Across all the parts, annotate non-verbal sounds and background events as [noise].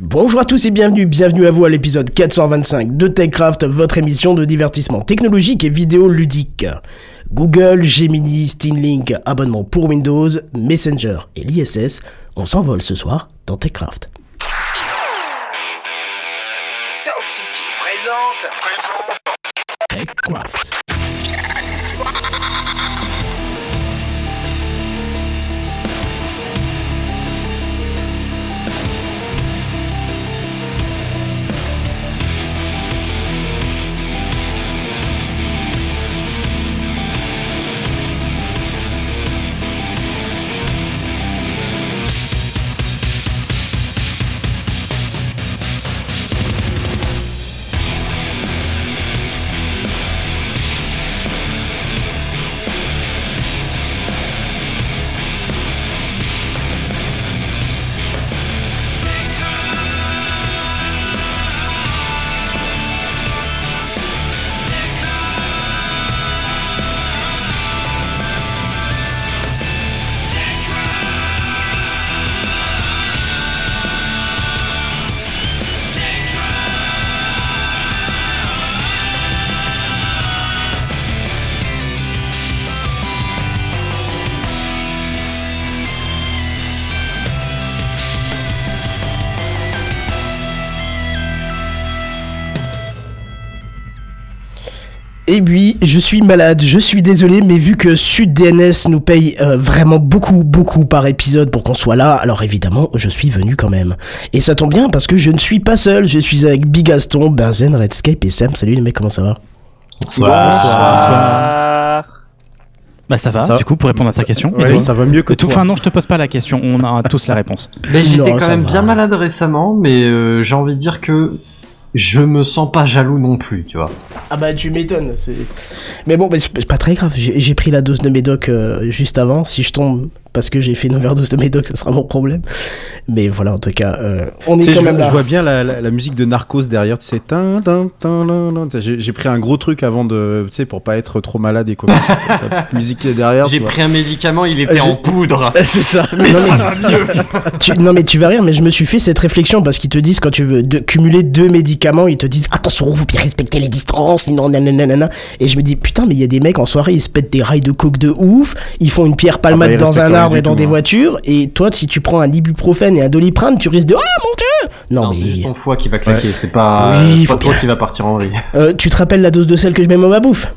Bonjour à tous et bienvenue, bienvenue à vous à l'épisode 425 de TechCraft, votre émission de divertissement technologique et vidéo ludique. Google, Gemini, Steamlink, abonnement pour Windows, Messenger et l'ISS, on s'envole ce soir dans TechCraft. Sound City présente. TechCraft. Et oui, je suis malade, je suis désolé, mais vu que SudDNS nous paye euh, vraiment beaucoup, beaucoup par épisode pour qu'on soit là, alors évidemment, je suis venu quand même. Et ça tombe bien parce que je ne suis pas seul, je suis avec Bigaston, Benzen, Redscape et Sam. Salut les mecs, comment ça va? Bonsoir. Bah ça va, Ça- du coup, pour répondre à ta question. Et toi ça va mieux que Et tout, toi. enfin non, je te pose pas la question, on a tous la réponse. Mais j'étais quand même va. bien malade récemment, mais euh, j'ai envie de dire que je me sens pas jaloux non plus, tu vois. Ah bah tu m'étonnes. Mais bon, bah, c'est pas très grave, j'ai j'ai pris la dose de médoc euh, juste avant. Si je tombe parce que j'ai fait une overdose de médoc, ça sera mon problème. Mais voilà, en tout cas, euh, on est Tu sais, quand je, même vois- là. je vois bien la, la- la musique de Narcos derrière, tu sais. tin, tin, tin, tin, tin. Tu sais, J'ai j'ai pris un gros truc avant de, tu sais, pour pas être trop malade et quoi. [laughs] La petite musique qui est derrière. J'ai pris un médicament, il était Euh, en poudre. [laughs] C'est ça. Mais Non, ça mais- va mieux. [laughs] tu, non mais tu vas rire, mais je me suis fait cette réflexion parce qu'ils te disent quand tu veux de- cumuler deux médicaments, ils te disent attention, vous bien respecter les distances, non, nanana. Et je me dis putain, mais il y a des mecs en soirée, ils se pètent des rails de coke de ouf, ils font une pierre palmade Ah bah, ils dans un arbre et dans tout, des hein. voitures. Et toi, si tu prends un ibuprofène et un doliprane, tu risques de ah mon dieu. Non, Non, mais c'est juste ton foie qui va claquer, c'est pas, Oui, faut toi bien. qui va partir en vrille. Euh, tu te rappelles la dose de sel que je mets dans ma bouffe?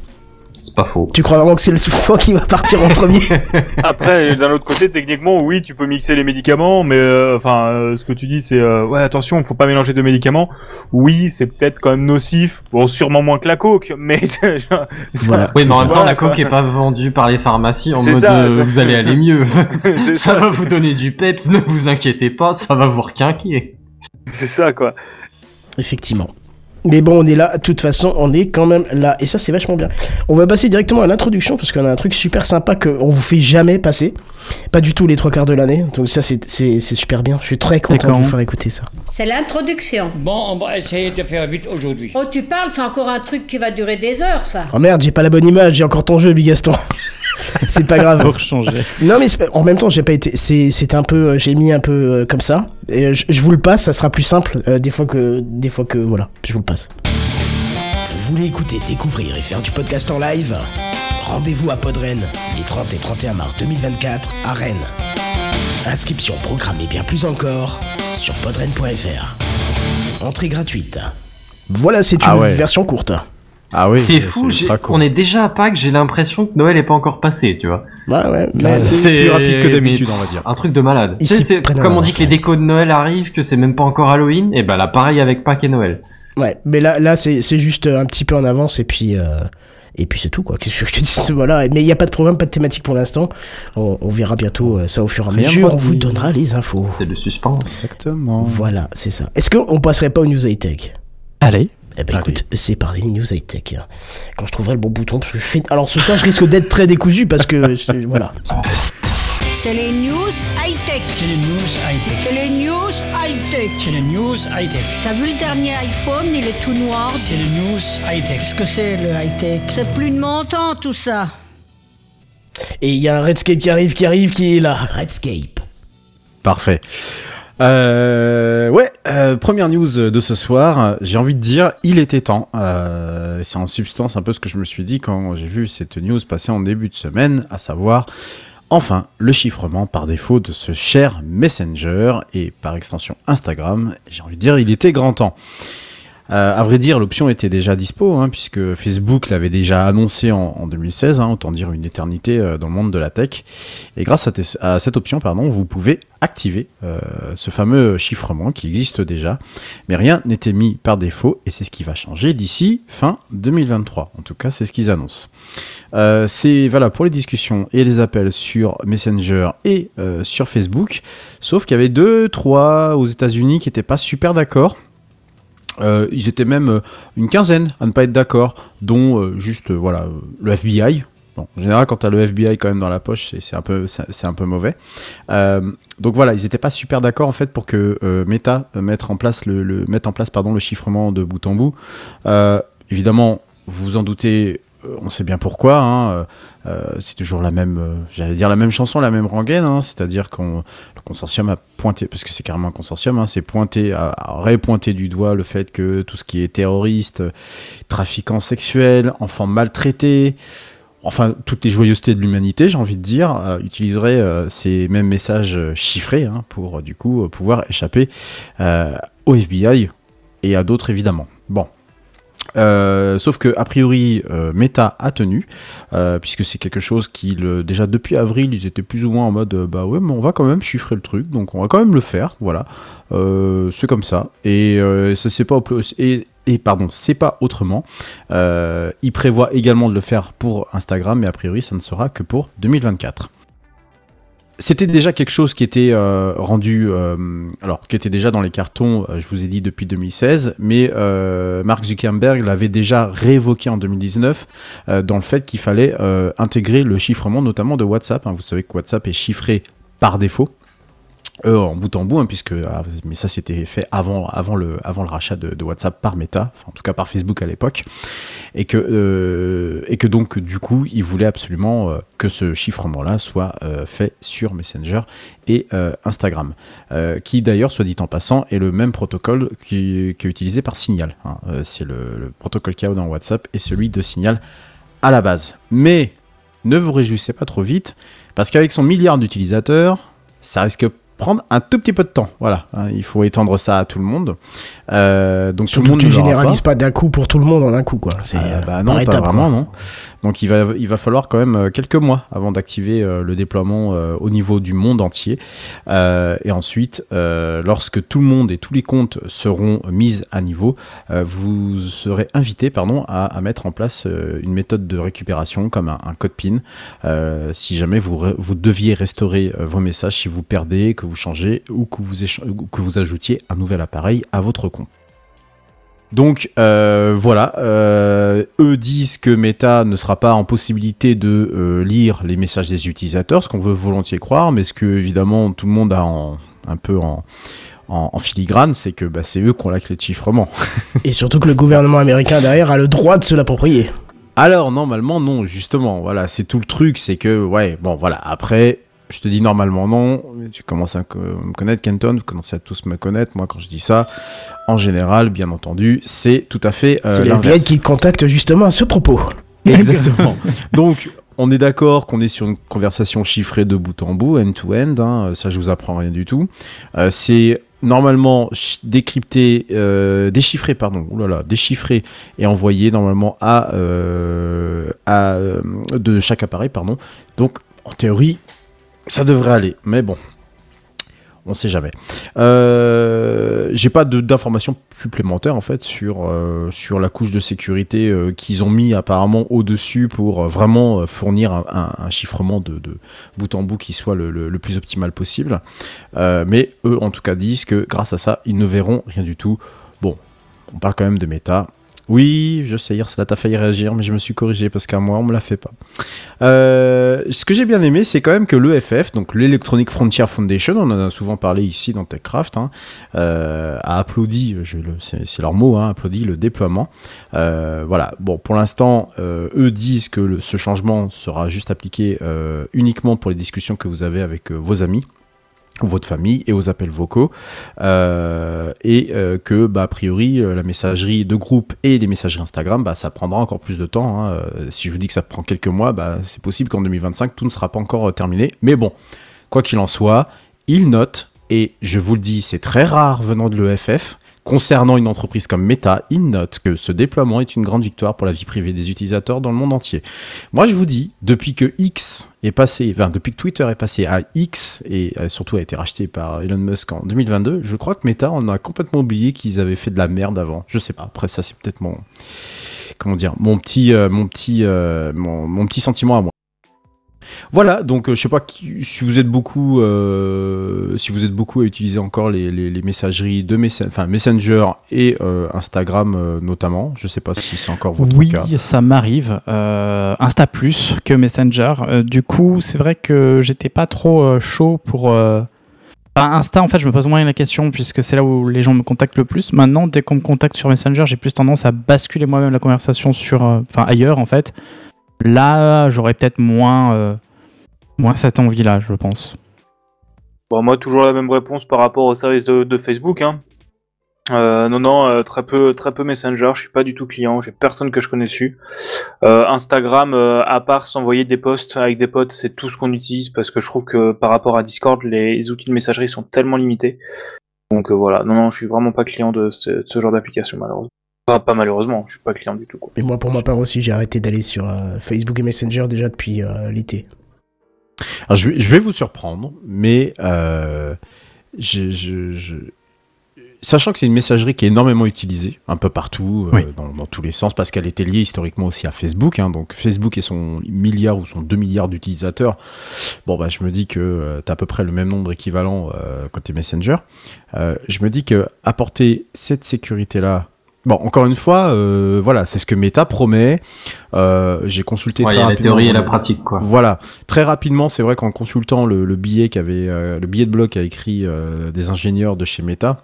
C'est pas faux. Tu crois vraiment que c'est le foie qui va partir en premier [laughs] Après, d'un autre côté, techniquement, oui, tu peux mixer les médicaments, mais euh, enfin, euh, ce que tu dis, c'est euh, ouais, attention, faut pas mélanger deux médicaments. Oui, c'est peut-être quand même nocif. Bon, sûrement moins que la coke, mais [laughs] Voilà. Oui, mais en c'est même temps, la coke est pas vendue par les pharmacies en mode ça, euh, ça- vous allez aller mieux. [laughs] ça va vous donner du peps, ne vous inquiétez pas, ça va vous requinquer. c'est ça quoi. Effectivement. Mais bon, on est là, de toute façon, on est quand même là. Et ça, c'est vachement bien. On va passer directement à l'introduction, parce qu'on a un truc super sympa qu'on vous fait jamais passer. Pas du tout les trois quarts de l'année. Donc ça, c'est- super bien. Je suis très content de vous faire écouter ça. C'est l'introduction. Bon, on va essayer de faire vite aujourd'hui. Oh, tu parles, c'est encore un truc qui va durer des heures, ça. Oh merde, j'ai pas la bonne image, j'ai encore ton jeu, Bigaston. [laughs] [laughs] c'est pas grave. Pour changer. Non mais c'est pas- en même temps j'ai pas été c'est c'est un peu euh, j'ai mis un peu euh, comme ça et euh, je, je vous le passe ça sera plus simple euh, des fois que des fois que voilà je vous le passe. Vous voulez écouter, découvrir et faire du podcast en live? Rendez-vous à Podren les 30 et 31 mars 2024 à Rennes. Inscription programmée bien plus encore sur podren.fr. Entrée gratuite. Voilà, c'est une Ah ouais. version courte. Ah oui. c'est fou, on est déjà à Pâques, j'ai l'impression que Noël est pas encore passé, tu vois. Ouais ouais. mais- C'est plus rapide que d'habitude, on va dire. Un truc de malade. Tu sais, comme on dit que les décos de Noël arrivent, que c'est même pas encore Halloween, et ben là pareil avec Pâques et Noël. Ouais, mais là, là c'est c'est juste un petit peu en avance et puis, euh, et puis c'est tout quoi. Qu'est-ce que je te dis? [laughs] Voilà. Mais il n'y a pas de programme, pas de thématique pour l'instant. On, on verra bientôt euh, ça au fur et à mesure. On vous donnera les infos. C'est le suspense. Exactement. Voilà, c'est ça. Est-ce qu'on passerait pas aux news high tech? Allez. Eh ben Allez. écoute, c'est parti les news high tech. Quand je trouverai le bon bouton, parce que je fais. Alors ce soir, je risque d'être très décousu parce que c'est- voilà. C'est les news high-tech. C'est les news high-tech. C'est les news high-tech. C'est les news high-tech. T'as vu le dernier iPhone, il est tout noir. C'est les news high-tech. Qu'est-ce que c'est le high-tech C'est plus de mon temps, tout ça. Et il y a un Redscape qui arrive, qui arrive, qui est là. Redscape. Parfait. Euh, ouais, euh, première news de ce soir, j'ai envie de dire, il était temps. Euh, c'est en substance un peu ce que je me suis dit quand j'ai vu cette news passer en début de semaine, à savoir, enfin, le chiffrement par défaut de ce cher Messenger et par extension Instagram. J'ai envie de dire, il était grand temps. Euh, à vrai dire, l'option était déjà dispo, hein, puisque Facebook l'avait déjà annoncé en, en 2016, hein, autant dire une éternité euh, dans le monde de la tech. Et grâce à, cette option, vous pouvez activer euh, ce fameux chiffrement qui existe déjà, mais rien n'était mis par défaut, et c'est ce qui va changer d'ici fin 2023. En tout cas, c'est ce qu'ils annoncent. C'est voilà pour les discussions et les appels sur Messenger et sur Facebook. Sauf qu'il y avait deux, trois aux États-Unis qui n'étaient pas super d'accord. Euh, ils étaient même euh, une quinzaine à ne pas être d'accord, dont euh, juste voilà le FBI. Bon, en général, quand tu as le FBI quand même dans la poche, c'est- un peu, c'est un peu mauvais. Donc voilà, ils n'étaient pas super d'accord en fait pour que Meta mette en place le, en place pardon le chiffrement de bout en bout. Évidemment, vous vous en doutez, on sait bien pourquoi. hein, euh, euh, c'est toujours la même, euh, j'allais dire la même chanson, la même rengaine. hein, C'est-à-dire qu'on le consortium a pointé, parce que c'est carrément un consortium, hein, c'est pointé, a, répointé du doigt le fait que tout ce qui est terroriste, euh, trafiquants sexuels, enfants maltraités, enfin toutes les joyeusetés de l'humanité, j'ai envie de dire, euh, utiliserait euh, ces mêmes messages euh, chiffrés pour euh, du coup euh, pouvoir échapper euh, au FBI et à d'autres évidemment. Bon. Euh, sauf que a priori euh, Meta a tenu euh, puisque c'est quelque chose qui le- déjà depuis avril ils étaient plus ou moins en mode bah ouais mais on va quand même chiffrer le truc donc on va quand même le faire voilà. C'est comme ça. Et ça c'est pas et, et pardon c'est pas autrement. Euh, il prévoit également de le faire pour Instagram mais a priori ça ne sera que pour 2024 c'était déjà quelque chose qui était euh, rendu, euh, alors qui était déjà dans les cartons, euh, je vous ai dit depuis 2016, mais Mark Zuckerberg l'avait déjà réévoqué en 2019 euh, dans le fait qu'il fallait intégrer le chiffrement notamment de WhatsApp. hein. Vous savez que WhatsApp est chiffré par défaut. Euh, en bout en bout, hein, puisque ah, mais ça c'était fait avant, avant, le, avant le rachat de, WhatsApp par Meta, en tout cas par Facebook à l'époque, et que, euh, et que donc du coup il voulait absolument euh, que ce chiffrement-là soit fait sur Messenger et Instagram, qui d'ailleurs, soit dit en passant, est le même protocole qui, qui est utilisé par Signal. hein. C'est le, le protocole qu'il y a dans WhatsApp et celui de Signal à la base. Mais ne vous réjouissez pas trop vite, parce qu'avec son milliard d'utilisateurs, ça risque prendre un tout petit peu de temps. Voilà, hein, il faut étendre ça à tout le monde. Euh, donc tout le Surtout monde tu pas. généralises pas d'un coup pour tout le monde en un coup, quoi. C'est Euh, euh, bah non, par pas étapes, vraiment, non. Donc il va, il va falloir quand même euh, quelques mois avant d'activer euh, le déploiement euh, au niveau du monde entier. Euh, et ensuite, euh, lorsque tout le monde et tous les comptes seront mis à niveau, euh, vous serez invité pardon, à, à mettre en place euh, une méthode de récupération comme un, un code PIN. euh, si jamais vous, vous deviez restaurer euh, vos messages, si vous perdez, que vous changez ou que vous, que vous ajoutiez un nouvel appareil à votre compte. Donc euh, voilà, euh, eux disent que Meta ne sera pas en possibilité de euh, lire les messages des utilisateurs, ce qu'on veut volontiers croire, mais ce que évidemment tout le monde a en, un peu en, en, en filigrane, c'est que bah, c'est eux qui ont la clé de chiffrement. [laughs] Et surtout que le gouvernement américain derrière a le droit de se l'approprier. Alors normalement non, justement, voilà, c'est tout le truc, c'est que ouais, bon voilà, après je te dis normalement non, tu commences à me connaître Kenton, vous commencez à tous me connaître, moi quand je dis ça, en général, bien entendu, c'est tout à fait euh, C'est les qui te contactent justement à ce propos. [laughs] Exactement. Donc, on est d'accord qu'on est sur une conversation chiffrée de bout en bout, end-to-end. hein, ça, je vous apprends rien du tout. Euh, c'est normalement décrypté, euh, déchiffré, pardon, oulala, déchiffré et envoyé normalement à, euh, à euh, de chaque appareil, pardon. Donc, en théorie, ça devrait aller. Mais bon. On sait jamais. Euh, J'ai pas d'informations supplémentaires en fait sur euh, sur la couche de sécurité euh, qu'ils ont mis apparemment au dessus pour euh, vraiment fournir un, chiffrement de, bout en bout qui soit le, plus optimal possible. Mais eux en tout cas disent que grâce à ça ils ne verront rien du tout. Bon, on parle quand même de méta. Oui, je sais, cela t'a failli réagir, mais je me suis corrigé parce qu'à moi, on me l'a fait pas. Euh, ce que j'ai bien aimé, c'est quand même que l'EFF, donc l'Electronic Frontier Foundation, on en a souvent parlé ici dans TechCraft, hein, euh, a applaudi, c'est leur mot, hein, applaudi le déploiement. Euh, voilà, bon, pour l'instant, eux disent que ce changement sera juste appliqué uniquement pour les discussions que vous avez avec vos amis. Votre famille et aux appels vocaux euh, et euh, que bah, a priori euh, la messagerie de groupe et les messageries Instagram bah, ça prendra encore plus de temps hein. Si je vous dis que ça prend quelques mois bah, c'est possible qu'en 2025 tout ne sera pas encore terminé mais bon quoi qu'il en soit il note et je vous le dis c'est très rare venant de l'EFF Concernant une entreprise comme Meta, il note que ce déploiement est une grande victoire pour la vie privée des utilisateurs dans le monde entier. Moi, je vous dis, depuis que X est passé, enfin, depuis que Twitter est passé à X et euh, surtout a été racheté par Elon Musk en 2022, je crois que Meta en a complètement oublié qu'ils avaient fait de la merde avant. Je sais pas. Après, ça, c'est peut-être mon, comment dire, mon petit, euh, euh, mon petit sentiment à moi. Voilà, donc euh, je sais pas qui- si vous êtes beaucoup, euh, si vous êtes beaucoup à utiliser encore les, les- les messageries de Messenger et euh, Instagram euh, notamment. Je sais pas si c'est encore votre Oui, cas. ça m'arrive. Insta plus que Messenger. Du coup, c'est vrai que j'étais pas trop chaud pour. enfin, Insta, en fait, je me pose moins la question puisque c'est là où les gens me contactent le plus. Maintenant, dès qu'on me contacte sur Messenger, j'ai plus tendance à basculer moi-même la conversation sur, enfin, ailleurs en fait. Là, j'aurais peut-être moins, moins cette envie-là, je pense. Bon, moi, toujours la même réponse par rapport au service de, de Facebook. Hein. Euh, non, non, euh, très peu, très peu Messenger. Je suis pas du tout client. J'ai personne que je connais dessus. Euh, Instagram, euh, à part s'envoyer des posts avec des potes, c'est tout ce qu'on utilise parce que je trouve que par rapport à Discord, les outils de messagerie sont tellement limités. Donc euh, voilà. Non, non, je suis vraiment pas client de ce, ce genre d'application malheureusement. Enfin, pas malheureusement, je suis pas client du tout. Quoi. Et moi, pour ma part aussi, j'ai arrêté d'aller sur euh, Facebook et Messenger déjà depuis euh, l'été. Alors, je, vais, je vais vous surprendre, mais euh, je, je- je- sachant que c'est une messagerie qui est énormément utilisée un peu partout, euh, dans, dans tous les sens, parce qu'elle était liée historiquement aussi à Facebook. hein, donc Facebook et son milliard ou son 2 milliards d'utilisateurs, bon bah je me dis que tu as à peu près le même nombre équivalent euh, côté Messenger. Euh, je me dis que apporter cette sécurité-là, bon encore une fois, euh, voilà, c'est ce que Meta promet. Euh, J'ai consulté Ouais, très a la rapidement théorie et la pratique, quoi. voilà, très rapidement, c'est vrai qu'en consultant le, le billet qu'avait euh, le billet de bloc a écrit euh, des ingénieurs de chez Meta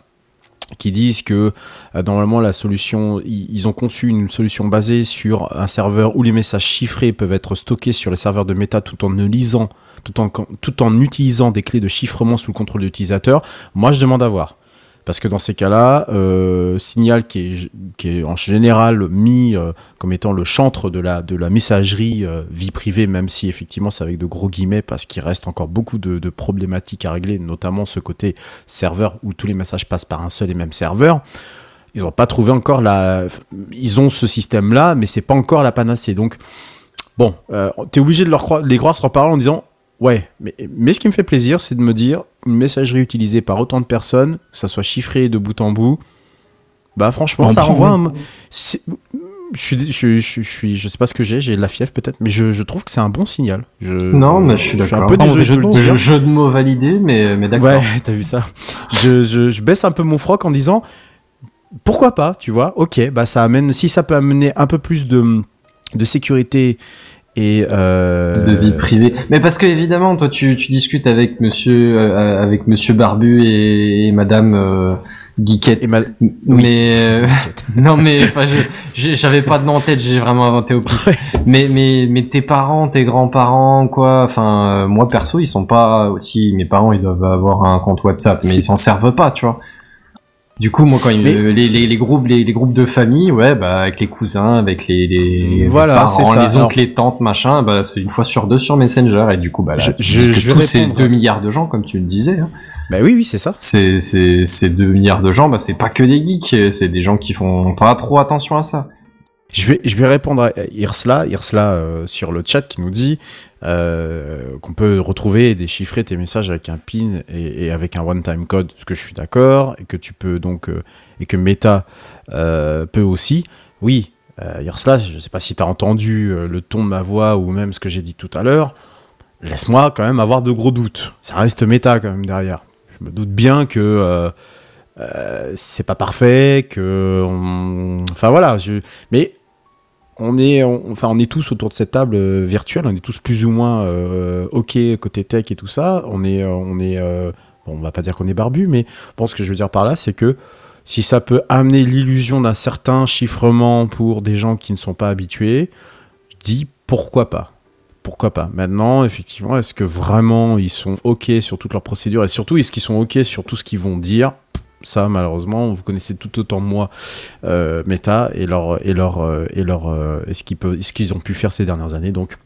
qui disent que euh, normalement la solution ils, ils ont conçu une solution basée sur un serveur où les messages chiffrés peuvent être stockés sur les serveurs de Meta tout en ne lisant tout en tout en utilisant des clés de chiffrement sous le contrôle de l'utilisateur. Moi, je demande à voir. Parce que dans ces cas-là, euh, Signal, qui est, qui est en général mis euh, comme étant le chantre de la, de la messagerie euh, vie privée, même si effectivement c'est avec de gros guillemets, parce qu'il reste encore beaucoup de, problématiques à régler, notamment ce côté serveur où tous les messages passent par un seul et même serveur. Ils n'ont pas trouvé encore la. Ils ont ce système-là, mais c'est pas encore la panacée. Donc, bon, euh, t'es obligé de leur croire, les croire sur parole en disant Ouais, mais, mais ce qui me fait plaisir, c'est de me dire une messagerie utilisée par autant de personnes, que ça soit chiffré de bout en bout, bah franchement, On ça renvoie un. Je suis, je, je, je suis, je sais pas ce que j'ai, j'ai de la fièvre peut-être, mais je, je trouve que c'est un bon signal. Je, Non, mais je suis un d'accord. peu Ah, désolé de le dire. Jeu, jeu de mots validé, mais, mais d'accord. Ouais, [laughs] t'as vu ça? je, je, je baisse un peu mon froc en disant pourquoi pas, tu vois? Ok, bah ça amène, si ça peut amener un peu plus de, de sécurité et euh, de vie privée. Mais parce que évidemment, toi, tu, tu discutes avec Monsieur, euh, avec Monsieur Barbu et, et Madame euh, et ma- Mais euh, [laughs] non, mais j'avais pas de nom en tête. J'ai vraiment inventé au pif. Mais mais mais tes parents, tes grands-parents, quoi. Enfin, moi perso, ils sont pas aussi. Mes parents, ils doivent avoir un compte WhatsApp, mais ils s'en servent pas, tu vois. Du coup, moi, quand ils, Mais- euh, les, les, les groupes, les, les groupes de famille, ouais, bah, avec les cousins, avec les, Voilà, parents, ça. les Alors- oncles, les tantes, machin, bah, c'est une fois sur deux sur Messenger, et du coup, bah, là, Je- je- tous ces répondre. 2 milliards de gens, comme tu le disais, hein, Bah oui, oui, c'est ça. ces, ces, ces 2 milliards de gens, bah, c'est pas que des geeks, c'est des gens qui font pas trop attention à ça. Je vais, je vais répondre à Irsla, Irsla euh, sur le chat qui nous dit euh, qu'on peut retrouver et déchiffrer tes messages avec un PIN et, avec un one-time code, ce que je suis d'accord, et que tu peux donc euh, et que Meta euh, peut aussi. Oui, euh, Irsla, je sais pas si tu as entendu le ton de ma voix ou même ce que j'ai dit tout à l'heure. Laisse-moi quand même avoir de gros doutes. Ça reste Meta quand même derrière. Je me doute bien que c'est pas parfait, que on- enfin voilà. Mais on est, enfin, on est tous autour de cette table euh, virtuelle, on est tous plus ou moins euh, ok côté tech et tout ça. On est, euh, on est, on va pas dire qu'on est barbu, mais bon, ce que je veux dire par là, c'est que si ça peut amener l'illusion d'un certain chiffrement pour des gens qui ne sont pas habitués, je dis pourquoi pas. pourquoi pas. Maintenant, effectivement, est-ce que vraiment ils sont OK sur toutes leurs procédures et surtout, est-ce qu'ils sont OK sur tout ce qu'ils vont dire? Ça, malheureusement, vous connaissez tout autant moi euh, Meta et leur et leur euh, et leur euh, et ce qu'ils peuvent, ce qu'ils ont pu faire ces dernières années. Donc,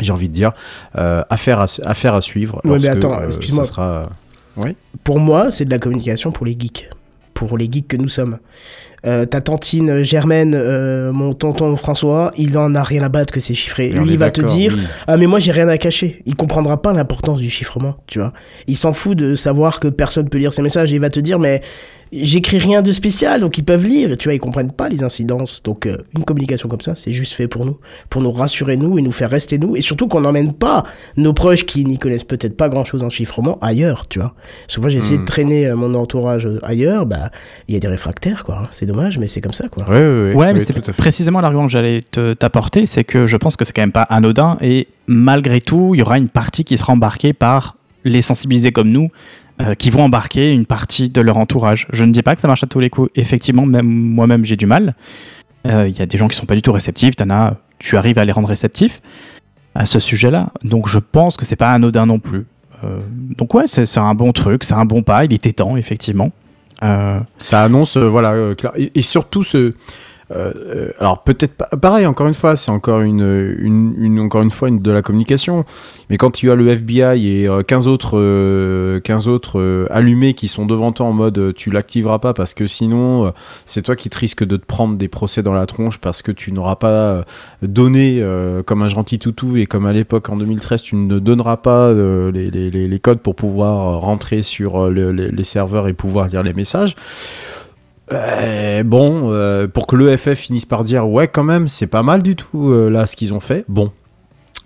j'ai envie de dire affaire à affaire à suivre. Ouais, mais attends, excuse-moi. ça sera. Oui. Pour moi, c'est de la communication pour les geeks. Pour les geeks que nous sommes. Euh, ta tantine Germaine, euh, mon tonton François, il en a rien à battre que c'est chiffré. Lui, il va te dire oui. Ah, mais moi, j'ai rien à cacher. Il comprendra pas l'importance du chiffrement, tu vois. Il s'en fout de savoir que personne peut lire ses messages. Il va te dire Mais j'écris rien de spécial, donc ils peuvent lire. Tu vois, ils comprennent pas les incidences. Donc, euh, une communication comme ça, c'est juste fait pour nous. Pour nous rassurer, nous, et nous faire rester nous. Et surtout qu'on n'emmène pas nos proches qui n'y connaissent peut-être pas grand chose en chiffrement ailleurs, tu vois. Parce que moi, j'ai essayé Hmm. de traîner euh, mon entourage euh, ailleurs. Bah, il y a des réfractaires, quoi. hein. C'est dommage, mais c'est comme ça, quoi. Ouais, ouais, ouais, Ouais, mais c'est précisément l'argument que j'allais te- t'apporter, c'est que je pense que c'est quand même pas anodin et malgré tout, il y aura une partie qui sera embarquée par les sensibilisés comme nous, euh, qui vont embarquer une partie de leur entourage. Je ne dis pas que ça marche à tous les coups. Effectivement, même moi-même, j'ai du mal. Euh, Il y a des gens qui sont pas du tout réceptifs. As, tu arrives à les rendre réceptifs à ce sujet-là. Donc, je pense que c'est pas anodin non plus. Euh, donc ouais, c'est un bon truc, c'est un bon pas. Il était temps, effectivement. Ça annonce, voilà, et surtout ce. Euh, euh, alors peut-être pas, pareil, encore une fois, c'est encore une, une, une- encore une fois une, de la communication. Mais quand tu as le FBI et euh, 15 autres, euh, 15 autres euh, allumés qui sont devant toi en mode tu l'activeras pas parce que sinon c'est toi qui te risques de te prendre des procès dans la tronche parce que tu n'auras pas donné comme un gentil toutou et comme à l'époque en 2013 tu ne donneras pas les, les- les- codes pour pouvoir rentrer sur le- les, les serveurs et pouvoir lire les messages. Euh, bon, euh, pour que l'EFF finisse par dire ouais quand même c'est pas mal du tout euh, là ce qu'ils ont fait. Bon,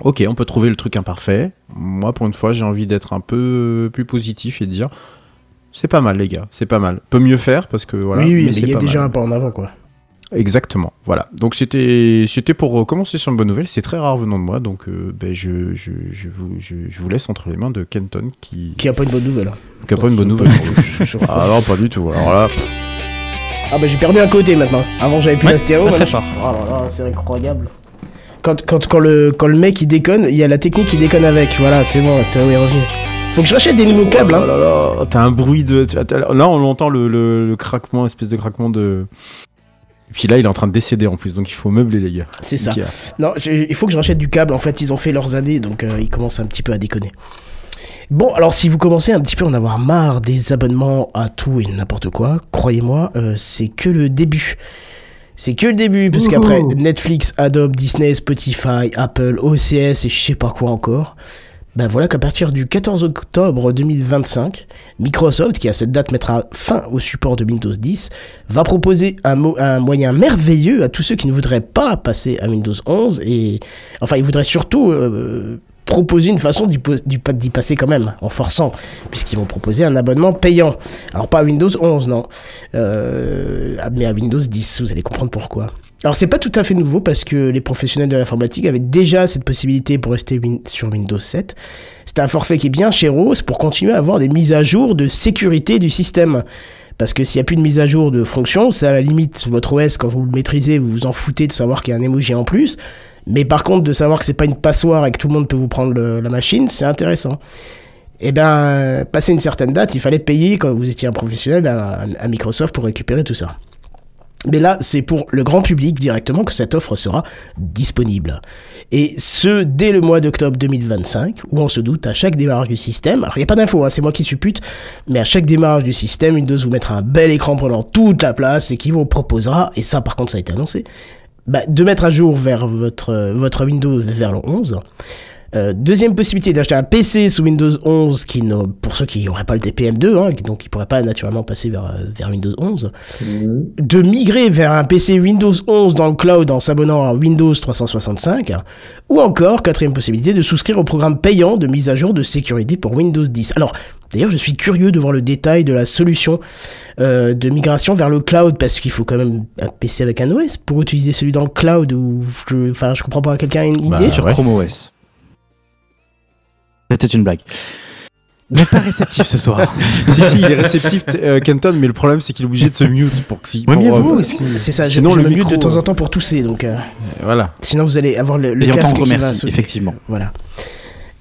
ok on peut trouver le truc imparfait. Moi pour une fois j'ai envie d'être un peu plus positif et de dire c'est pas mal les gars, c'est pas mal. Peut mieux faire parce que voilà. oui, oui, mais il y a pas déjà mal. un pas en avant, quoi. Exactement, voilà. Donc c'était c'était pour commencer sur une bonne nouvelle. C'est très rare venant de moi, donc euh, ben, je, je, je, vous, je, vous laisse entre les mains de Kenton qui Qui a pas une bonne nouvelle. hein. qui a pas une bonne nouvelle. [laughs] ah non, pas du tout. Alors là, Ah bah j'ai perdu un côté maintenant. Avant j'avais plus Ouais, maintenant, je- Oh là là, c'est incroyable. Quand, quand, quand, le, quand le mec il déconne, il y a la technique qui déconne avec. Voilà, c'est bon, la stéréo est revenue. Faut que je rachète des nouveaux câbles. Oh Hein. là là, t'as un bruit de. Là, on entend le, le, le craquement, espèce de craquement de. Et puis là, il est en train de décéder en plus, donc il faut meubler les gars. C'est ça. Ikea. Non, il faut que je rachète du câble. En fait, ils ont fait leurs années, donc euh, ils commencent un petit peu à déconner. Bon, alors si vous commencez un petit peu à en avoir marre des abonnements à tout et n'importe quoi, croyez-moi, euh, c'est que le début. C'est que le début, parce qu'après Netflix, Adobe, Disney, Spotify, Apple, OCS et je sais pas quoi encore, ben voilà qu'à partir du 14 octobre 2025, Microsoft, qui à cette date mettra fin au support de Windows 10, va proposer un, mo- un moyen merveilleux à tous ceux qui ne voudraient pas passer à Windows 11 et enfin ils voudraient surtout euh, proposer une façon d'y passer quand même en forçant puisqu'ils vont proposer un abonnement payant. Alors pas à Windows 11 non, euh, mais à Windows 10, vous allez comprendre pourquoi. Alors c'est pas tout à fait nouveau parce que les professionnels de l'informatique avaient déjà cette possibilité pour rester sur Windows 7. C'est un forfait qui est bien chez Rose pour continuer à avoir des mises à jour de sécurité du système. Parce que s'il n'y a plus de mise à jour de fonction, c'est à la limite votre OS quand vous le maîtrisez, vous vous en foutez de savoir qu'il y a un emoji en plus. Mais par contre, de savoir que c'est pas une passoire et que tout le monde peut vous prendre la machine, c'est intéressant. Et ben, passé une certaine date, il fallait payer quand vous étiez un professionnel à, Microsoft pour récupérer tout ça. Mais là, c'est pour le grand public directement que cette offre sera disponible. Et ce, dès le mois d'octobre 2025, où on se doute à chaque démarrage du système, alors il n'y a pas d'infos, hein, c'est moi qui suppute, mais à chaque démarrage du système, Windows vous mettra un bel écran prenant toute la place et qui vous proposera, et ça par contre ça a été annoncé, bah, de mettre à jour vers votre, euh, votre Windows vers le 11. Euh, deuxième possibilité d'acheter un PC sous Windows 11, qui ne, pour ceux qui n'auraient pas le TPM2, hein, qui- donc qui ne pourraient pas naturellement passer vers, euh, vers Windows 11. De migrer vers un PC Windows 11 dans le cloud en s'abonnant à Windows 365. Ou encore, quatrième possibilité, de souscrire au programme payant de mise à jour de sécurité pour Windows 10. Alors, d'ailleurs, je suis curieux de voir le détail de la solution euh, de migration vers le cloud, parce qu'il faut quand même un PC avec un OS pour utiliser celui dans le cloud, ou... je- Enfin, je comprends pas, quelqu'un a une Bah, idée? sur ouais. Chrome OS. C'était une blague. Mais pas réceptif ce soir. [laughs] si, si, il est réceptif, euh, Kenton, mais le problème, c'est qu'il est obligé de se mute pour que si. Ouais, pour, mais euh, vous, C'est ça, je, Sinon, je le me mute micro, de temps en euh, temps pour tousser, donc euh, Voilà. sinon vous allez avoir le, le Et on casque qui va sauter. effectivement. Voilà.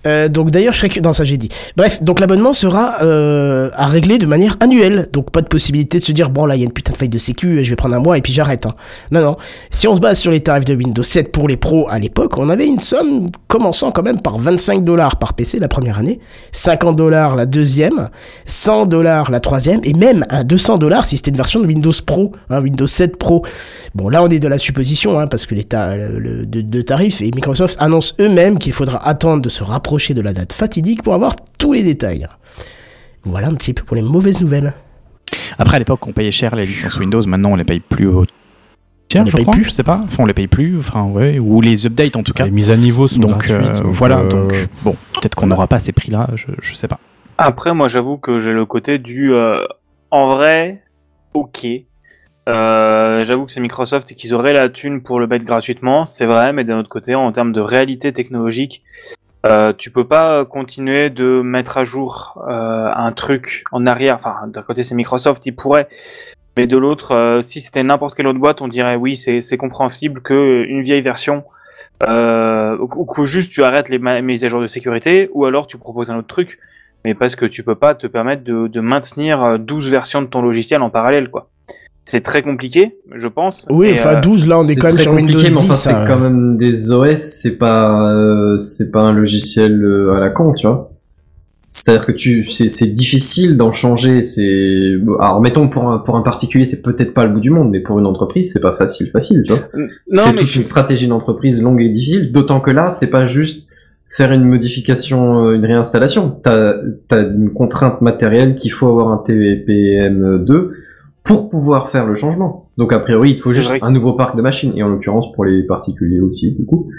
Euh, donc d'ailleurs, je serais non ça j'ai dit. Bref, donc l'abonnement sera euh, à régler de manière annuelle, donc pas de possibilité de se dire bon là il y a une putain de faille de sécu, je vais prendre un mois et puis j'arrête. hein. Non non, si on se base sur les tarifs de Windows 7 pour les pros à l'époque, on avait une somme commençant quand même par 25 dollars par PC la première année, 50 dollars la deuxième, 100 dollars la troisième et même à 200 dollars si c'était une version de Windows Pro, hein, Windows 7 Pro. Bon là on est de la supposition hein, parce que les ta- de, de tarifs et Microsoft annonce eux-mêmes qu'il faudra attendre de se rapprocher de la date fatidique pour avoir tous les détails. Voilà un petit peu pour les mauvaises nouvelles. Après, à l'époque, on payait cher les licences Windows. Maintenant, on les paye plus au cher, On les je paye crois. plus Je sais pas. Enfin, on les paye plus. Enfin, ouais. Ou les updates, en tout cas. Les mises à niveau sont Donc, gratuites. euh, donc, voilà. euh, Donc, bon, peut-être qu'on n'aura pas ces prix-là. Je, je sais pas. Après, moi, j'avoue que j'ai le côté du. euh, en vrai, ok. Euh, j'avoue que c'est Microsoft et qu'ils auraient la thune pour le mettre gratuitement, c'est vrai, mais d'un autre côté, en termes de réalité technologique, euh, tu peux pas continuer de mettre à jour euh, un truc en arrière. Enfin, d'un côté, c'est Microsoft, ils pourraient. Mais de l'autre, euh, si c'était n'importe quelle autre boîte, on dirait oui, c'est compréhensible que une vieille version, euh, ou que juste tu arrêtes les mises à jour de sécurité, ou alors tu proposes un autre truc mais parce que tu peux pas te permettre de, de maintenir euh, 12 versions de ton logiciel en parallèle, quoi. C'est très compliqué, je pense. Oui, Et, enfin euh, 12 là on est quand même très sur Windows compliqué, 10. mais enfin, c'est hein. quand même des OS, c'est pas, euh, c'est pas un logiciel euh, à la con, tu vois. C'est-à-dire que tu, c'est, c'est difficile d'en changer. C'est, bon, alors mettons pour un, pour un particulier, c'est peut-être pas le bout du monde, mais pour une entreprise, c'est pas facile, facile, tu vois. non, c'est toute je- une stratégie d'entreprise longue et difficile. D'autant que là, c'est pas juste faire une modification, euh, une réinstallation. T'as, t'as une contrainte matérielle qu'il faut avoir un TPM2 pour pouvoir faire le changement. Donc a priori, il faut juste que- un nouveau parc de machines, et en l'occurrence pour les particuliers aussi, du coup.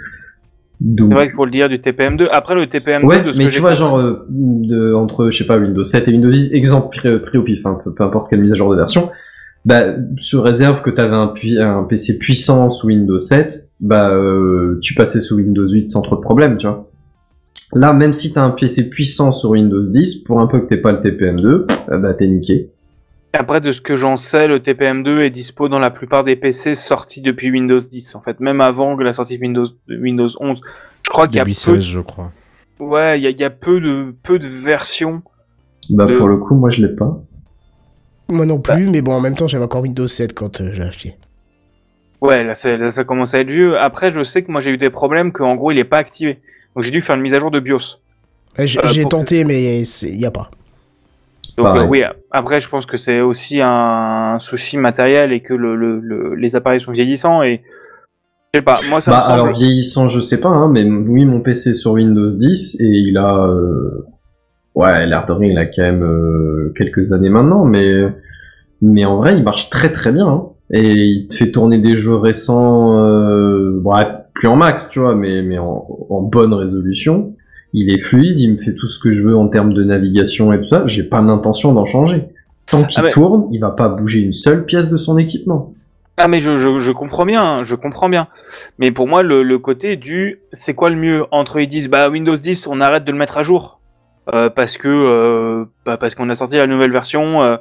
Donc, C'est vrai qu'il faut le dire du TPM2. Après, le TPM2, ouais, de ce mais que tu vois, compris- genre euh, de, entre, je sais pas, Windows 7 et Windows 10, exemple pris, pris au pif, hein, peu, peu importe quelle mise à jour de version, bah, sous réserve que tu avais un, PC puissant sous Windows 7, bah, euh, tu passais sous Windows 8 sans trop de problèmes, tu vois. Là, même si t'as un PC puissant sur Windows 10, pour un peu que t'aies pas le TPM2, euh, bah, t'es niqué. Après, de ce que j'en sais, le TPM2 est dispo dans la plupart des PC sortis depuis Windows 10. En fait, même avant que la sortie de Windows, de Windows 11. Je crois qu'il y a peu, 16, je crois. ouais, il y a, il y a peu de, peu de versions. Bah, pour le coup, moi, je l'ai pas. Moi non plus, mais bon en même temps j'avais encore Windows 7 quand euh, j'ai acheté. Ouais, là, ça commence à être vieux. Après, je sais que moi, j'ai eu des problèmes qu'en gros, il est pas activé. Donc, j'ai dû faire une mise à jour de BIOS. J'ai Euh, tenté mais il y a pas. Donc euh, oui, après je pense que c'est aussi un souci matériel et que le, le, le- les appareils sont vieillissants et je sais pas, moi ça Bah, me semble... alors vieillissant, je sais pas, hein, mais oui, mon PC est sur Windows 10 et il a, euh, ouais, l'air de rien, il a quand même euh, quelques années maintenant, mais mais en vrai, il marche très très bien. hein. Et il te fait tourner des jeux récents, euh, bon, plus en max, tu vois, mais mais en, en bonne résolution. Il est fluide, il me fait tout ce que je veux en termes de navigation et tout ça. J'ai pas l'intention d'en changer. Tant qu'il Ah, tourne, il va pas bouger une seule pièce de son équipement. Ah mais je, je, je comprends bien, hein, je comprends bien. Mais pour moi le, le côté du c'est quoi le mieux? Entre ils disent bah Windows 10 on arrête de le mettre à jour euh, parce que euh, bah, parce qu'on a sorti la nouvelle version, euh,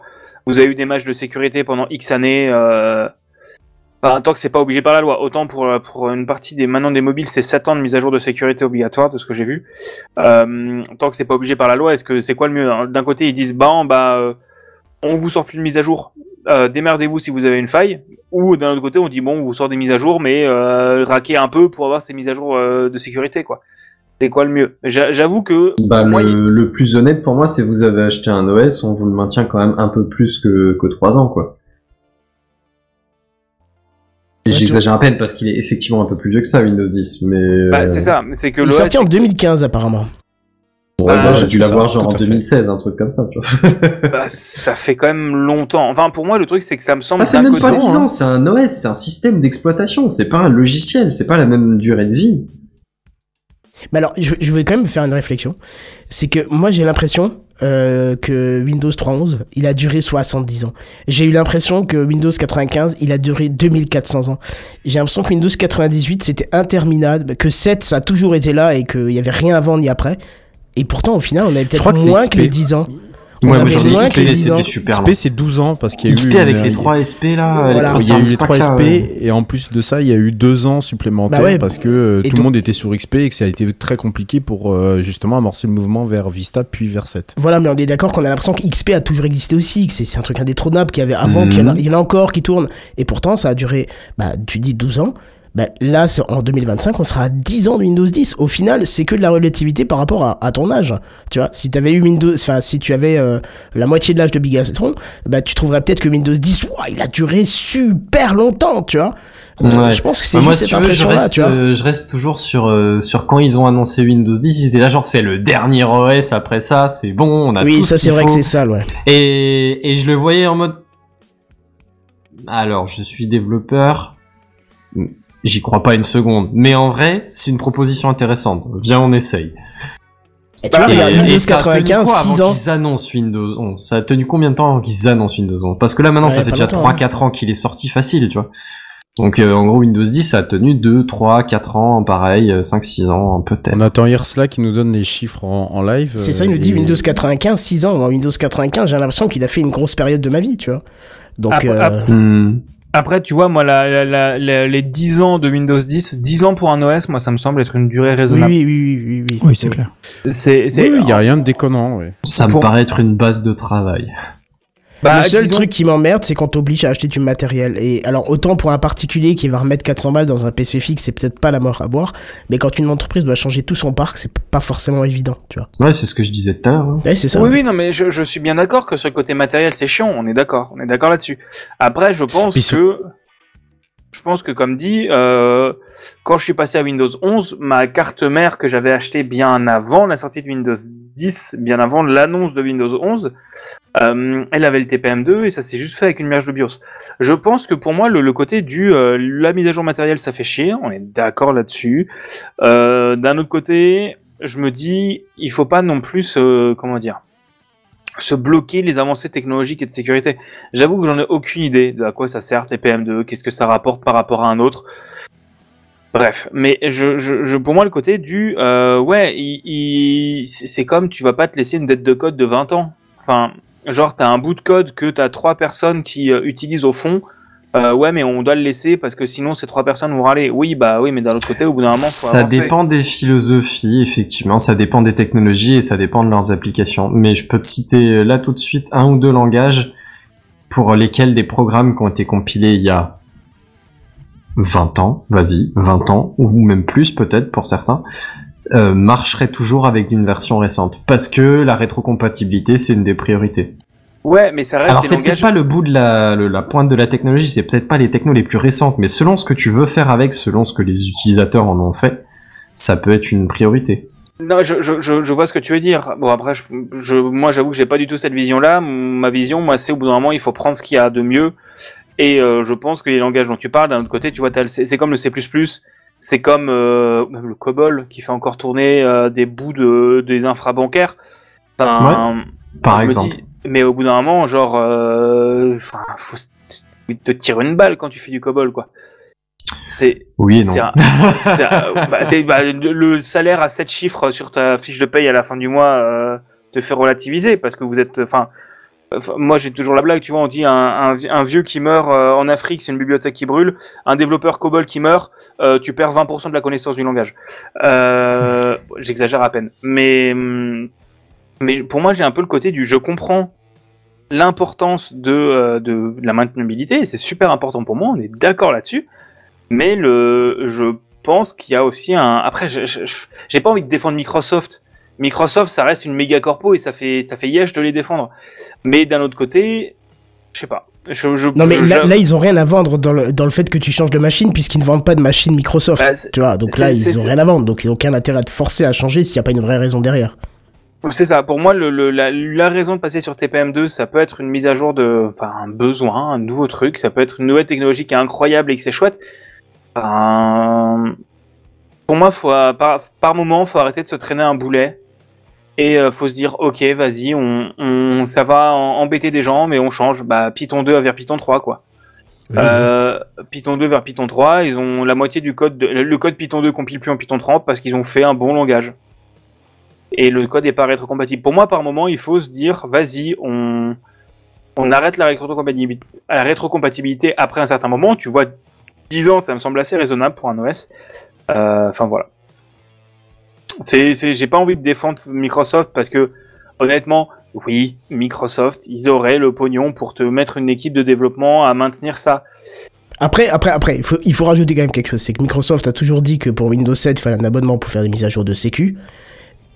vous avez eu des matchs de sécurité pendant X années. Enfin, tant que c'est pas obligé par la loi. Autant pour euh, pour une partie des maintenant des mobiles c'est 7 ans de mise à jour de sécurité obligatoire de ce que j'ai vu. Euh, tant que c'est pas obligé par la loi, est-ce que c'est quoi le mieux? Hein D'un côté ils disent bah bah euh, on vous sort plus de mise à jour. Euh, démerdez-vous si vous avez une faille. Ou d'un autre côté, on dit bon, on vous sort des mises à jour, mais euh, raquez un peu pour avoir ces mises à jour de sécurité, quoi. C'est quoi le mieux? J'a- J'avoue que Bah, moi, le, il- le plus honnête pour moi, c'est vous avez acheté un OS, on vous le maintient quand même un peu plus que, que 3 ans, quoi. J'exagère à peine parce qu'il est effectivement un peu plus vieux que ça, Windows 10, mais... bah, euh, c'est ça, c'est que Il est sorti en c'est- 2015 apparemment. ouais, bah, moi, j'ai dû l'avoir ça, genre en à fait. 2016, un truc comme ça, tu vois. [laughs] bah, ça fait quand même longtemps. Enfin, pour moi, le truc, c'est que ça me semble ça fait même pas 10 ans, c'est un OS, c'est un système d'exploitation, c'est pas un logiciel, c'est pas la même durée de vie. Mais alors, je, je vais quand même faire une réflexion. C'est que moi, j'ai l'impression euh, que Windows 3.11, il a duré 70 ans. J'ai eu l'impression que Windows 95, il a duré 2400 ans. J'ai l'impression que Windows 98, c'était interminable, que 7, ça a toujours été là et qu'il n'y avait rien avant ni après. Et pourtant, au final, on avait peut-être que moins XP. que les 10 ans. Ouais, moi j'en ai XP, que les 10 ans. c'était super XP c'est 12 ans parce qu'il y a XP eu avec une- les 3 SP là, Voilà. les trois il y a eu les service 3 pack, là, SP ouais. et en plus de ça, il y a eu 2 ans supplémentaires Bah ouais. parce que euh, tout le monde était sur XP et que ça a été très compliqué pour euh, justement amorcer le mouvement vers Vista puis vers 7. Voilà, mais on est d'accord qu'on a l'impression que XP a toujours existé aussi, que c'est c'est un truc indétrônable qu'il y avait avant, Mhm. qu'il y, en a- il y en a encore qui tournent. Et pourtant, ça a duré, bah, tu dis 12 ans. Bah, là, c'est- en 2025, on sera à 10 ans de Windows 10. Au final, c'est que de la relativité par rapport à, à ton âge. Tu vois, si tu avais eu Windows, enfin, si tu avais euh, la moitié de l'âge de Bigatron, bah, tu trouverais peut-être que Windows 10, ouah, il a duré super longtemps, tu vois. Euh, Ouais. Je pense que c'est Bah, juste si cette tu veux, je impression-là, reste, tu vois. euh, je reste toujours sur euh, sur quand ils ont annoncé Windows 10. Ils étaient là, genre c'est le dernier OS. Après ça, c'est bon, on a tout Oui, ça, c'est vrai que c'est ça, ouais. Et, et je le voyais en mode. Alors, je suis développeur. J'y crois pas une seconde. Mais en vrai, c'est une proposition intéressante. Viens, on essaye. Et tu vois, Et, regarde, et Windows ça a tenu 95, quoi 6 avant ans. qu'ils annoncent Windows 11 Ça a tenu combien de temps avant qu'ils annoncent Windows 11 Parce que là, maintenant, Ouais, ça fait déjà longtemps, 3-4 ans qu'il est sorti facile, tu vois. Donc, euh, en gros, Windows 10, ça a tenu 2, 3, 4 ans, pareil, euh, 5, 6 ans, peut-être. On attend Irsla qui nous donne les chiffres en, en live. C'est ça, euh, il nous dit et- Windows 95, 6 ans. Windows 95, j'ai l'impression qu'il a fait une grosse période de ma vie, tu vois. Donc, Après- euh, après- Hmm. Après, tu vois, moi, la, la- la- la- les 10 ans de Windows 10, 10 ans pour un OS, moi, ça me semble être une durée raisonnable. oui, oui, oui, oui, oui. Oui, c'est clair. C'est, c'est, Oui, il y a rien de déconnant, ouais. Ça me Pour- paraît être une base de travail. Bah, le seul disons- truc qui m'emmerde, c'est qu'on t'oblige à acheter du matériel. Et alors, autant pour un particulier qui va remettre 400 balles dans un PC fixe, c'est peut-être pas la mort à boire. Mais quand une entreprise doit changer tout son parc, c'est pas forcément évident, tu vois. Ouais, c'est ce que je disais tout à l'heure. hein. Ouais, c'est ça. Oui, oui, non, mais je, je suis bien d'accord que sur le côté matériel, c'est chiant, on est d'accord, on est d'accord là-dessus. Après, je pense Puis ce- que, je pense que comme dit, euh, quand je suis passé à Windows 11, ma carte mère que j'avais achetée bien avant la sortie de Windows 10, bien avant l'annonce de Windows 11, euh, elle avait le TPM2 et ça s'est juste fait avec une merge de BIOS. Je pense que pour moi, le, côté du euh, la mise à jour matérielle, ça fait chier, on est d'accord là-dessus. Euh, D'un autre côté, je me dis, il faut pas non plus, comment dire, se bloquer les avancées technologiques et de sécurité. J'avoue que j'en ai aucune idée de à quoi ça sert TPM2, qu'est-ce que ça rapporte par rapport à un autre. Bref, mais je, je, je- pour moi le côté du euh, ouais, il, il- c'est comme tu vas pas te laisser une dette de code de 20 ans. Enfin, genre t'as un bout de code que t'as trois personnes qui euh, utilisent au fond. Euh, ouais, mais on doit le laisser parce que sinon ces trois personnes vont râler. Oui, bah oui, mais d'un autre côté, au bout d'un moment, faut Ça avancer. dépend des philosophies, effectivement, ça dépend des technologies et ça dépend de leurs applications. Mais je peux te citer là tout de suite un ou deux langages pour lesquels des programmes qui ont été compilés il y a 20 ans, vas-y, 20 ans, ou même plus peut-être pour certains, euh, marcheraient toujours avec une version récente. Parce que la rétrocompatibilité, c'est une des priorités. Ouais, mais ça reste Alors c'est peut-être pas le bout de la, le- la pointe de la technologie, c'est peut-être pas les technos les plus récentes, mais selon ce que tu veux faire avec, selon ce que les utilisateurs en ont fait, ça peut être une priorité. Non, je, je, je, je vois ce que tu veux dire. Bon, après, je, je, moi, j'avoue que j'ai pas du tout cette vision-là. Ma vision, moi, c'est au bout d'un moment, il faut prendre ce qu'il y a de mieux. Et euh, je pense que les langages dont tu parles, d'un autre côté, tu vois, c'est comme le C++, c'est comme euh, même le COBOL qui fait encore tourner euh, des bouts de des infrabancaires. Enfin, Par je me exemple. dis- mais au bout d'un moment, genre, euh, enfin, faut te tirer une balle quand tu fais du COBOL, quoi. C'est Oui non. un- [laughs] un- bah, bah, le salaire à 7 chiffres sur ta fiche de paye à la fin du mois euh, te fait relativiser parce que vous êtes. Enfin, moi j'ai toujours la blague, tu vois, on dit un, un, vi- un vieux qui meurt euh, en Afrique, c'est une bibliothèque qui brûle. Un développeur COBOL qui meurt, euh, tu perds 20% de la connaissance du langage. Euh, [laughs] J'exagère à peine, mais hum, mais pour moi j'ai un peu le côté du je comprends l'importance de, de, de la maintenabilité, c'est super important pour moi, on est d'accord là-dessus. Mais le, je pense qu'il y a aussi un. Après, j'ai pas envie de défendre Microsoft. Microsoft, ça reste une méga corpo et ça fait, ça fait yesh de les défendre. Mais d'un autre côté, je sais pas. Je, je, Non, mais je- là, là, ils ont rien à vendre dans le, dans le fait que tu changes de machine, puisqu'ils ne vendent pas de machine Microsoft. Bah, tu vois, donc là, ils ont rien à vendre. Donc, ils n'ont aucun intérêt à te forcer à changer s'il n'y a pas une vraie raison derrière. C'est ça. Pour moi, le, le- la, la raison de passer sur TPM2, ça peut être une mise à jour de, enfin, un besoin, un nouveau truc. Ça peut être une nouvelle technologie qui est incroyable et que c'est chouette. Enfin, pour moi, faut, par, par moment, faut arrêter de se traîner un boulet et euh, faut se dire, ok, vas-y, on, on, ça va embêter des gens, mais on change. Bah, Python 2 vers Python 3, quoi. Euh, Python 2 vers Python 3, ils ont la moitié du code, de- le code Python 2 compile plus en Python 3 parce qu'ils ont fait un bon langage. et le code n'est pas rétrocompatible. Pour moi, par moment, il faut se dire, vas-y, on, on arrête la rétrocompatibilité, la rétrocompatibilité après un certain moment. Tu vois, 10 ans, ça me semble assez raisonnable pour un OS. Euh, Enfin voilà. C'est, c'est, j'ai pas envie de défendre Microsoft parce que honnêtement, oui, Microsoft, ils auraient le pognon pour te mettre une équipe de développement à maintenir ça. Après, après, après, il faut, il faut rajouter quand même quelque chose. C'est que Microsoft a toujours dit que pour Windows 7, il fallait un abonnement pour faire des mises à jour de sécu.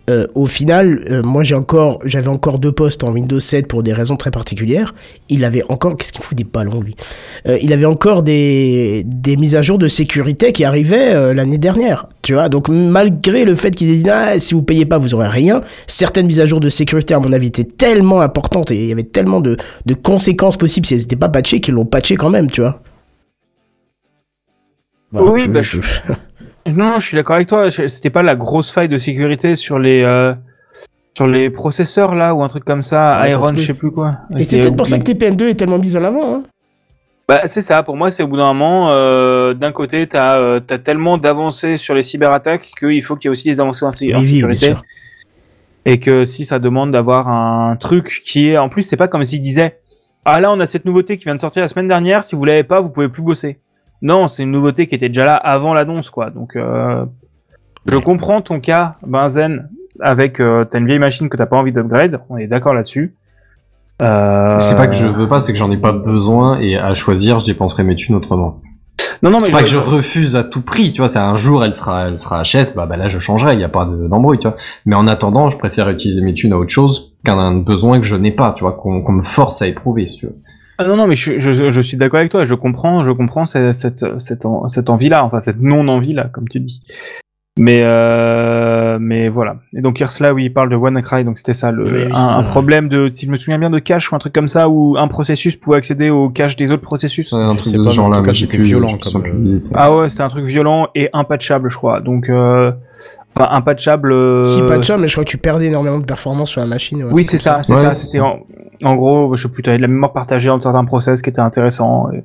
Euh, au final, euh, moi j'ai encore, j'avais encore deux postes en Windows 7 pour des raisons très particulières. Il avait encore, qu'est-ce qu'il fout des ballons lui Euh, Il avait encore des, des mises à jour de sécurité qui arrivaient euh, l'année dernière. Tu vois, donc malgré le fait qu'ils aient dit ah, si vous payez pas vous aurez rien, certaines mises à jour de sécurité à mon avis étaient tellement importantes et il y avait tellement de, de conséquences possibles si elles n'étaient pas patchées qu'ils l'ont patché quand même, tu vois. Voilà, Oui, je- bah, je- [laughs] Non, non, je suis d'accord avec toi. C'était pas la grosse faille de sécurité sur les euh, sur les processeurs là ou un truc comme ça, Ouais, ça Iron, peut. je sais plus quoi. Et c'est peut-être pour ça que TPM2 est tellement mise en avant. Hein. Bah, c'est ça, pour moi, c'est au bout d'un moment, euh, d'un côté, t'as euh, t'as tellement d'avancées sur les cyberattaques qu'il faut qu'il y ait aussi des avancées en, oui, sécurité. Et que si ça demande d'avoir un truc qui est, en plus, c'est pas comme s'il disait, ah là, on a cette nouveauté qui vient de sortir la semaine dernière, si vous l'avez pas, vous pouvez plus bosser. Non, c'est une nouveauté qui était déjà là avant l'annonce, quoi. Donc, euh, je comprends ton cas, Benzen, avec, euh, t'as une vieille machine que t'as pas envie d'upgrade, on est d'accord là-dessus. Euh, C'est pas que je veux pas, c'est que j'en ai pas besoin et à choisir, je dépenserai mes thunes autrement. Non, non, mais C'est pas que je refuse à tout prix, tu vois, c'est un jour elle sera elle sera HS, bah, bah là je changerai, il y a pas de- d'embrouille, tu vois. Mais en attendant, je préfère utiliser mes thunes à autre chose qu'un besoin que je n'ai pas, tu vois, qu'on me force à éprouver, si tu veux. Ah non, non, mais je, je, je suis d'accord avec toi. Je comprends, je comprends cette, cette, cette, en- cette envie-là, enfin cette non-envie-là, comme tu dis. Mais, euh, mais voilà. Et donc Ursula, oui, il parle de WannaCry, donc c'était ça, le, Oui, oui, un, c'est ça. un problème de, si je me souviens bien, de cache ou un truc comme ça, où un processus pouvait accéder au cache des autres processus. C'est un Je truc de j'ai c'était violent, comme, euh. Ah ouais, c'était un truc violent et impatchable, je crois. Donc, euh, enfin, impatchable. euh, Si pas de ça, mais je crois que tu perdais énormément de performance sur la machine. ou un Oui, c'est ça, c'est ça. c'est en, en gros, je sais plus, t'avais de la mémoire partagée entre certains process qui était intéressant. et-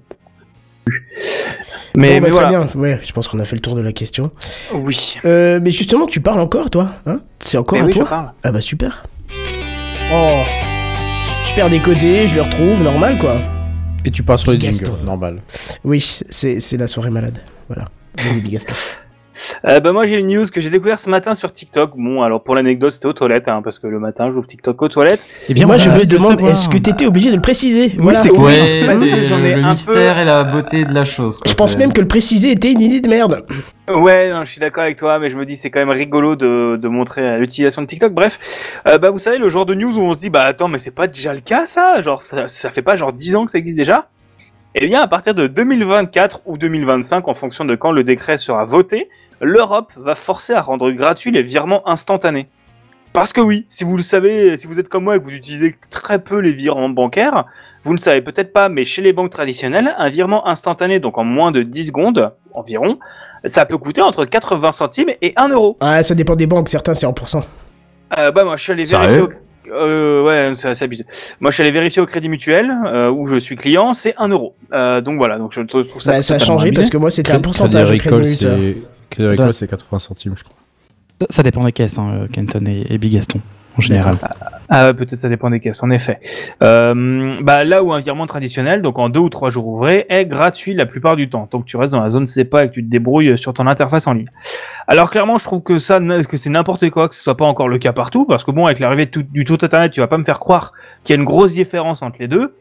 Mais, Bon, bah, mais très voilà. bien. Ouais, je pense qu'on a fait le tour de la question. Oui. Euh, mais justement, tu parles encore, toi hein? C'est encore Mais à oui, je toi? parle. Ah bah super. Oh. Je perds des côtés, je le retrouve, normal quoi. Et tu passes sur les jingles, normal. Oui, c'est c'est la soirée malade. Voilà. Vas-y. Euh, bah, moi, j'ai une news que j'ai découvert ce matin sur TikTok. Bon, alors pour l'anecdote, c'était aux toilettes, hein, parce que le matin, j'ouvre TikTok aux toilettes. Eh bien, Moi, je me demande, est-ce que t'étais obligé de le préciser? Voilà. c'est ai le un mystère et la beauté de la chose. quoi. Je pense C'est- même que le préciser était une idée de merde. Ouais, non, je suis d'accord avec toi, mais je me dis c'est quand même rigolo de, de montrer l'utilisation de TikTok. Bref, euh, bah vous savez le genre de news où on se dit bah attends mais c'est pas déjà le cas ça, genre ça, ça fait pas genre 10 ans que ça existe déjà? Eh bien à partir de 2024 ou 2025 en fonction de quand le décret sera voté, l'Europe va forcer à rendre gratuits les virements instantanés. Parce que oui, si vous le savez, si vous êtes comme moi et que vous utilisez très peu les virements bancaires, vous ne le savez peut-être pas, mais chez les banques traditionnelles, un virement instantané, donc en moins de 10 secondes environ, ça peut coûter entre 80 centimes et 1 euro. Ah, ça dépend des banques, certains c'est en pourcent. Euh, bah moi je suis allé vérifier au... euh, ouais, c'est assez abusé. Moi je suis allé vérifier au Crédit Mutuel euh, où je suis client, c'est 1 euro. Euh, donc voilà, donc je trouve ça Bah, ça a changé parce que moi c'était un pourcentage au Crédit Mutuel. c'est Crédit Agricole, c'est 80 centimes, je crois. Ça, ça dépend des caisses, hein, Kenton et, et Big Gaston, en général. Ah ouais, peut-être ça dépend des caisses, en effet. Euh, bah là où un virement traditionnel, donc en deux ou trois jours ouvrés, est gratuit la plupart du temps, tant que tu restes dans la zone CEPA et que tu te débrouilles sur ton interface en ligne. Alors clairement, je trouve que ça, que c'est n'importe quoi, que ce soit pas encore le cas partout, parce que bon, avec l'arrivée du tout internet, tu vas pas me faire croire qu'il y a une grosse différence entre les deux.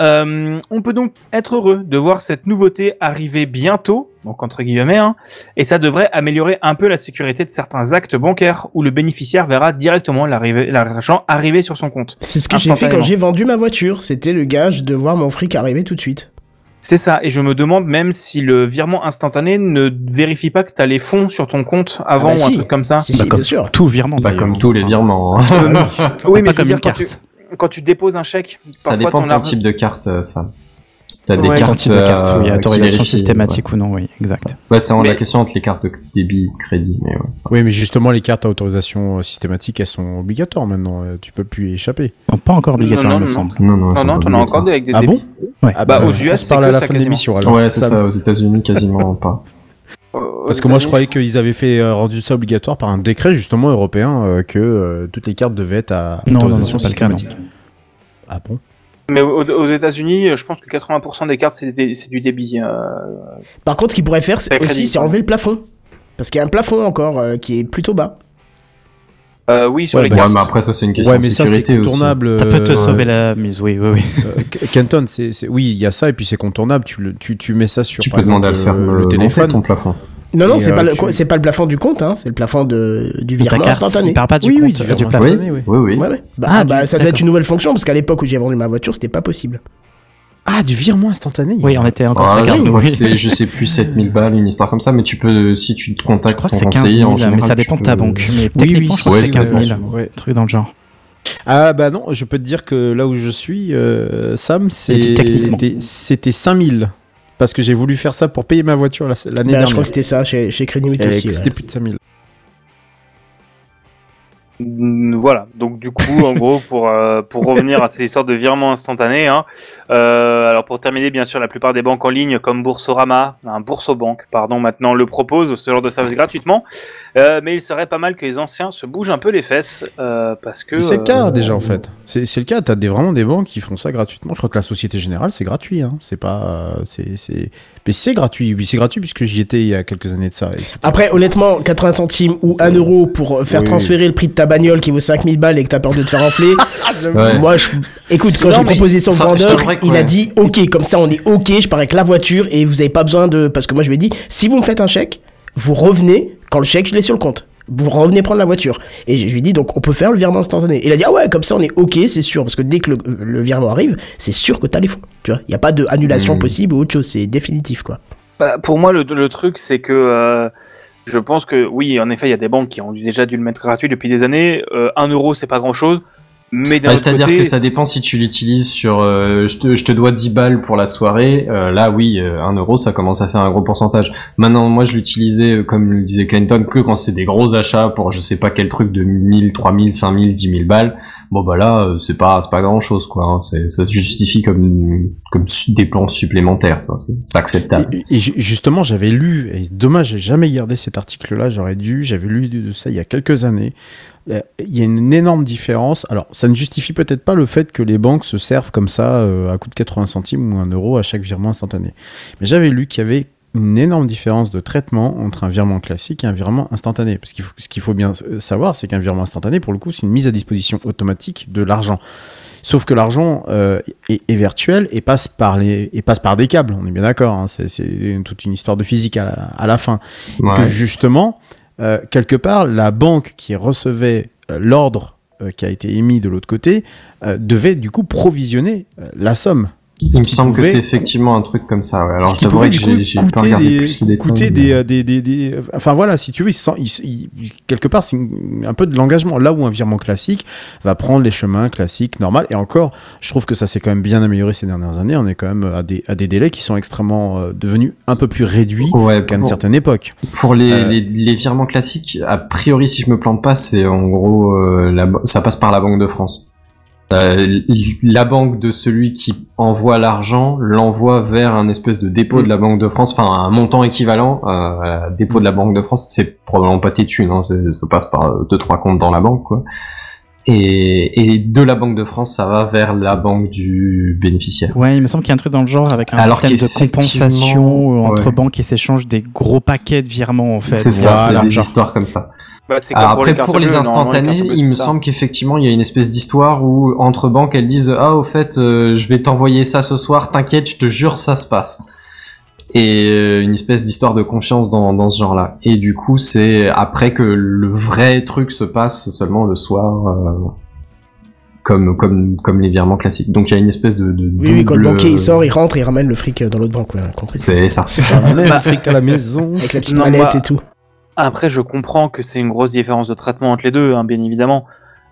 Euh, on peut donc être heureux de voir cette nouveauté arriver bientôt, donc entre guillemets, hein, et ça devrait améliorer un peu la sécurité de certains actes bancaires où le bénéficiaire verra directement l'argent arriver sur son compte. C'est ce que j'ai fait quand j'ai vendu ma voiture. C'était le gage de voir mon fric arriver tout de suite. C'est ça, et je me demande même si le virement instantané ne vérifie pas que tu as les fonds sur ton compte avant Ah bah ou un truc comme ça. Si, si, bien sûr. Tout virement. Pas d'ailleurs. comme tous les virements. hein. oui, mais pas comme une quand tu, carte. quand tu déposes un chèque, Ça dépend ton de ton argent- type de carte, euh, ça. T'as des Ouais, cartes. De carte, euh, autorisation systématique ou non, oui, exact. ouais. C'est Mais- la question entre les cartes de débit, crédit, mais ouais. Oui, mais justement, les cartes à autorisation euh, systématique, elles sont obligatoires maintenant. euh, Tu peux plus y échapper. Non, pas encore obligatoire, Non, il me semble. Non, non, Non, non, t'en as encore des avec des Ah débits. bon Ouais. Ah Bah, aux US, c'est parle que à la ça fin de l'émission. Ouais, c'est ça, aux États-Unis quasiment [laughs] pas. Parce que moi, je croyais qu'ils avaient fait euh, rendu ça obligatoire par un décret justement européen euh, que euh, toutes les cartes devaient être à Non, non, autorisation c'est pas le cas, non. systématique. Ah bon? Mais aux, aux États-Unis, je pense que 80% des cartes c'est des- c'est du débit. euh, Par contre, ce qu'ils pourraient faire c'est aussi, c'est enlever le plafond. Parce qu'il y a un plafond encore euh, qui est plutôt bas. euh, oui, sur Ouais, les bah, Ouais, cartes. mais après, ça, c'est une question Ouais, de ça sécurité aussi. contournable. Ça peut te euh, sauver la mise, oui, oui, oui. euh, Kenton, c'est oui, il y a ça et puis c'est contournable. Tu, le- tu, tu mets ça sur Tu par peux demander à le faire le monter, téléphone. ton plafond. Non, non, c'est euh, pas, le- tu- c'est pas le plafond du compte, hein, c'est le plafond de, du virement instantané. parle pas du Oui, oui, compte, du euh, virement du plafond. Oui, instantané, oui. oui, oui. Ouais, ouais. Bah, Ah, ah, bah, du- ça doit être une nouvelle fonction parce qu'à l'époque où j'ai vendu ma voiture, c'était pas possible. Ah, du virement instantané. Oui, on était encore sur Ah, la je carte. oui. c'est, je sais plus, 7000 balles, une histoire comme ça, mais tu peux, si tu te Je contactes crois que ton c'est 15 conseiller 000, en général. mais ça dépend de ta banque. Mais oui, techniquement, c'est ça 15 000. dépend, ouais. Truc dans le genre. Ah bah non, je peux te dire que là où je suis, euh, Sam, c'était 5000. Parce que j'ai voulu faire ça pour payer ma voiture la- l'année Bah, dernière. je crois que c'était ça chez, chez Crédit Mutuel aussi. ouais. c'était plus de 5000. Mm, Voilà, donc du coup, en gros, pour, euh, pour revenir à ces histoires de virement instantané, hein, euh, alors pour terminer, bien sûr, la plupart des banques en ligne, comme Boursorama, un Boursobank, pardon, maintenant le propose, ce genre de service gratuitement, euh, mais il serait pas mal que les anciens se bougent un peu les fesses, euh, parce que... C'est le cas euh, déjà en fait. C'est c'est le cas. T'as des vraiment des banques qui font ça gratuitement. Je crois que la Société Générale c'est gratuit. Hein. C'est pas, euh, c'est c'est, mais c'est gratuit. Oui, c'est gratuit puisque j'y étais il y a quelques années de ça. et Après, honnêtement, 80 centimes ou 1 euro pour faire Oui. transférer le prix de ta bagnole qui vaut 5000 balles et que t'as peur de te faire enfler. [laughs] Ouais. Moi, je... écoute, quand j'ai proposé ça au vendeur, il a dit Ok, comme ça on est ok, je pars avec la voiture et vous avez pas besoin de. Parce que moi je lui ai dit Si vous me faites un chèque, vous revenez quand le chèque je l'ai sur le compte. Vous revenez prendre la voiture. Et je lui dit Donc on peut faire le virement instantané. Il a dit Ah ouais, comme ça on est ok, c'est sûr. Parce que dès que le, le virement arrive, c'est sûr que t'as les fonds. Tu vois, il n'y a pas d'annulation Mm. possible ou autre chose, c'est définitif quoi. Bah, pour moi, le, le truc, c'est que euh, je pense que oui, en effet, il y a des banques qui ont déjà dû le mettre gratuit depuis des années. Euh, 1 euro, c'est pas grand-chose. Mais autre C'est-à-dire côté, que ça dépend si tu l'utilises sur euh, je, te, je te dois 10 balles pour la soirée, euh, là oui, euh, 1 euro ça commence à faire un gros pourcentage. Maintenant moi je l'utilisais euh, comme le disait Clinton que quand c'est des gros achats pour je sais pas quel truc de 1000, 3000, 5000, 10 000 balles, bon bah là euh, c'est pas c'est pas grand chose quoi, hein. Ça se justifie comme comme dépenses supplémentaires. C'est- acceptable. Et, et ju- justement, j'avais lu, et dommage, j'ai jamais gardé cet article-là, j'aurais dû, j'avais lu de ça il y a quelques années. Euh, Il y a une énorme différence. Alors, ça ne justifie peut-être pas le fait que les banques se servent comme ça euh, à coût de 80 centimes ou 1 euro à chaque virement instantané. Mais j'avais lu qu'il y avait une énorme différence de traitement entre un virement classique et un virement instantané. Parce qu'il faut, ce qu'il faut bien savoir, c'est qu'un virement instantané, pour le coup, c'est une mise à disposition automatique de l'argent. Sauf que l'argent euh, est, est virtuel et passe par les et passe par des câbles. On est bien d'accord. hein, c'est, c'est toute une histoire de physique à la, à la fin. Et que justement, euh, quelque part, la banque qui recevait euh, l'ordre qui a été émis de l'autre côté devait du coup provisionner la somme. Il me semble que c'est effectivement un truc comme ça. Ouais. Alors je pouvait, que j'ai pas regardé des, plus les détails. coûter mais- des, euh, des, des, des- enfin voilà, si tu veux, il sent- il- il- quelque part, c'est un peu de l'engagement. Là où un virement classique va prendre les chemins classiques, normal. Et encore, je trouve que ça s'est quand même bien amélioré ces dernières années. On est quand même à des, à des délais qui sont extrêmement euh, devenus un peu plus réduits Ouais, qu'à une certaine époque. Pour les, Euh, les, les virements classiques, a priori, si je me plante pas, c'est en gros, euh, la ça passe par la Banque de France. Euh, la banque de celui qui envoie l'argent l'envoie vers un espèce de dépôt de la Banque de France, enfin un montant équivalent euh, à dépôt de la Banque de France. C'est probablement pas tes thunes, hein, ça passe par euh, deux trois comptes dans la banque, quoi. Et, et de la Banque de France, ça va vers la banque du bénéficiaire. Ouais, il me semble qu'il y a un truc dans le genre avec un Alors système de compensation entre ouais. banques qui s'échangent des gros paquets de virements en fait. C'est ça, Voilà, c'est des genre. histoires comme ça. Bah, Alors pour après, les pour les instantanés, il me ça. semble qu'effectivement, il y a une espèce d'histoire où entre banques, elles disent ah au fait, euh, je vais t'envoyer ça ce soir, t'inquiète, je te jure, ça se passe. Et euh, une espèce d'histoire de confiance dans, dans ce genre-là. Et du coup, c'est après que le vrai truc se passe seulement le soir, euh, comme comme comme les virements classiques. Donc il y a une espèce de, de Oui, oui, quand le banquier il sort, il rentre et il ramène le fric dans l'autre banque. Ouais, compris. C'est ça. le fric à la maison. Avec la petite Non, mallette bah, et tout. Après, je comprends que c'est une grosse différence de traitement entre les deux, hein, bien évidemment.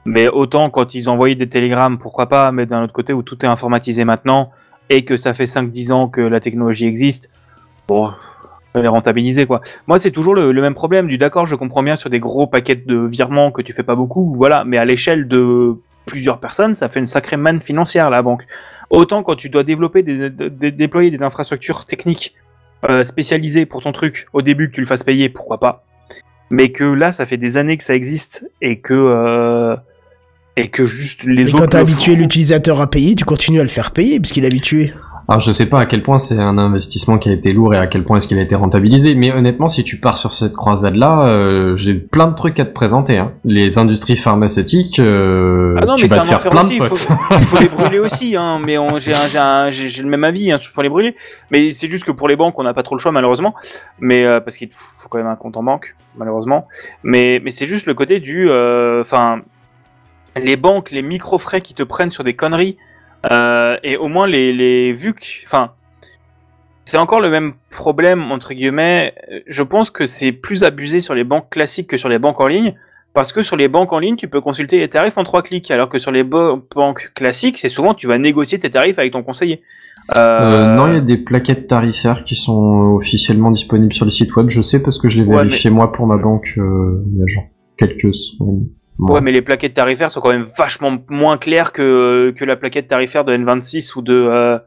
Mais autant quand ils envoyaient des télégrammes, pourquoi pas, mais d'un autre côté où tout est informatisé maintenant et que ça fait 5-10 ans que la technologie existe, bon, faut les rentabiliser quoi. Moi, c'est toujours le, même problème du d'accord, je comprends bien sur des gros paquets de virements que tu fais pas beaucoup, voilà, mais à l'échelle de plusieurs personnes, ça fait une sacrée manne financière la banque. Autant quand tu dois développer déployer des infrastructures techniques euh, spécialisé pour ton truc au début que tu le fasses payer, pourquoi pas. Mais que là, ça fait des années que ça existe et que euh, et que juste les Et autres. quand t'as habitué font. l'utilisateur à payer, tu continues à le faire payer puisqu'il est habitué. Alors je sais pas à quel point c'est un investissement qui a été lourd et à quel point est-ce qu'il a été rentabilisé, mais honnêtement si tu pars sur cette croisade-là, euh, j'ai plein de trucs à te présenter. Hein. Les industries pharmaceutiques, euh, Ah non, tu mais vas te faire plein aussi. de Il potes. faut, il faut les [laughs] brûler aussi, hein. Mais on- j'ai le même avis. Hein. Il faut les brûler. Mais c'est juste que pour les banques, on n'a pas trop le choix malheureusement. Mais euh, parce qu'il faut quand même un compte en banque, malheureusement. Mais mais c'est juste le côté du, euh, enfin, les banques, les micro frais qui te prennent sur des conneries. euh, et au moins les les enfin. C'est encore le même problème, entre guillemets. Je pense que c'est plus abusé sur les banques classiques que sur les banques en ligne. Parce que sur les banques en ligne, tu peux consulter les tarifs en trois clics, alors que sur les banques classiques, c'est souvent tu vas négocier tes tarifs avec ton conseiller. Euh, non, il y a des plaquettes tarifaires qui sont officiellement disponibles sur les sites web. Je sais parce que je l'ai Ouais, vérifié moi pour ma banque euh, il y a genre quelques semaines. Ouais, mais les plaquettes tarifaires sont quand même vachement moins claires que, que la plaquette tarifaire de N26 ou de, euh,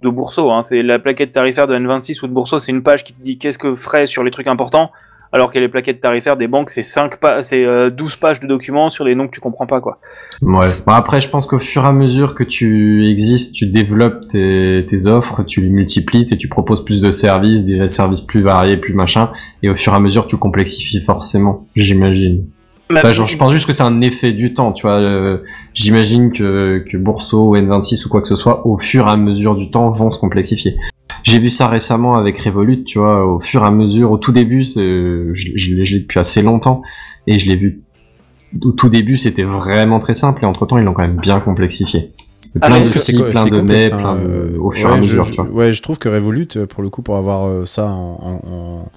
de Bourseau. Hein. C'est la plaquette tarifaire de N26 ou de Bourseau, c'est une page qui te dit qu'est-ce que ferait sur les trucs importants, alors que les plaquettes tarifaires des banques, c'est 5 pa c'est euh, 12 pages de documents sur des noms que tu comprends pas, quoi. Ouais. Bon, après, je pense qu'au fur et à mesure que tu existes, tu développes tes, tes offres, tu les multiplies et tu proposes plus de services, des services plus variés, plus machin, et au fur et à mesure, tu complexifies forcément, j'imagine. Genre, je pense juste que c'est un effet du temps, tu vois. euh, J'imagine que, que Bourseau ou N26 ou quoi que ce soit, au fur et à mesure du temps, vont se complexifier. J'ai vu ça récemment avec Revolut, tu vois, au fur et à mesure, au tout début, je, je l'ai depuis assez longtemps, et je l'ai vu au tout début, c'était vraiment très simple, et entre temps, ils l'ont quand même bien complexifié. Ah, Plein de sites, plein de complexe, mails, hein, plein de, euh, au fur et ouais, à mesure, je- tu vois. Ouais, je trouve que Revolut, euh, pour le coup, pour avoir euh, ça en, en- en-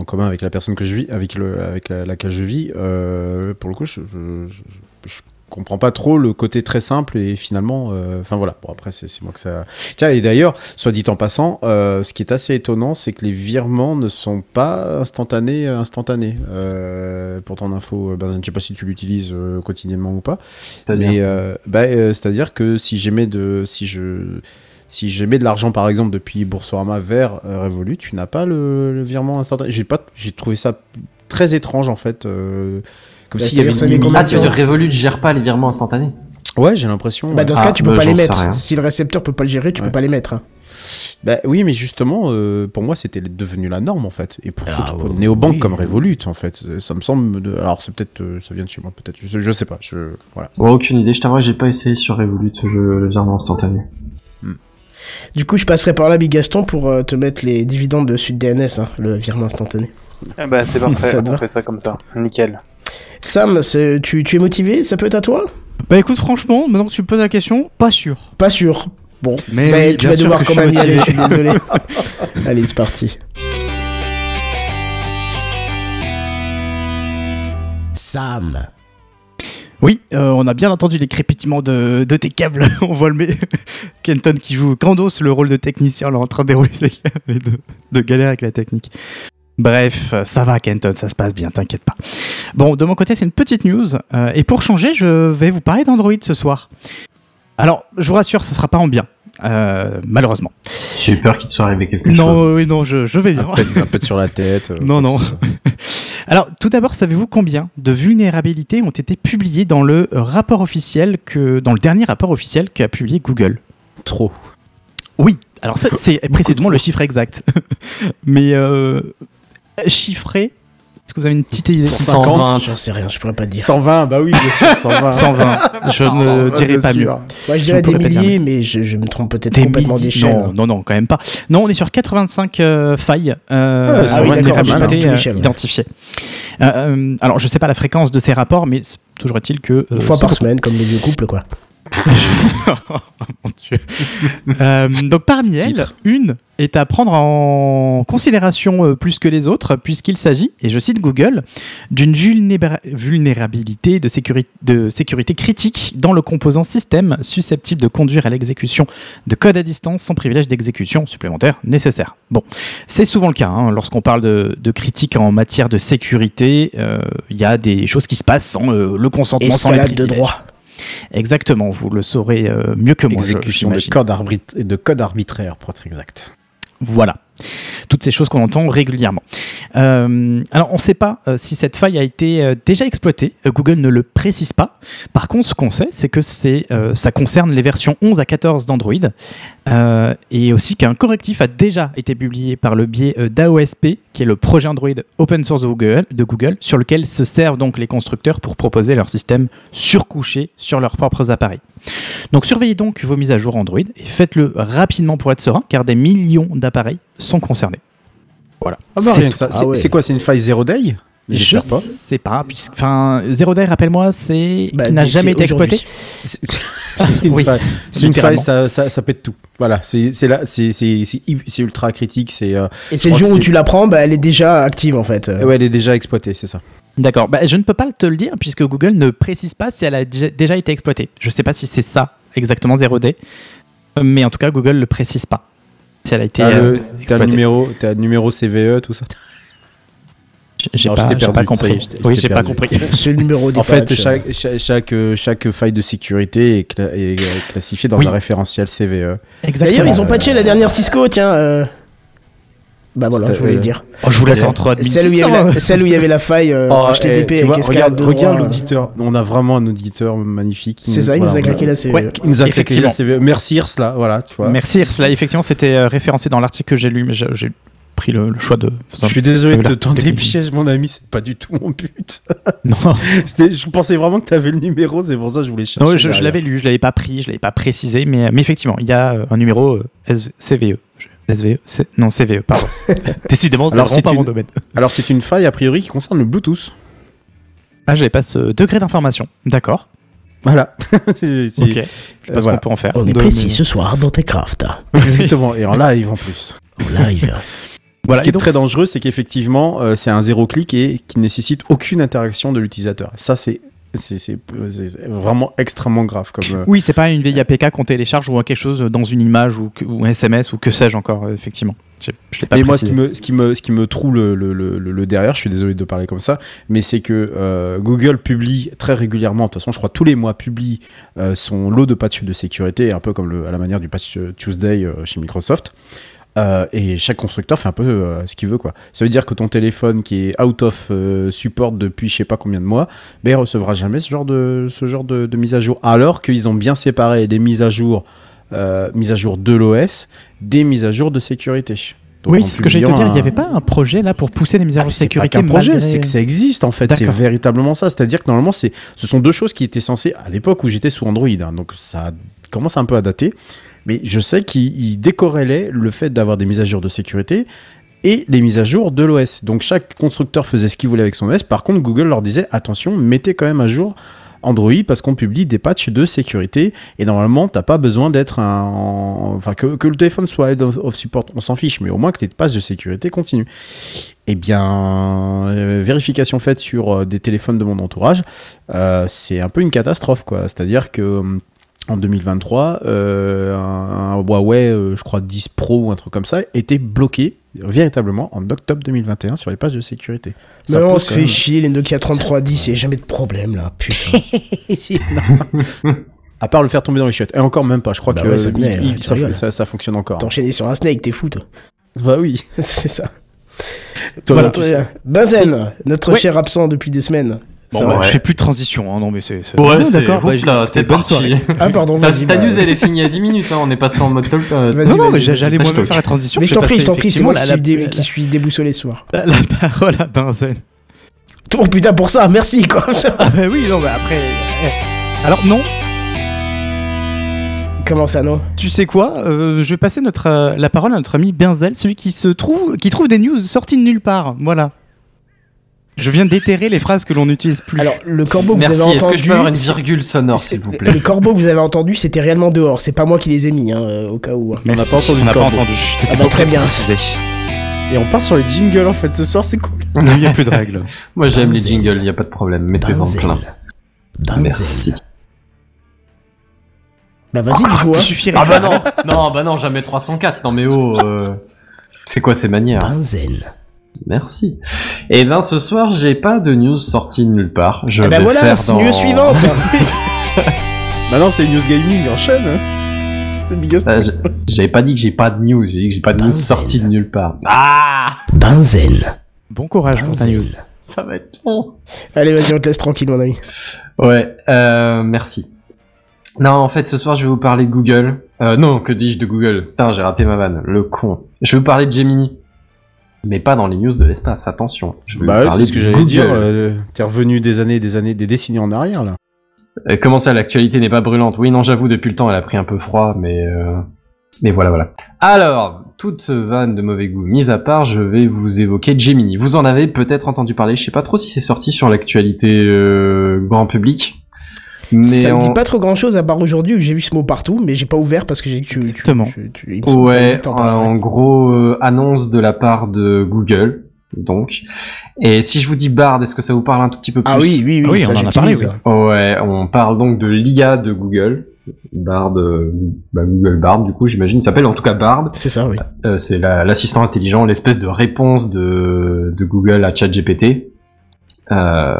en commun avec la personne que je vis, avec, le, avec la, laquelle je vis, euh, pour le coup, je, je, je- je comprends pas trop le côté très simple et finalement, euh, enfin voilà. Bon après, c'est moi que ça. Tiens et d'ailleurs, soit dit en passant, euh, ce qui est assez étonnant, c'est que les virements ne sont pas instantanés, instantanés. Euh, pour ton info, je sais pas si tu l'utilises quotidiennement ou pas. C'est-à-dire. Bah, c'est-à-dire que si j'émets de si je si de l'argent par exemple depuis Boursorama vers Revolut, tu n'as pas le, le virement instantané. J'ai pas j'ai trouvé ça très étrange en fait comme Bah, s'il y avait une limite. Ah, tu veux dire Revolut gère pas les virements instantanés? Ouais, j'ai l'impression. Bah, dans ce Ah, cas, tu peux bah, pas j'en les mettre. Si le récepteur peut pas le gérer, tu Ouais. peux pas les mettre. hein. Bah oui, mais justement, euh, pour moi, c'était devenu la norme en fait. Et pour Ah, pour ouais, néobanque oui. comme Revolut, en fait, ça me semble. de- Alors, c'est peut-être, euh, ça vient de chez moi, peut-être. Je, sais- je sais pas. Je voilà. Ouais, aucune idée. Je t'avoue, j'ai pas essayé sur Revolut je, le virement instantané. Du coup, je passerai par là, Big Gaston, pour euh, te mettre les dividendes de Sud DNS, hein, le virement instantané. Eh ben, c'est parfait, [laughs] Ça te on fait ça comme ça. Nickel. Sam, tu, tu es motivé? Ça peut être à toi? Bah écoute, franchement, maintenant que tu me poses la question, pas sûr. Pas sûr. Bon, Mais, mais oui, tu vas devoir quand même y aller, je suis désolé. [laughs] Allez, c'est parti. Sam. Oui, euh, on a bien entendu les crépitements de, de tes câbles. [laughs] on voit le mé- [laughs] Kenton qui joue Candos, le rôle de technicien, là, en train de dérouler ses câbles et de, de galérer avec la technique. Bref, ça va Kenton, ça se passe bien, t'inquiète pas. Bon, de mon côté, c'est une petite news. euh, et pour changer, je vais vous parler d'Android ce soir. Alors, je vous rassure, ce sera pas en bien. euh, malheureusement. J'ai eu peur qu'il te soit arrivé quelque Non, chose. oui, non, je, je vais bien. Un pet sur la tête. euh, Non, non. [laughs] Alors, tout d'abord, savez-vous combien de vulnérabilités ont été publiées dans le rapport officiel que, dans le dernier rapport officiel qu'a publié Google? Trop. Oui. Alors ça, c'est précisément le chiffre exact. [laughs] Mais euh, chiffré, est-ce que vous avez une petite idée 120. J'en sais rien, je pourrais pas te dire. 120, bah oui, bien sûr, 120. 120. [laughs] Je ne 120, dirai bien pas mieux. Moi, je dirais Je des milliers, mais je, je me trompe peut-être Des complètement d'échelle. Non, non, non, quand même pas. Non, on est sur 85 euh, failles euh, Ah, ah oui, euh, ouais. identifiées. Euh, euh, alors, je sais pas la fréquence de ces rapports, mais toujours est-il que... euh, Une fois par semaine, comme les vieux couples, quoi. [laughs] Mon Dieu. Euh, donc parmi elles, Titre. une est à prendre en considération euh, plus que les autres, puisqu'il s'agit, et je cite Google, d'une vulnéra- vulnérabilité de, sécuri- de sécurité critique dans le composant système susceptible de conduire à l'exécution de code à distance sans privilège d'exécution supplémentaire nécessaire. Bon, c'est souvent le cas hein, lorsqu'on parle de, de critiques en matière de sécurité. euh, Il y a des choses qui se passent sans le consentement, sans les Escalade de privilèges. droit. Exactement, vous le saurez euh, mieux que moi. je- Exécution de code, de code arbitraire, pour être exact. Voilà. Toutes ces choses qu'on entend régulièrement. Euh, alors, on ne sait pas euh, si cette faille a été euh, déjà exploitée. Google ne le précise pas. Par contre, ce qu'on sait, c'est que ça concerne les versions 11 à 14 d'Android. Et aussi qu'un correctif a déjà été publié par le biais d'AOSP, qui est le projet Android open source de Google, de Google, sur lequel se servent donc les constructeurs pour proposer leur système surcouché sur leurs propres appareils. Donc surveillez donc vos mises à jour Android et faites-le rapidement pour être serein, car des millions d'appareils sont concernés. Voilà. Ah bah, C'est rien que ça. Ah C'est ouais. c'est quoi C'est une faille zero day? Je pas. sais pas, puisque, enfin, Zero Day, rappelle-moi, c'est Bah, qui n'a jamais été exploité. [laughs] C'est une Oui, faille, une ça, ça, ça pète tout. Voilà, c'est ultra critique. C'est euh, Et c'est le jour où tu la prends, bah, elle est déjà active en fait. ouais, elle est déjà exploitée, c'est ça. D'accord, bah, je ne peux pas te le dire puisque Google ne précise pas si elle a déjà- été exploitée. Je ne sais pas si c'est ça exactement 0D, euh, mais en tout cas Google le précise pas. Si elle a été T'as euh, le, t'as le exploitée. numéro, t'as numéro CVE, tout ça. J'ai pas, compris. oui, j'ai pas compris. [laughs] Ce numéro des En fait, chaque, chaque, chaque, euh, chaque faille de sécurité est, cla- est, euh, classifiée dans Oui. un référentiel CVE. D'ailleurs, ils ont patché la dernière Cisco, tiens. euh. Bah voilà, je voulais euh, le dire. Oh, je vous laisse entre admin. Celle où, il y avait la, celle où il y avait la faille euh, Oh, HTTP eh, tu avec vois, escalade regarde, de regarde droit. l'auditeur. On a vraiment un auditeur magnifique. C'est nous- ça, il nous a claqué la CV. Ouais. Il nous a claqué la CVE. Merci Irsla, voilà, tu vois. Merci. Cela, effectivement, c'était euh, référencé dans l'article que j'ai lu, mais j'ai pris le, le choix de. Je suis désolé de Voilà. te tendre des pièges, mon ami, c'est pas du tout mon but. [laughs] Non, [laughs] je pensais vraiment que tu avais le numéro, c'est pour ça que je voulais chercher. non je, l'avais lu, je l'avais pas pris, je l'avais pas précisé, mais, mais effectivement, il y a euh, un numéro euh, CVE. SVE c'est- Non, CVE, pardon. [laughs] Décidément, c'est Alors, vraiment c'est pas mon une- domaine. Alors, c'est une faille a priori qui concerne le Bluetooth. Ah, j'avais pas ce degré d'information. D'accord. Voilà. [laughs] C'est- c'est- Ok. Je sais pas euh, ce voilà. qu'on peut en faire. On est précis mais- ce soir dans Techcraft. [laughs] Exactement. Et en live en plus. En live. Voilà, Ce qui est donc, très dangereux, c'est qu'effectivement, euh, c'est un zéro clic et qui nécessite aucune interaction de l'utilisateur. Ça, c'est c'est- vraiment extrêmement grave comme. euh, Oui, c'est pas une vieille APK qu'on télécharge ou quelque chose dans une image ou, que- ou un SMS ou que sais-je encore, euh, effectivement. Je, pas Mais moi, ce qui, me, ce, qui me, ce qui me trouve le, le, le, le- le derrière, je suis désolé de parler comme ça, mais c'est que euh, Google publie très régulièrement, de toute façon, je crois tous les mois, publie euh, son lot de patchs de sécurité, un peu comme à la manière du patch Tuesday euh, chez Microsoft. Euh, et chaque constructeur fait un peu euh, ce qu'il veut quoi. Ça veut dire que ton téléphone qui est out of euh, support depuis je sais pas combien de mois, ben il recevra jamais ce genre de ce genre de, de mise à jour. Alors qu'ils ont bien séparé les mises à jour mises à jour de l'OS des mises à jour de sécurité. Donc, oui, c'est ce que j'allais te dire. Il n'y un- avait pas un projet là pour pousser les mises à ah, jour de c'est pas sécurité qu'un projet, malgré- c'est que ça existe en fait. C'est véritablement ça. C'est-à-dire que normalement, ce sont deux choses qui étaient censées à l'époque où j'étais sous Android. hein, donc ça commence un peu à dater. Mais je sais qu'ils ils décorrélaient le fait d'avoir des mises à jour de sécurité et les mises à jour de l'OS. Donc chaque constructeur faisait ce qu'il voulait avec son OS. Par contre, Google leur disait attention, mettez quand même à jour Android parce qu'on publie des patchs de sécurité et normalement t'as pas besoin d'être un en- enfin que, le téléphone soit head of, of support on s'en fiche mais au moins que les patchs de sécurité continuent eh bien euh, vérification faite sur euh, des téléphones de mon entourage euh, c'est un peu une catastrophe quoi c'est à dire que hum, en 2023 euh, un, un Huawei euh, je crois 10 Pro ou un truc comme ça était bloqué véritablement en octobre 2021 sur les pages de sécurité Ça Mais on se fait même- chier, les Nokia 3310, il n'y a jamais de problème là, putain. [laughs] [laughs] À part le faire tomber dans les chiottes. Et encore même pas, je crois Bah que ouais, ça il- venait, il- hein, tu ça, rigoles. ça- ça fonctionne encore. T'enchaîner sur un snake, t'es fou toi. Bah oui. [laughs] C'est ça. Toi, Voilà, bien. Benzen, notre Ouais. cher absent depuis des semaines. Bon, bah, je fais plus de transition, hein, non mais c'est. c'est- Ouais, Ah, d'accord. bah, c'est bonne parti. soirée. Ah pardon, Ta, vas-y. ta bah, news elle est finie a 10 minutes, hein, on est passé en mode talk. euh, Vas-y, Non, non, vas-y, mais vas-y. j'allais moi-même talk. faire la transition. Mais je t'en prie, je t'en prie, c'est moi qui suis, la- dé- qui suis déboussolé ce soir. La, la parole à Benzen. Oh putain, pour ça, merci quoi. [laughs] Ah bah oui, non, mais après. eh. Alors non, Comment ça, non? Tu sais quoi euh, Je vais passer notre, euh, la parole à notre ami Benzel, celui qui se trouve, qui trouve des news sorties de nulle part. Voilà. Je viens d'éterrer les phrases que l'on n'utilise plus. Alors, le corbeau que Merci, vous avez est-ce entendu. que je peux avoir une c'est- virgule sonore s'il vous plaît Les corbeaux que vous avez entendus, c'était réellement dehors. C'est pas moi qui les ai mis, hein, euh, au cas où. hein. On n'a pas entendu On n'a le pas corbeau. entendu. Ah bah, très bien. Et on part sur les jingles en fait ce soir, c'est cool. [laughs] Il n'y a plus de règles. [laughs] Moi j'aime les jingles, il y a pas de problème, mettez-en plein. Merci. Bah vas-y, du coup. Il Hein. suffirait. Ah bah non, non, bah non, jamais 304. Non mais oh, euh, c'est quoi ces manières Benzen. Merci. Et ben ce soir, j'ai pas de news sortie de nulle part. Je Ah bah vais voilà, faire c'est dans... news suivante. [laughs] Maintenant c'est News Gaming, enchaîne. hein. Biggest. Ah, J'avais pas dit que j'ai pas de news, j'ai dit que j'ai pas de news sortie de nulle part. Ah Benzen. Bon courage pour ta news. Benzen. Ça va être long. Allez, vas-y, on te laisse tranquille, mon ami. Ouais, euh, merci. Non, en fait, ce soir, je vais vous parler de Google. Euh, non, que dis-je de Google? Putain, j'ai raté ma vanne, le con. Je vais vous parler de Gemini. Mais pas dans les news de l'espace, attention. Je Bah c'est ce que j'allais dire. euh, T'es revenu des années, des années, des décennies en arrière là. Euh, comment ça, l'actualité n'est pas brûlante? Oui, non, j'avoue, depuis le temps, elle a pris un peu froid, mais... Euh... Mais voilà, voilà. Alors, toute vanne de mauvais goût mise à part, je vais vous évoquer Gemini. Vous en avez peut-être entendu parler, je sais pas trop si c'est sorti sur l'actualité euh, grand public. Mais ça me dit pas trop grand chose à part aujourd'hui où j'ai vu ce mot partout, mais j'ai pas ouvert parce que j'ai tu, tu, Exactement. tu- tu- Ouais, en gros, euh, annonce de la part de Google, donc. Et si je vous dis Bard, est-ce que ça vous parle un tout petit peu plus Ah oui, oui, oui, Ah oui, ça on en a parlé, oui. Ouais, on parle donc de l'IA de Google. Bard, euh, bah, Google Bard, du coup, j'imagine, il s'appelle en tout cas Bard. C'est ça, oui. Euh, c'est la- l'assistant intelligent, l'espèce de réponse de, de Google à ChatGPT. Euh,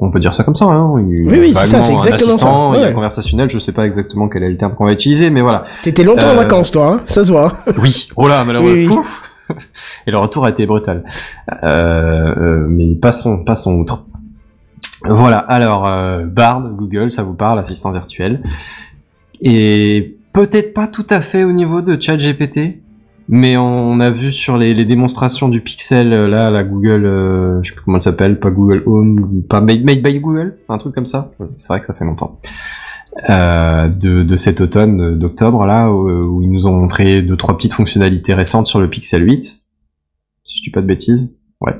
on peut dire ça comme ça, hein. Oui, oui, c'est ça, c'est exactement ça, Il est ouais. conversationnel, je sais pas exactement quel est le terme qu'on va utiliser, mais voilà. T'étais longtemps en Euh, vacances, toi, hein ça se voit. [laughs] Oui, oh là, malheureusement. Oui, oui. Pouf [laughs] Et le retour a été brutal. Euh, euh, mais passons, passons outre. Voilà, alors, euh, Bard, Google, ça vous parle, assistant virtuel. Et peut-être pas tout à fait au niveau de ChatGPT, mais on a vu sur les, les démonstrations du Pixel, euh, là, la Google, euh, je sais plus comment elle s'appelle, pas Google Home, pas Made, Made by Google, un truc comme ça. C'est vrai que ça fait longtemps. Euh, de, de cet automne, euh, d'octobre, là, où, où ils nous ont montré deux, trois petites fonctionnalités récentes sur le Pixel 8. Si je dis pas de bêtises. Ouais.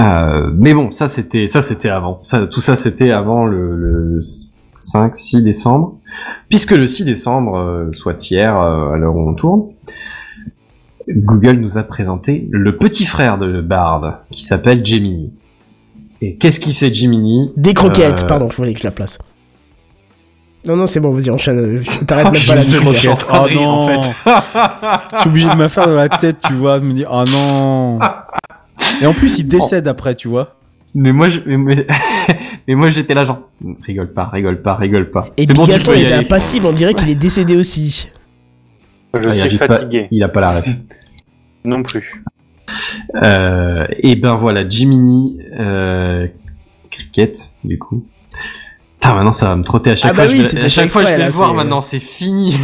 Euh, mais bon, ça c'était, ça c'était avant. Ça, tout ça c'était avant le, le 5, 6 décembre. Puisque le 6 décembre, euh, soit hier, euh, à l'heure où on tourne, Google nous a présenté le petit frère de Bard, qui s'appelle Gemini. Et qu'est-ce qu'il fait Gemini Des croquettes, Euh, pardon, fallait que je la place. Non, non, c'est bon, vas-y, enchaîne. je- T'arrêtes [laughs] Ah, même je pas la de Oh rire, non. en fait. Je suis obligé de me faire dans la tête, tu vois, de me dire, oh non. Et en plus, il décède après, tu vois. Mais moi, je, [laughs] mais, moi, j'étais là, genre, rigole pas, rigole pas, rigole pas. Et C'est bon, tu peux aller. impassible, on dirait qu'il est décédé aussi. Je Ah, il suis pas- fatigué. il a pas la ref. Non plus. Euh, et ben voilà, Jiminy, euh, Cricket, du coup. Putain, maintenant ça va me trotter à chaque Ah fois. bah je oui, vais- c'était à chaque fois, je vais le voir maintenant, c'est fini.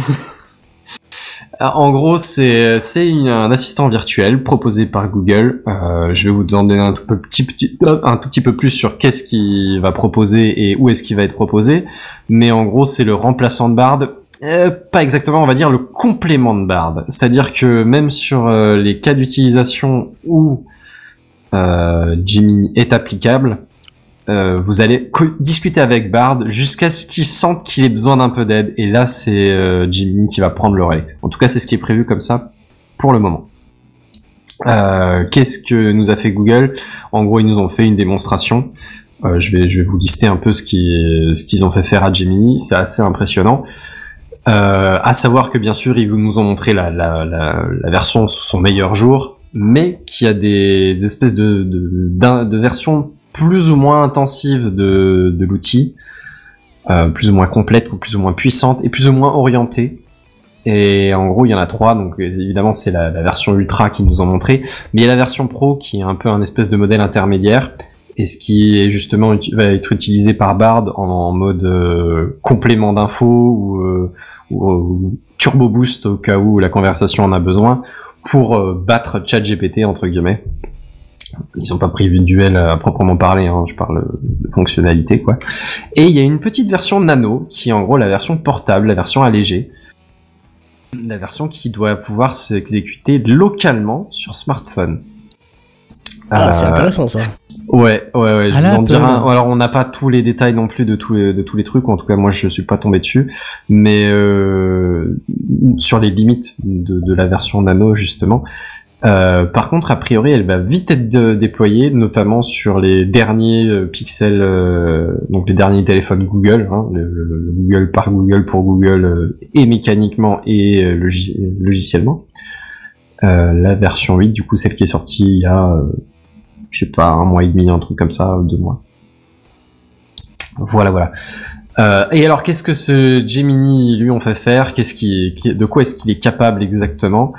Ah, en gros, c'est un assistant virtuel proposé par Google. Euh, je vais vous en donner un tout, petit, peu plus sur qu'est-ce qu'il va proposer et où est-ce qu'il va être proposé. Mais en gros, c'est le remplaçant de Bard. Euh, pas exactement, on va dire le complément de Bard. C'est-à-dire que même sur euh, les cas d'utilisation où euh, Jimmy est applicable, euh, vous allez discuter avec Bard jusqu'à ce qu'il sente qu'il ait besoin d'un peu d'aide. Et là, c'est euh, Jimmy qui va prendre le relais. En tout cas, c'est ce qui est prévu comme ça pour le moment. Euh, Qu'est-ce que nous a fait Google? En gros, ils nous ont fait une démonstration. Je vais, vous lister un peu ce qui- ce qu'ils ont fait faire à Gemini. C'est assez impressionnant. À savoir que bien sûr, ils nous ont montré la, version sous son meilleur jour, mais qu'il y a des espèces de versions plus ou moins intensives de, de l'outil, euh, plus ou moins complètes ou plus ou moins puissantes et plus ou moins orientées. Et en gros, il y en a trois. Donc évidemment, c'est la, version ultra qu'ils nous ont montré, mais il y a la version pro qui est un peu un espèce de modèle intermédiaire et ce qui est justement va être utilisé par Bard en, mode euh, complément d'infos ou, euh, ou, turbo boost au cas où la conversation en a besoin pour battre ChatGPT entre guillemets. Ils ont pas prévu de duel à proprement parler, hein, je parle de fonctionnalité quoi. Et il y a une petite version nano qui est en gros la version portable, la version allégée, la version qui doit pouvoir s'exécuter localement sur smartphone. Ah, c'est Euh, intéressant ça. Ouais, ouais, ouais. Je À vous en dirai un- Alors, on n'a pas tous les détails non plus de tous les, de tous les trucs. En tout cas, moi, je suis pas tombé dessus. Mais euh, sur les limites de, de la version Nano, justement. Euh, par contre, a priori, elle va vite être déployée, notamment sur les derniers euh, pixels, euh, donc les derniers téléphones Google, hein, le, le- le Google par Google pour Google, et mécaniquement et logi- logiciellement. La version 8, du coup, celle qui est sortie il y a je sais pas, un mois et demi, un truc comme ça, deux mois. Voilà, voilà. Et alors, qu'est-ce que ce Gemini lui on fait faire? Qu'est-ce de quoi est-ce qu'il est capable exactement?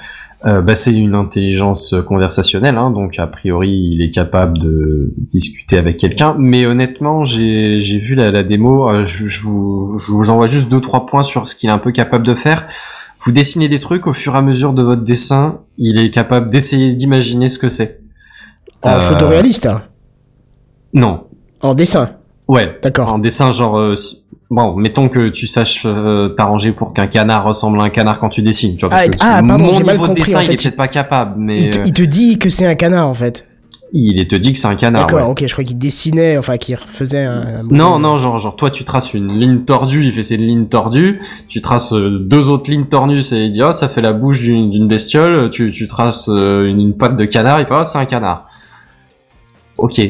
Euh, bah, c'est une intelligence conversationnelle, hein, donc a priori il est capable de discuter avec quelqu'un. Mais honnêtement, j'ai vu la, la démo, euh, je, je vous, je vous envoie juste deux trois points sur ce qu'il est un peu capable de faire. Vous dessinez des trucs au fur et à mesure de votre dessin, il est capable d'essayer d'imaginer ce que c'est. En Euh, photoréaliste, hein? Non, En dessin? ouais, D'accord. en dessin genre euh, bon mettons que tu saches euh, t'arranger pour qu'un canard ressemble à un canard quand tu dessines tu vois parce Ah, que ah, pardon, mon niveau de dessin en il est peut-être pas capable mais Il te, il te dit que c'est un canard en fait. il te dit que c'est un canard D'accord, ouais. ok, je crois qu'il dessinait, enfin qu'il refaisait un. non non genre genre toi tu traces une ligne tordue il fait ses lignes tordues tu traces euh, deux autres lignes tordues c'est il dit ah ça fait la bouche d'une bestiole tu tu traces euh, une, une patte de canard il fait ah c'est un canard ok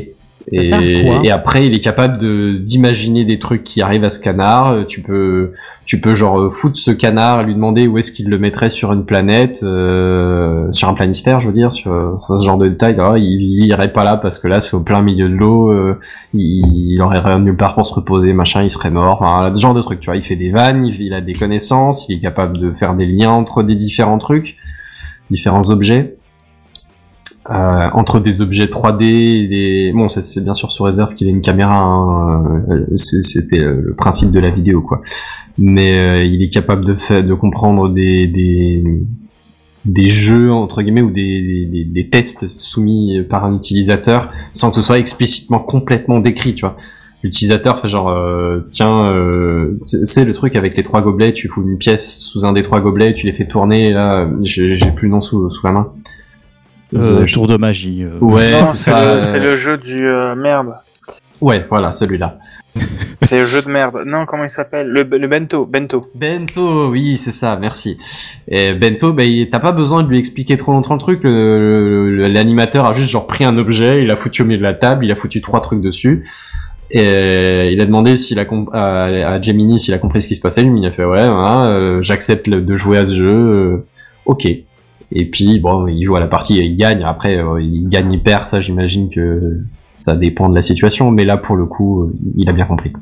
et, après, il est capable de d'imaginer des trucs qui arrivent à ce canard. Euh, Tu peux, tu peux genre euh, foutre ce canard, et lui demander où est-ce qu'il le mettrait sur une planète, euh, sur un planisphère, je veux dire, sur, sur ce genre de détails. Ah, il, il irait pas là parce que là, c'est au plein milieu de l'eau. euh, il, il aurait rien nulle part pour se reposer, machin. Il serait mort. Enfin, ce genre de trucs. Tu vois, il fait des vannes, il, il a des connaissances, il est capable de faire des liens entre des différents trucs, différents objets. Euh, entre des objets 3D et des bon c'est bien sûr sous réserve qu'il ait une caméra hein, euh, c'était le principe de la vidéo quoi. Mais euh, il est capable de faire de comprendre des des des jeux entre guillemets ou des, des, des tests soumis par un utilisateur sans que ce soit explicitement complètement décrit tu vois. L'utilisateur fait genre euh, tiens euh, c'est le truc avec les trois gobelets tu fous une pièce sous un des trois gobelets tu les fais tourner là j'ai j'ai plus le nom sous, sous la main Euh, tour de magie. euh. Ouais, c'est le, euh, c'est le jeu du euh, merde. Ouais, voilà, celui-là. [laughs] C'est le jeu de merde. Non, comment il s'appelle? Le, le bento, bento. Bento, oui, c'est ça, merci. Et Bento, bah, il- t'as pas besoin de lui expliquer trop longtemps le truc. L'animateur a juste genre pris un objet, il a foutu au milieu de la table, il a foutu trois trucs dessus. Et il a demandé s'il a comp- à, à Gemini s'il a compris ce qui se passait. Gemini a fait ouais, voilà, euh, j'accepte de jouer à ce jeu. euh, ok. Et puis bon, il joue à la partie et il gagne. Après, euh, il gagne, il perd. Ça, j'imagine que ça dépend de la situation. Mais là, pour le coup, il a bien compris.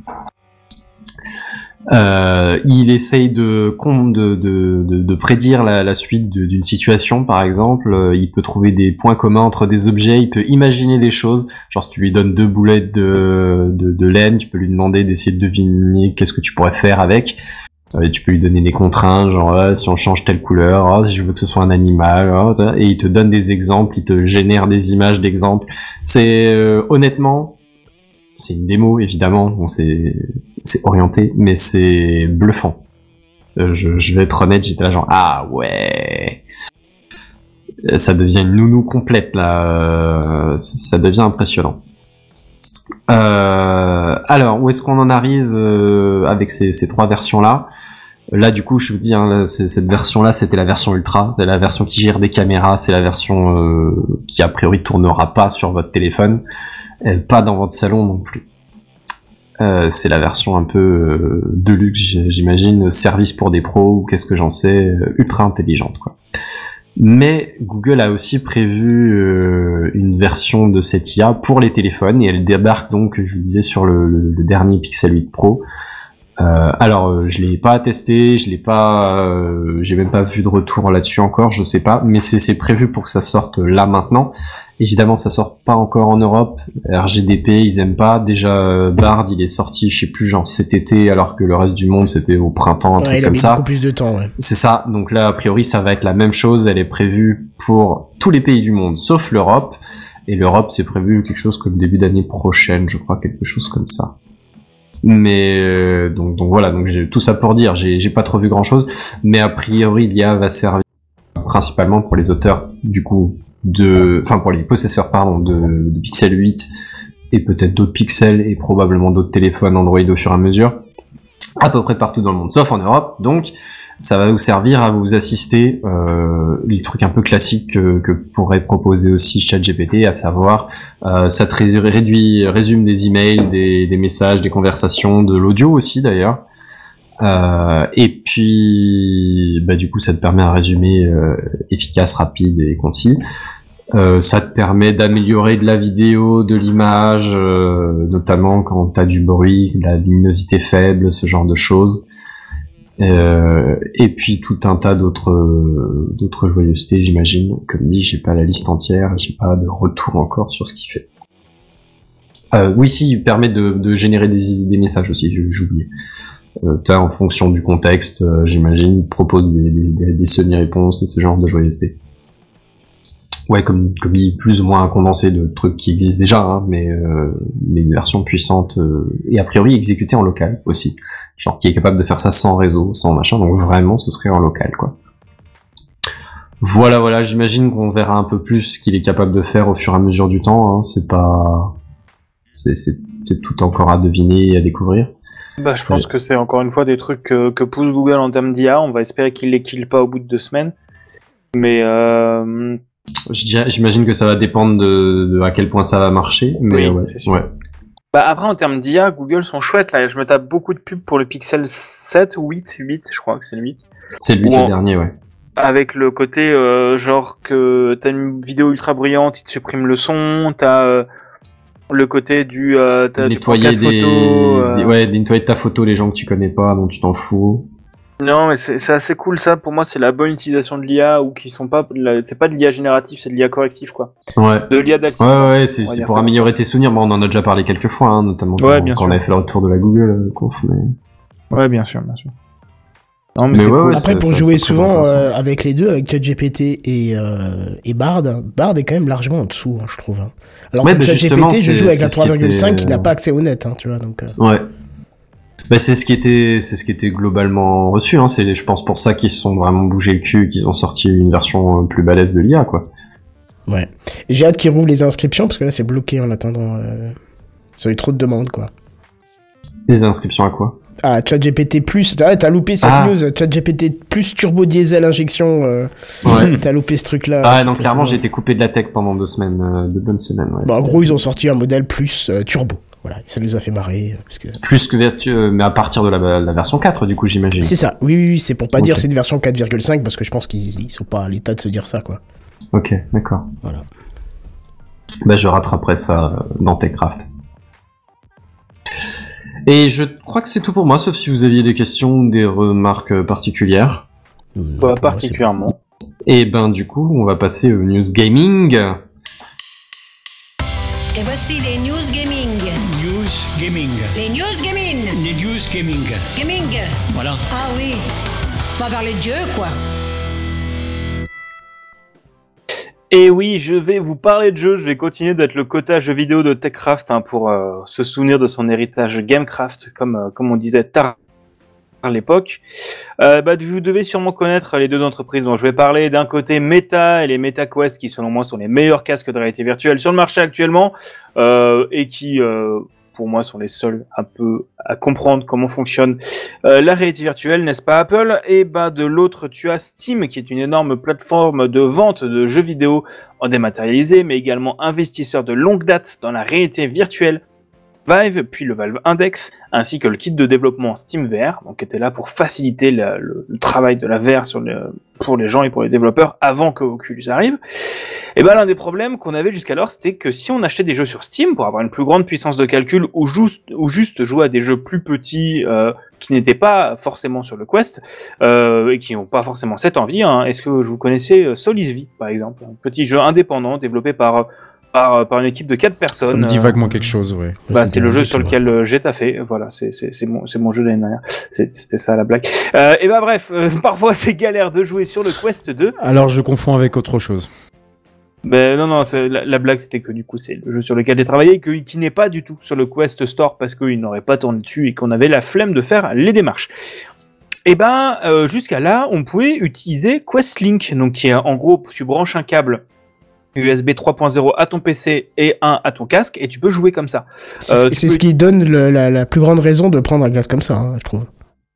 Euh, il essaye de, de, de, prédire la, suite d'une situation, par exemple. Euh, il peut trouver des points communs entre des objets. Il peut imaginer des choses. Genre, si tu lui donnes deux boulettes de laine, tu peux lui demander d'essayer de deviner qu'est-ce que tu pourrais faire avec. Euh, tu peux lui donner des contraintes, genre ah, si on change telle couleur, ah, si je veux que ce soit un animal, ça. et il te donne des exemples, il te génère des images d'exemples. C'est euh, honnêtement, c'est une démo évidemment, bon, c'est orienté, mais c'est bluffant. Euh, je, je vais être honnête, j'étais là genre ah ouais, Euh, ça devient une nounou complète là, euh, ça devient impressionnant. Euh, alors, où est-ce qu'on en arrive euh, avec ces, trois versions-là? Là, du coup, je vous dis, hein, cette version-là, c'était la version ultra, c'est la version qui gère des caméras, c'est la version euh, qui a priori tournera pas sur votre téléphone, et pas dans votre salon non plus. Euh, c'est la version un peu euh, deluxe, j- j'imagine, service pour des pros ou qu'est-ce que j'en sais, euh, ultra intelligente quoi. Mais Google a aussi prévu euh, une version de cette IA pour les téléphones et elle débarque donc, je vous disais, sur le, le- le dernier Pixel 8 Pro. Euh, alors, euh, je l'ai pas testé, je l'ai pas, euh, j'ai même pas vu de retour là-dessus encore, je sais pas, mais c'est c'est prévu pour que ça sorte là maintenant. Évidemment, ça sort pas encore en Europe. RGDP, ils aiment pas. Déjà, euh, Bard, il est sorti, je sais plus, genre cet été, alors que le reste du monde c'était au printemps, un Ouais, truc il a comme mis ça. beaucoup plus de temps, ouais. C'est ça. Donc là, a priori, ça va être la même chose. Elle est prévue pour tous les pays du monde, sauf l'Europe. Et l'Europe, c'est prévu quelque chose comme début d'année prochaine, je crois, quelque chose comme ça. Mais euh, donc, voilà, donc j'ai tout ça pour dire. J'ai j'ai pas trop vu grand chose, mais a priori, l'IA va servir principalement pour les auteurs, du coup, de, enfin pour les possesseurs, pardon, de, de Pixel 8 et peut-être d'autres pixels et probablement d'autres téléphones Android au fur et à mesure, à peu près partout dans le monde, sauf en Europe. Donc ça va vous servir à vous assister euh, les trucs un peu classiques que, que pourrait proposer aussi ChatGPT, à savoir euh, ça te ré- réduit, résume des emails, des, des messages, des conversations, de l'audio aussi d'ailleurs. Euh, et puis, bah, du coup, ça te permet un résumé euh, efficace, rapide et concis. Euh, ça te permet d'améliorer de la vidéo, de l'image, euh, notamment quand tu as du bruit, de la luminosité faible, ce genre de choses. Euh, et puis tout un tas d'autres d'autres joyeusetés, j'imagine. Comme dit, j'ai pas la liste entière, j'ai pas de retour encore sur ce qu'il fait. Euh, oui, si, il permet de, de générer des, des messages aussi, oublié. Euh, t'as, en fonction du contexte, euh, j'imagine, il propose des, des, des, des semi-réponses et ce genre de joyeuseté. Ouais, comme, comme dit, plus ou moins un condensé de trucs qui existent déjà, hein, mais, euh, mais une version puissante euh, et a priori exécutée en local aussi. Genre qui est capable de faire ça sans réseau, sans machin, donc vraiment ce serait en local, quoi. Voilà, voilà, j'imagine qu'on verra un peu plus ce qu'il est capable de faire au fur et à mesure du temps, hein, c'est pas... C'est, tout encore à deviner et à découvrir. Bah, je pense que c'est encore une fois des trucs que, que pousse Google en termes d'IA. On va espérer qu'il les kill pas au bout de deux semaines. Mais euh, J'imagine que ça va dépendre de, de à quel point ça va marcher, mais Oui, ouais. Bah, après, en termes d'IA, Google sont chouettes. Là, je me tape beaucoup de pubs pour le Pixel 7 ou 8, 8, je crois que c'est le 8. C'est Ou en- le dernier, ouais. Avec le côté euh, genre que t'as une vidéo ultra brillante, il te supprime le son, t'as euh, le côté du euh, t'as- tu prends Nettoyer quatre des, photos, euh, des- ouais, nettoyer de ta photo les gens que tu connais pas, dont tu t'en fous. Non, mais c'est assez cool ça. Pour moi, c'est la bonne utilisation de l'IA ou qui sont pas. la- C'est pas de l'IA générative, c'est de l'IA corrective quoi. Ouais. De l'IA Ouais, d'assistance. ouais, on c'est pour ça. améliorer tes souvenirs. Bon, on en a déjà parlé quelques fois, hein, notamment Ouais, quand, bien quand sûr. on avait fait le retour de la Google euh, Conf. Mais... Ouais, bien sûr, bien sûr. Non, mais, ouais, cool. ouais, Après, pour jouer souvent euh, avec les deux, avec ChatGPT et, euh, et Bard, Bard est quand même largement en dessous, hein, je trouve. hein. Alors Ouais, que bah, ChatGPT, je joue avec la ce qui 3,5 qui n'a pas accès au net, hein, tu vois. Donc, euh, Ouais. Bah, c'est ce qui était, c'est ce qui était globalement reçu. Hein. C'est, je pense, pour ça qu'ils se sont vraiment bougé le cul, qu'ils ont sorti une version euh, plus balèze de l'IA, quoi. ouais. J'ai hâte qu'ils rouvrent les inscriptions parce que là, c'est bloqué en attendant. Euh... Ça a eu trop de demandes, quoi. Les inscriptions à quoi? Ah, ChatGPT Plus, t'as loupé cette Ah. news, ChatGPT Plus Turbo Diesel Injection, euh, Ouais. t'as loupé ce truc-là. Ah, non, clairement, j'ai été coupé de la tech pendant deux semaines, euh, deux bonnes semaines. Ouais. Bon, en gros, ils ont sorti un modèle plus euh, turbo. Voilà, ça nous a fait marrer. euh, Parce que... Plus que vertu, euh, mais à partir de la, la version 4, du coup, j'imagine. C'est ça, oui, oui, oui, c'est pour pas dire c'est une version 4,5 parce que je pense qu'ils ils sont pas à l'état de se dire ça, quoi. Ok, d'accord. Voilà. Bah, je rattraperai ça euh, dans Techcraft. Et je crois que c'est tout pour moi, sauf si vous aviez des questions ou des remarques euh, particulières. Pas particulièrement. Et ben, du coup, on va passer aux news gaming. Et voici les news gaming. Gaming. Les news gaming. Les News Gaming. Gaming. Voilà. Ah oui. On va parler de jeu, quoi. Et oui, je vais vous parler de jeux. Je vais continuer d'être le quota jeux vidéo de Techcraft hein, pour euh, se souvenir de son héritage Gamecraft, comme euh, comme on disait tard à l'époque. Euh, bah, vous devez sûrement connaître les deux entreprises dont je vais parler. D'un côté, Meta et les MetaQuest, qui selon moi sont les meilleurs casques de réalité virtuelle sur le marché actuellement, euh, et qui, euh, pour moi, sont les seuls un peu à comprendre comment fonctionne euh, la réalité virtuelle, n'est-ce pas Apple? Et bah de l'autre, tu as Steam, qui est une énorme plateforme de vente de jeux vidéo en dématérialisé, mais également investisseur de longue date dans la réalité virtuelle. Vive, puis le Valve Index, ainsi que le kit de développement Steam VR, donc qui était là pour faciliter le, le travail de la VR sur le- pour les gens et pour les développeurs avant que Oculus arrive. Et ben l'un des problèmes qu'on avait jusqu'alors, c'était que si on achetait des jeux sur Steam pour avoir une plus grande puissance de calcul ou juste, ou juste jouer à des jeux plus petits euh, qui n'étaient pas forcément sur le Quest euh, et qui n'ont pas forcément cette envie, hein, est-ce que vous connaissez euh, Solis V par exemple, un petit jeu indépendant développé par par, par une équipe de quatre personnes. Ça me dit euh, vaguement quelque chose, ouais. bah, c'est le jeu sur lequel euh, j'ai taffé. Voilà, c'est mon mon jeu de l'année dernière. C'était ça la blague. Euh, et bah bref, euh, [laughs] parfois c'est galère de jouer sur le Quest 2. Alors je confonds avec autre chose. Ben non non, la, la blague c'était que du coup c'est le jeu sur lequel j'ai travaillé et que, qui n'est pas du tout sur le Quest Store parce qu'il n'aurait pas tourné dessus et qu'on avait la flemme de faire les démarches. Et ben euh, jusqu'à là, on pouvait utiliser Questlink, donc qui est en gros tu branches un câble USB 3.0 à ton PC et un à ton casque et tu peux jouer comme ça. C'est Euh, peux- ce qui donne le- la, la plus grande raison de prendre un gaz comme ça, hein, je trouve.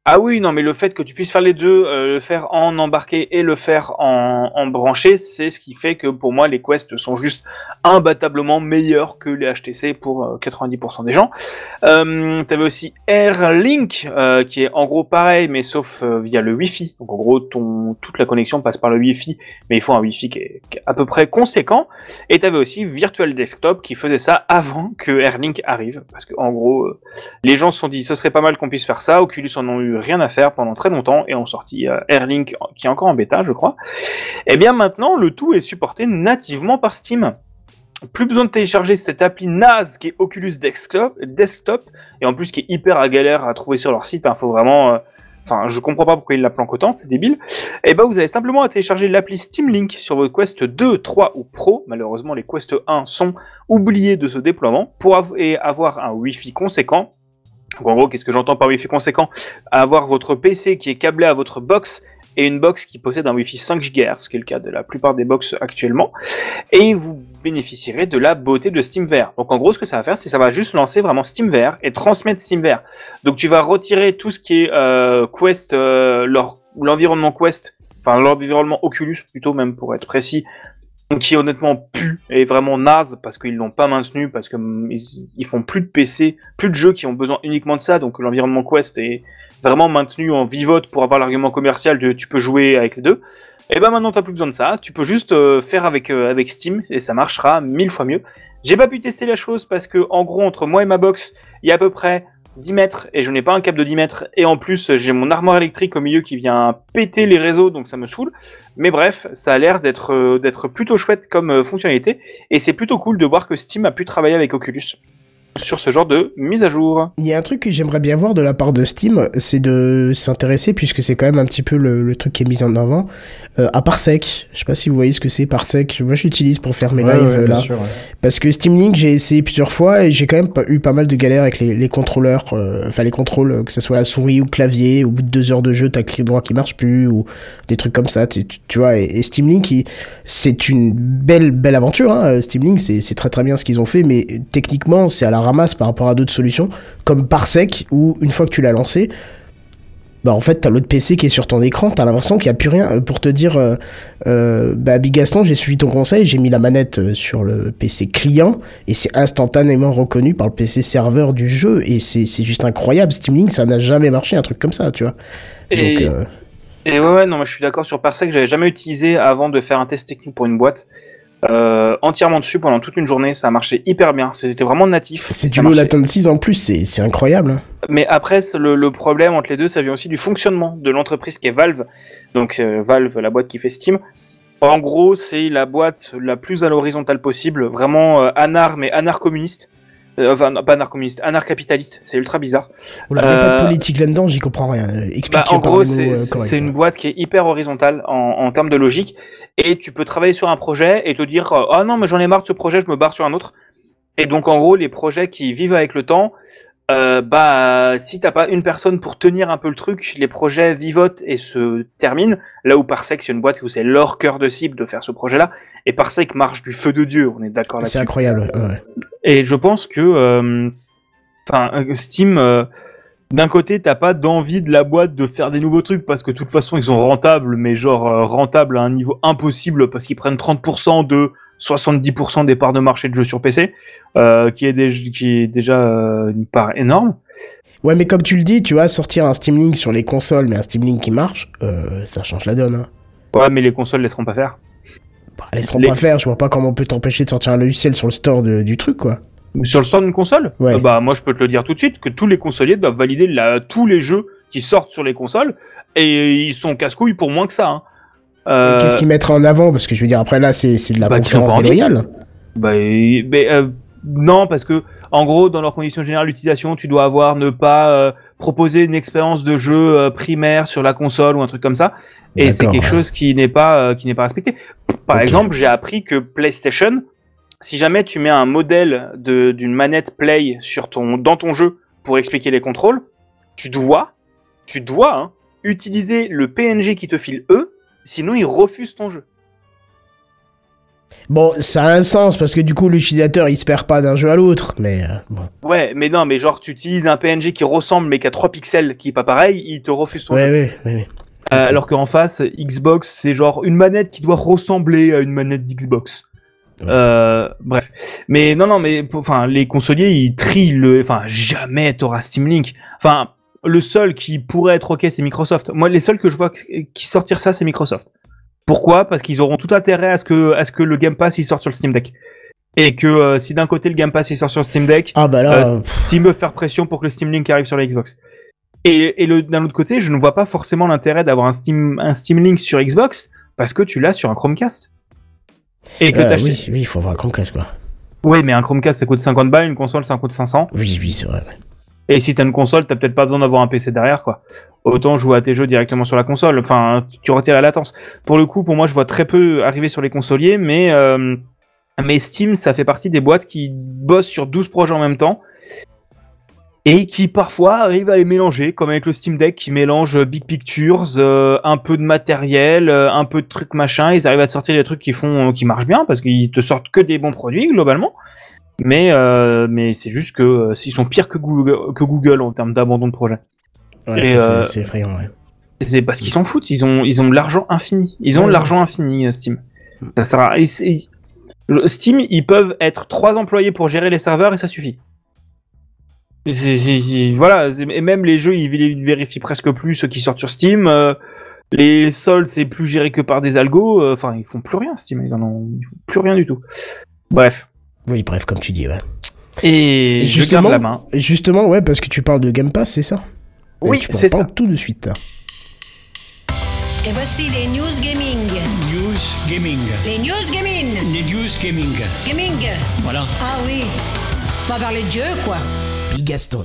Ah oui, non, mais le fait que tu puisses faire les deux, euh, le faire en embarqué et le faire en, en branché, c'est ce qui fait que pour moi les quests sont juste imbattablement meilleurs que les HTC pour euh, 90% des gens. Euh, T'avais aussi Airlink, euh, qui est en gros pareil, mais sauf euh, via le Wi-Fi. Donc en gros, ton, toute la connexion passe par le Wi-Fi, mais il faut un Wi-Fi qui est, qui est à peu près conséquent. Et t'avais aussi Virtual Desktop qui faisait ça avant que Airlink arrive, parce que en gros, euh, les gens se sont dit ce serait pas mal qu'on puisse faire ça. Oculus en ont eu rien à faire pendant très longtemps et ont sorti euh, Airlink qui est encore en bêta, je crois. Et bien maintenant, le tout est supporté nativement par Steam. Plus besoin de télécharger cette appli naze qui est Oculus Desktop, Desktop et en plus qui est hyper à galère à trouver sur leur site. Il faut vraiment. euh, Enfin, je comprends pas pourquoi ils la planquent autant, c'est débile. Et ben, vous avez simplement à télécharger l'appli Steam Link sur votre Quest 2, 3 ou Pro. Malheureusement, les Quest 1 sont oubliés de ce déploiement pour et avoir un Wi-Fi conséquent. Donc, en gros, qu'est-ce que j'entends par Wi-Fi conséquent? Avoir votre PC qui est câblé à votre box et une box qui possède un Wi-Fi 5 GHz, ce qui est le cas de la plupart des box actuellement. Et vous bénéficierez de la beauté de SteamVR. Donc en gros, ce que ça va faire, c'est que ça va juste lancer vraiment SteamVR et transmettre SteamVR. Donc tu vas retirer tout ce qui est euh, Quest, euh, l'environnement Quest, enfin l'environnement Oculus plutôt même pour être précis, qui honnêtement pue et vraiment naze parce qu'ils l'ont pas maintenu parce que hum, ils, ils font plus de PC, plus de jeux qui ont besoin uniquement de ça. Donc l'environnement Quest est vraiment maintenu en vivote pour avoir l'argument commercial de tu peux jouer avec les deux. Et ben maintenant t'as plus besoin de ça, tu peux juste euh, faire avec euh, avec Steam et ça marchera mille fois mieux. J'ai pas pu tester la chose parce que en gros entre moi et ma box, il y a à peu près 10 mètres et je n'ai pas un câble de 10 mètres. Et en plus j'ai mon armoire électrique au milieu qui vient péter les réseaux donc ça me saoule. Mais bref, ça a l'air d'être euh, d'être plutôt chouette comme euh, fonctionnalité. Et c'est plutôt cool de voir que Steam a pu travailler avec Oculus sur ce genre de mise à jour. Il y a un truc que j'aimerais bien voir de la part de Steam, c'est de s'intéresser, puisque c'est quand même un petit peu le, le truc qui est mis en avant, euh, à Parsec. Je sais pas si vous voyez ce que c'est Parsec. Moi, j'utilise pour faire mes Ouais, lives ouais, là. sûr, ouais. Parce que Steam Link, j'ai essayé plusieurs fois et j'ai quand même eu pas mal de galères avec les, les contrôleurs, euh, enfin les contrôles, que ce soit la souris ou le clavier. Au bout de deux heures de jeu, t'as le clic droit qui marche plus ou des trucs comme ça. Tu, vois, et, et Steam Link, c'est une belle, belle aventure. Hein. Steam Link, c'est c'est très très bien ce qu'ils ont fait, mais techniquement, c'est à la ramasse par rapport à d'autres solutions comme Parsec où une fois que tu l'as lancé, bah en fait t'as l'autre PC qui est sur ton écran, t'as l'impression qu'il n'y a plus rien. Euh, Pour te dire, euh, euh, bah Big Gaston, j'ai suivi ton conseil, j'ai mis la manette sur le PC client et c'est instantanément reconnu par le PC serveur du jeu et c'est c'est juste incroyable. Steam Link, ça n'a jamais marché un truc comme ça, tu vois. Et, Donc, euh, et ouais, ouais, non, moi je suis d'accord sur Parsec, j'avais jamais utilisé avant de faire un test technique pour une boîte. Euh, entièrement dessus pendant toute une journée, ça a marché hyper bien. C'était vraiment natif. c'est du low latency en plus, c'est incroyable. hein. Mais après, le, le problème entre les deux, ça vient aussi du fonctionnement de l'entreprise qui est Valve. Donc euh, Valve, la boîte qui fait Steam. En gros, c'est la boîte la plus à l'horizontale possible, vraiment euh, anar, mais anar-communiste. Euh, enfin, pas anar-communiste, anar-capitaliste. C'est ultra bizarre. Oula, y a pas de Euh, politique là-dedans, j'y comprends rien. Euh, Explique Bah, en gros, c'est euh, une boîte qui est hyper horizontale en, en termes de logique. Et tu peux travailler sur un projet et te dire euh, Ah non, mais j'en ai marre de ce projet, je me barre sur un autre. Et donc, en gros, les projets qui vivent avec le temps, euh, bah, si t'as pas une personne pour tenir un peu le truc, les projets vivotent et se terminent. Là où Parsec, c'est une boîte où c'est leur cœur de cible de faire ce projet-là. Et Parsec marche du feu de Dieu, on est d'accord là-dessus. C'est incroyable. ouais. Et je pense que, euh, enfin, euh, Steam, euh, d'un côté, t'as pas d'envie de la boîte de faire des nouveaux trucs parce que de toute façon, ils sont rentables, mais genre euh, rentables à un niveau impossible parce qu'ils prennent 30% de 70% des parts de marché de jeux sur PC, euh, qui est, déjà qui est déjà euh, une part énorme. Ouais, mais comme tu le dis, tu vois, sortir un Steam Link sur les consoles, mais un Steam Link qui marche, ça change la donne. Hein. Ouais, mais les consoles laisseront pas faire. Bah, laisseront Les- pas faire, je vois pas comment on peut t'empêcher de sortir un logiciel sur le store de- du truc, quoi. Sur le store d'une console Ouais. Euh, Bah moi je peux te le dire tout de suite que tous les consoliers doivent valider la, tous les jeux qui sortent sur les consoles et ils sont casse-couilles pour moins que ça. Hein. Euh, Qu'est-ce qu'ils mettraient en avant? Parce que je veux dire, après là, c'est c'est de la Bah, concurrence déloyale. Bah, mais, euh, non, parce que en gros, dans leurs conditions générales d'utilisation, tu dois avoir ne pas euh, proposer une expérience de jeu euh, primaire sur la console ou un truc comme ça. Et c'est quelque ouais. chose qui n'est pas euh, qui n'est pas respecté. Par exemple, j'ai appris que PlayStation, si jamais tu mets un modèle de d'une manette Play sur ton dans ton jeu pour expliquer les contrôles, tu dois tu dois hein, utiliser le PNG qui te file eux, sinon ils refusent ton jeu. Bon, ça a un sens parce que du coup, l'utilisateur il se perd pas d'un jeu à l'autre, mais euh, bon. Ouais, mais non, mais genre tu utilises un PNG qui ressemble mais qui a 3 pixels, qui est pas pareil, il te refuse ton Ouais, jeu. ouais, ouais. ouais. Euh, alors qu'en face, Xbox, c'est genre une manette qui doit ressembler à une manette d'Xbox. Euh, bref, mais non, non, mais enfin, les consoliers, ils trient le, enfin, jamais t'auras Steam Link. Enfin, le seul qui pourrait être ok, c'est Microsoft. Moi, les seuls que je vois qui qui sortir ça, c'est Microsoft. Pourquoi? Parce qu'ils auront tout intérêt à ce que, à ce que le Game Pass il sorte sur le Steam Deck. Et que euh, si d'un côté le Game Pass il sort sur le Steam Deck, Ah bah là, euh, euh, Steam veut faire pression pour que le Steam Link arrive sur la Xbox. Et, et le, d'un autre côté, je ne vois pas forcément l'intérêt d'avoir un Steam, un Steam Link sur Xbox parce que tu l'as sur un Chromecast. Et que euh, t'achètes- oui, oui, il faut avoir un Chromecast quoi. Ouais, mais un Chromecast ça coûte 50 balles, une console ça coûte 500. Oui, oui, c'est vrai. ouais. Et si t'as une console, t'as peut-être pas besoin d'avoir un PC derrière, quoi. Autant jouer à tes jeux directement sur la console. Enfin, tu retires la latence. Pour le coup, pour moi, je vois très peu arriver sur les consoliers, mais, euh, mais Steam, ça fait partie des boîtes qui bossent sur 12 projets en même temps. Et qui parfois arrivent à les mélanger, comme avec le Steam Deck qui mélange Big Pictures, euh, un peu de matériel, euh, un peu de trucs machin. Ils arrivent à te sortir des trucs qui font, qui marchent bien parce qu'ils te sortent que des bons produits globalement. Mais, euh, mais c'est juste que euh, s'ils sont pires que Google, que Google en termes d'abandon de projet. Ouais, Et, ça, c'est- euh, c'est effrayant, ouais. C'est parce qu'ils s'en foutent. Ils ont, ils ont de l'argent infini. Ils ont Ouais, de l'argent infini, Steam. Ça sert à... et c'est- le- Steam, ils peuvent être trois employés pour gérer les serveurs et ça suffit. Et voilà. Et même les jeux, ils vé- ils vérifient presque plus ceux qui sortent sur Steam. euh, les soldes, c'est plus géré que par des algos. Enfin, ils font plus rien, Steam. Ils en ont ils font plus rien du tout. Bref. Oui, bref, comme tu dis, ouais. Et, Et je justement- garde la main. Et Justement, ouais, parce que tu parles de Game Pass, c'est ça? Et Oui, c'est ça. tout de suite. Et voici les news gaming. News Gaming. Les news gaming. Les news gaming. Gaming. Voilà. Ah oui. On va parler de Dieu, quoi. Bigaston.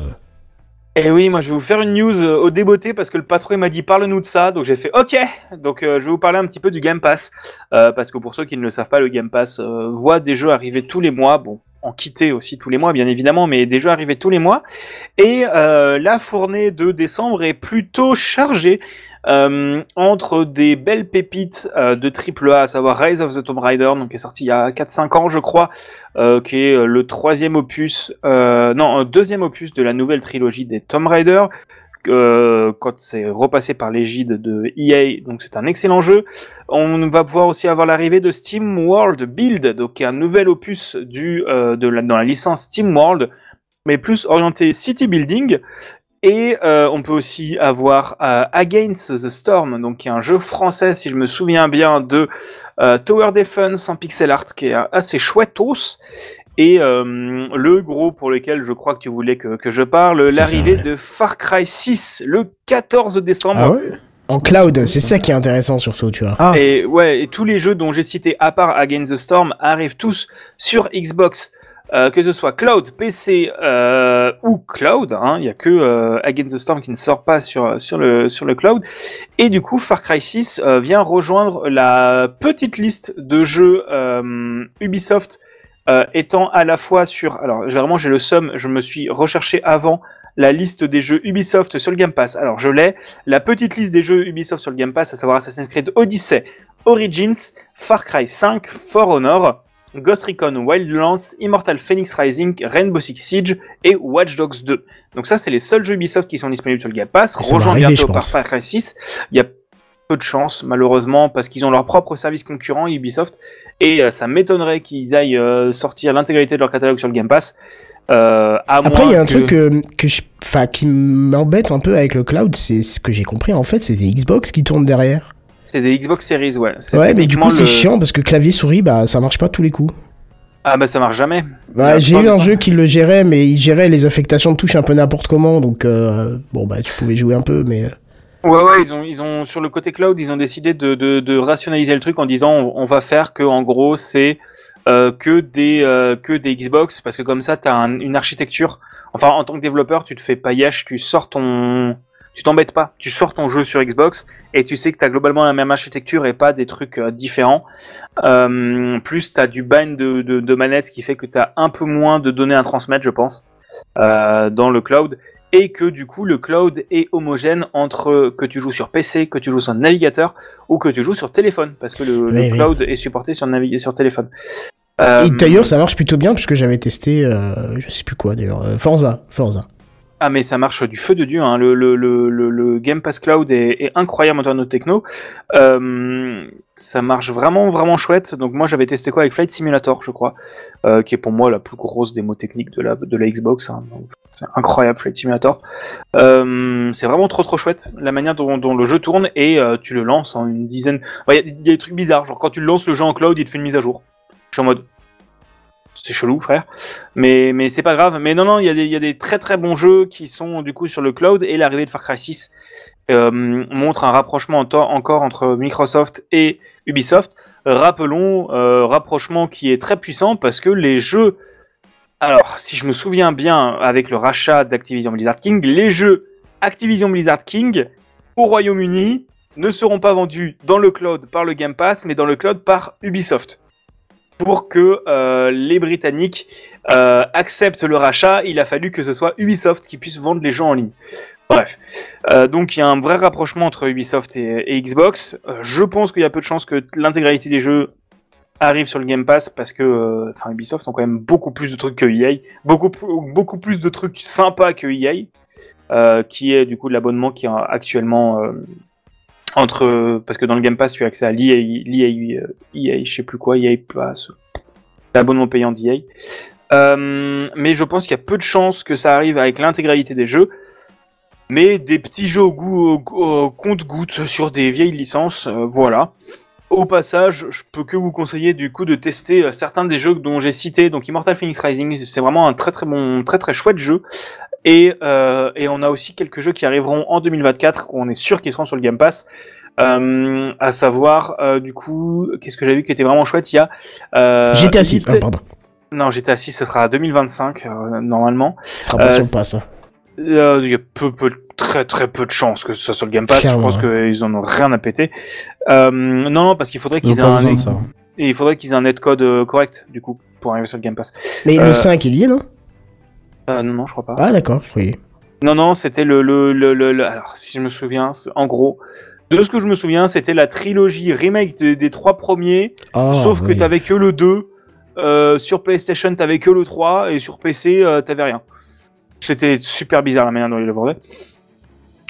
Et oui, moi je vais vous faire une news euh, au débeauté parce que le patron m'a dit parle-nous de ça, donc j'ai fait ok. Donc euh, je vais vous parler un petit peu du Game Pass. Euh, parce que pour ceux qui ne le savent pas, le Game Pass voit des jeux arriver tous les mois, bon, en quitter aussi tous les mois bien évidemment, mais des jeux arriver tous les mois. Et euh, la fournée de décembre est plutôt chargée. euh, entre des belles pépites euh, de AAA, à savoir Rise of the Tomb Raider, donc qui est sorti il y a 4-5 ans je crois, qui est le troisième opus, non, deuxième opus de la nouvelle trilogie des Tomb Raider, euh, quand c'est repassé par l'égide de EA, donc c'est un excellent jeu. On va pouvoir aussi avoir l'arrivée de Steam World Build, donc un nouvel opus euh, de dans la licence Steam World, mais plus orienté city building. Et euh, on peut aussi avoir Against the Storm, donc qui est un jeu français, si je me souviens bien, de Tower Defense en pixel art, qui est assez chouettos. Et euh, le gros pour lequel je crois que tu voulais que, que je parle, l'arrivée de Far Cry 6 le 14 décembre. Ah ouais? En cloud, c'est ça qui est intéressant surtout, tu vois. Ah. Et ouais, et tous les jeux dont j'ai cité à part Against the Storm arrivent tous sur Xbox, euh, que ce soit cloud, PC euh, ou cloud. hein. Il y a que euh, Against the Storm qui ne sort pas sur sur le sur le cloud. Et du coup, Far Cry 6 euh, vient rejoindre la petite liste de jeux euh, Ubisoft euh, étant à la fois sur. Alors vraiment, j'ai le somme. Je me suis recherché avant la liste des jeux Ubisoft sur le Game Pass. Alors je l'ai la petite liste des jeux Ubisoft sur le Game Pass, à savoir Assassin's Creed Odyssey, Origins, Far Cry 5, For Honor, Ghost Recon Wildlands, Immortal Phoenix Rising, Rainbow Six Siege et Watch Dogs 2. Donc ça, c'est les seuls jeux Ubisoft qui sont disponibles sur le Game Pass, rejoint bientôt par. Far Cry 6. Il y a peu de chance, malheureusement, parce qu'ils ont leur propre service concurrent, Ubisoft, et euh, ça m'étonnerait qu'ils aillent euh, sortir l'intégralité de leur catalogue sur le Game Pass. Euh, à Après, il y a un que- truc euh, que je, qui m'embête un peu avec le cloud, c'est ce que j'ai compris. En fait, c'est des Xbox qui tournent derrière. C'est des Xbox Series, ouais. Ouais, mais du coup, c'est chiant parce que clavier souris, bah, ça marche pas tous les coups. Ah bah ça marche jamais. La j'ai eu un jeu qui le gérait, mais il gérait les affectations de touches un peu n'importe comment, donc euh, bon bah tu pouvais jouer un peu, mais Ouais, ouais, ils ont, ils ont sur le côté cloud, ils ont décidé de, rationaliser le truc en disant on, va faire que en gros c'est euh, que des euh, que des Xbox parce que comme ça t'as un, une architecture. Enfin, en tant que développeur, tu te fais paillage, tu sors ton, tu t'embêtes pas, tu sors ton jeu sur Xbox et tu sais que t'as globalement la même architecture et pas des trucs euh, différents. Plus t'as du bind de, de, de qui fait que t'as un peu moins de données à transmettre, je pense, dans le cloud. Et que du coup le cloud est homogène entre que tu joues sur PC, que tu joues sur navigateur ou que tu joues sur téléphone, parce que le, le Oui, oui. cloud est supporté sur, navi- sur téléphone. Et Euh, d'ailleurs, ça marche plutôt bien puisque j'avais testé, euh, je sais plus quoi d'ailleurs, euh, Forza, Forza. Ah mais ça marche du feu de Dieu, hein. le, le, le, le, Game Pass Cloud est, incroyable en termes de techno. Euh, ça marche vraiment vraiment chouette. Donc moi j'avais testé quoi avec Flight Simulator je crois, euh, qui est pour moi la plus grosse démo technique de la, de la Xbox. hein. C'est incroyable Flight Simulator. Euh, c'est vraiment trop trop chouette la manière dont, le jeu tourne et tu le lances en une dizaine. Il y, a- y a des trucs bizarres, genre quand tu lances le jeu en cloud il te fait une mise à jour. Je suis en mode c'est chelou, frère. Mais, mais c'est pas grave. Mais non, non, il y, a des- très très bons jeux qui sont du coup sur le cloud et l'arrivée de Far Cry 6 euh, montre un rapprochement encore entre Microsoft et Ubisoft. Rappelons, euh, rapprochement qui est très puissant parce que les jeux. Alors, si je me souviens bien, avec le rachat d'Activision Blizzard King, les jeux Activision Blizzard King au Royaume-Uni ne seront pas vendus dans le cloud par le Game Pass, mais dans le cloud par Ubisoft pour que euh, les Britanniques euh, acceptent le rachat, il a fallu que ce soit Ubisoft qui puisse vendre les jeux en ligne. Bref, Euh, donc il y a un vrai rapprochement entre Ubisoft et, Xbox. Je pense qu'il y a peu de chances que l'intégralité des jeux arrive sur le Game Pass parce que Ubisoft ont quand même beaucoup plus de trucs que EA, beaucoup beaucoup plus de trucs sympas que EA, qui est du coup de l'abonnement qui est actuellement entre parce que dans le Game Pass tu as accès à l'EA, l'EA, euh, EA, je sais plus quoi, EA Pass, l'abonnement payant d'EA. Euh, mais je pense qu'il y a peu de chances que ça arrive avec l'intégralité des jeux. Mais des petits jeux au goût au, compte-gouttes sur des vieilles licences, euh, voilà. Au passage, je peux que vous conseiller du coup de tester euh, certains des jeux dont j'ai cité. Donc Immortal Phoenix Rising, c'est vraiment un très très bon, très très chouette jeu. Et, euh, et on a aussi quelques jeux qui arriveront en 2024, qu'on est sûr qu'ils seront sur le Game Pass. Euh, à savoir, euh, du coup, qu'est-ce que j'ai vu qui était vraiment chouette? Il y a euh, GTA 6, Hit- ah, pardon. Non, GTA 6, ce sera à 2025 euh, normalement. Ce sera pas sur le pass. hein. Il y a peu, peu, très très peu de chances que ce soit sur le Game Pass. Clairement, je pense ouais. qu'ils en ont rien à péter. Non, non, parce qu'il faudrait qu'ils aient un, et il faudrait qu'ils aient un netcode correct du coup pour arriver sur le Game Pass. Mais le 5 est lié, non? Euh, non, non, je crois pas. Ah, d'accord, je croyais. Non, non, c'était le, le, le, Alors, si je me souviens, en gros, de ce que je me souviens, c'était la trilogie remake de- des trois premiers, Ah, sauf que t'avais que le 2. euh, sur PlayStation, t'avais que le 3, et sur PC, euh, t'avais rien. C'était super bizarre la manière dont ils le vendaient.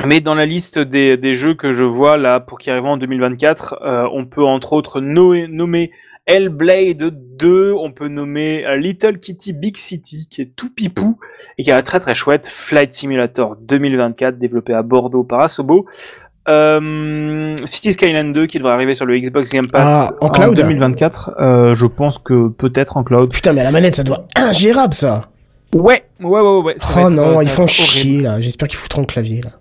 Mais dans la liste des, des jeux que je vois là pour qui arriveront en 2024, euh, on peut entre autres nommer Hellblade 2, on peut nommer euh, Little Kitty Big City qui est tout pipou et qui est très très chouette, Flight Simulator 2024 développé à Bordeaux par Asobo. Euh, City Skyline 2 qui devrait arriver sur le Xbox Game Pass Ah, en cloud 2024. Euh, je pense que peut-être en cloud. Putain, mais la manette, ça doit être ingérable, ça. Ouais, ouais, ouais, ouais. ça Oh être, non, euh, ils font être chier, là. J'espère qu'ils foutront le clavier, là.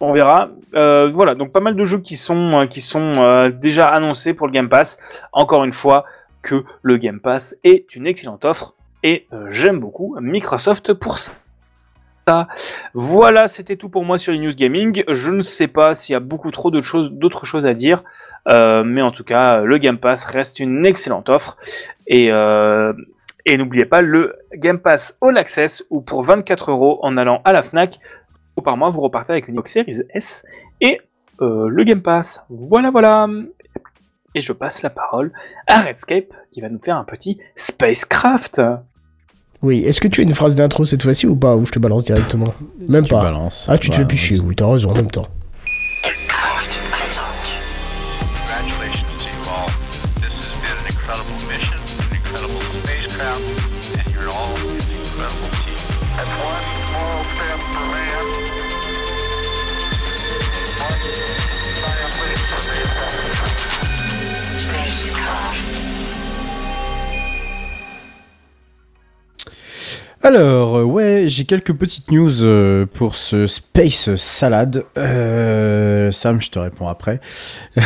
On verra. Euh, voilà, donc pas mal de jeux qui sont, euh, euh, déjà annoncés pour le Game Pass. Encore une fois, que le Game Pass est une excellente offre et j'aime beaucoup Microsoft pour ça. Voilà, c'était tout pour moi sur les news gaming. Je ne sais pas s'il y a beaucoup trop d'autres choses, à dire, mais en tout cas, le Game Pass reste une excellente offre et et n'oubliez pas le Game Pass All Access où pour 24 euros en allant à la Fnac ou par mois, vous repartez avec une Xbox Series S et euh, le Game Pass. Voilà, voilà. Et je passe la parole à Redscape qui va nous faire un petit Spacecraft. Oui, est-ce que tu as une phrase d'intro cette fois-ci ou pas Ou je te balance directement? Même Tu pas. balances. Ah, tu te fais plus chier, vas-y. oui, t'as raison en même temps. Alors, euh, ouais, j'ai quelques petites news euh, pour ce Space Salad. Euh, Sam, je te réponds après. [laughs]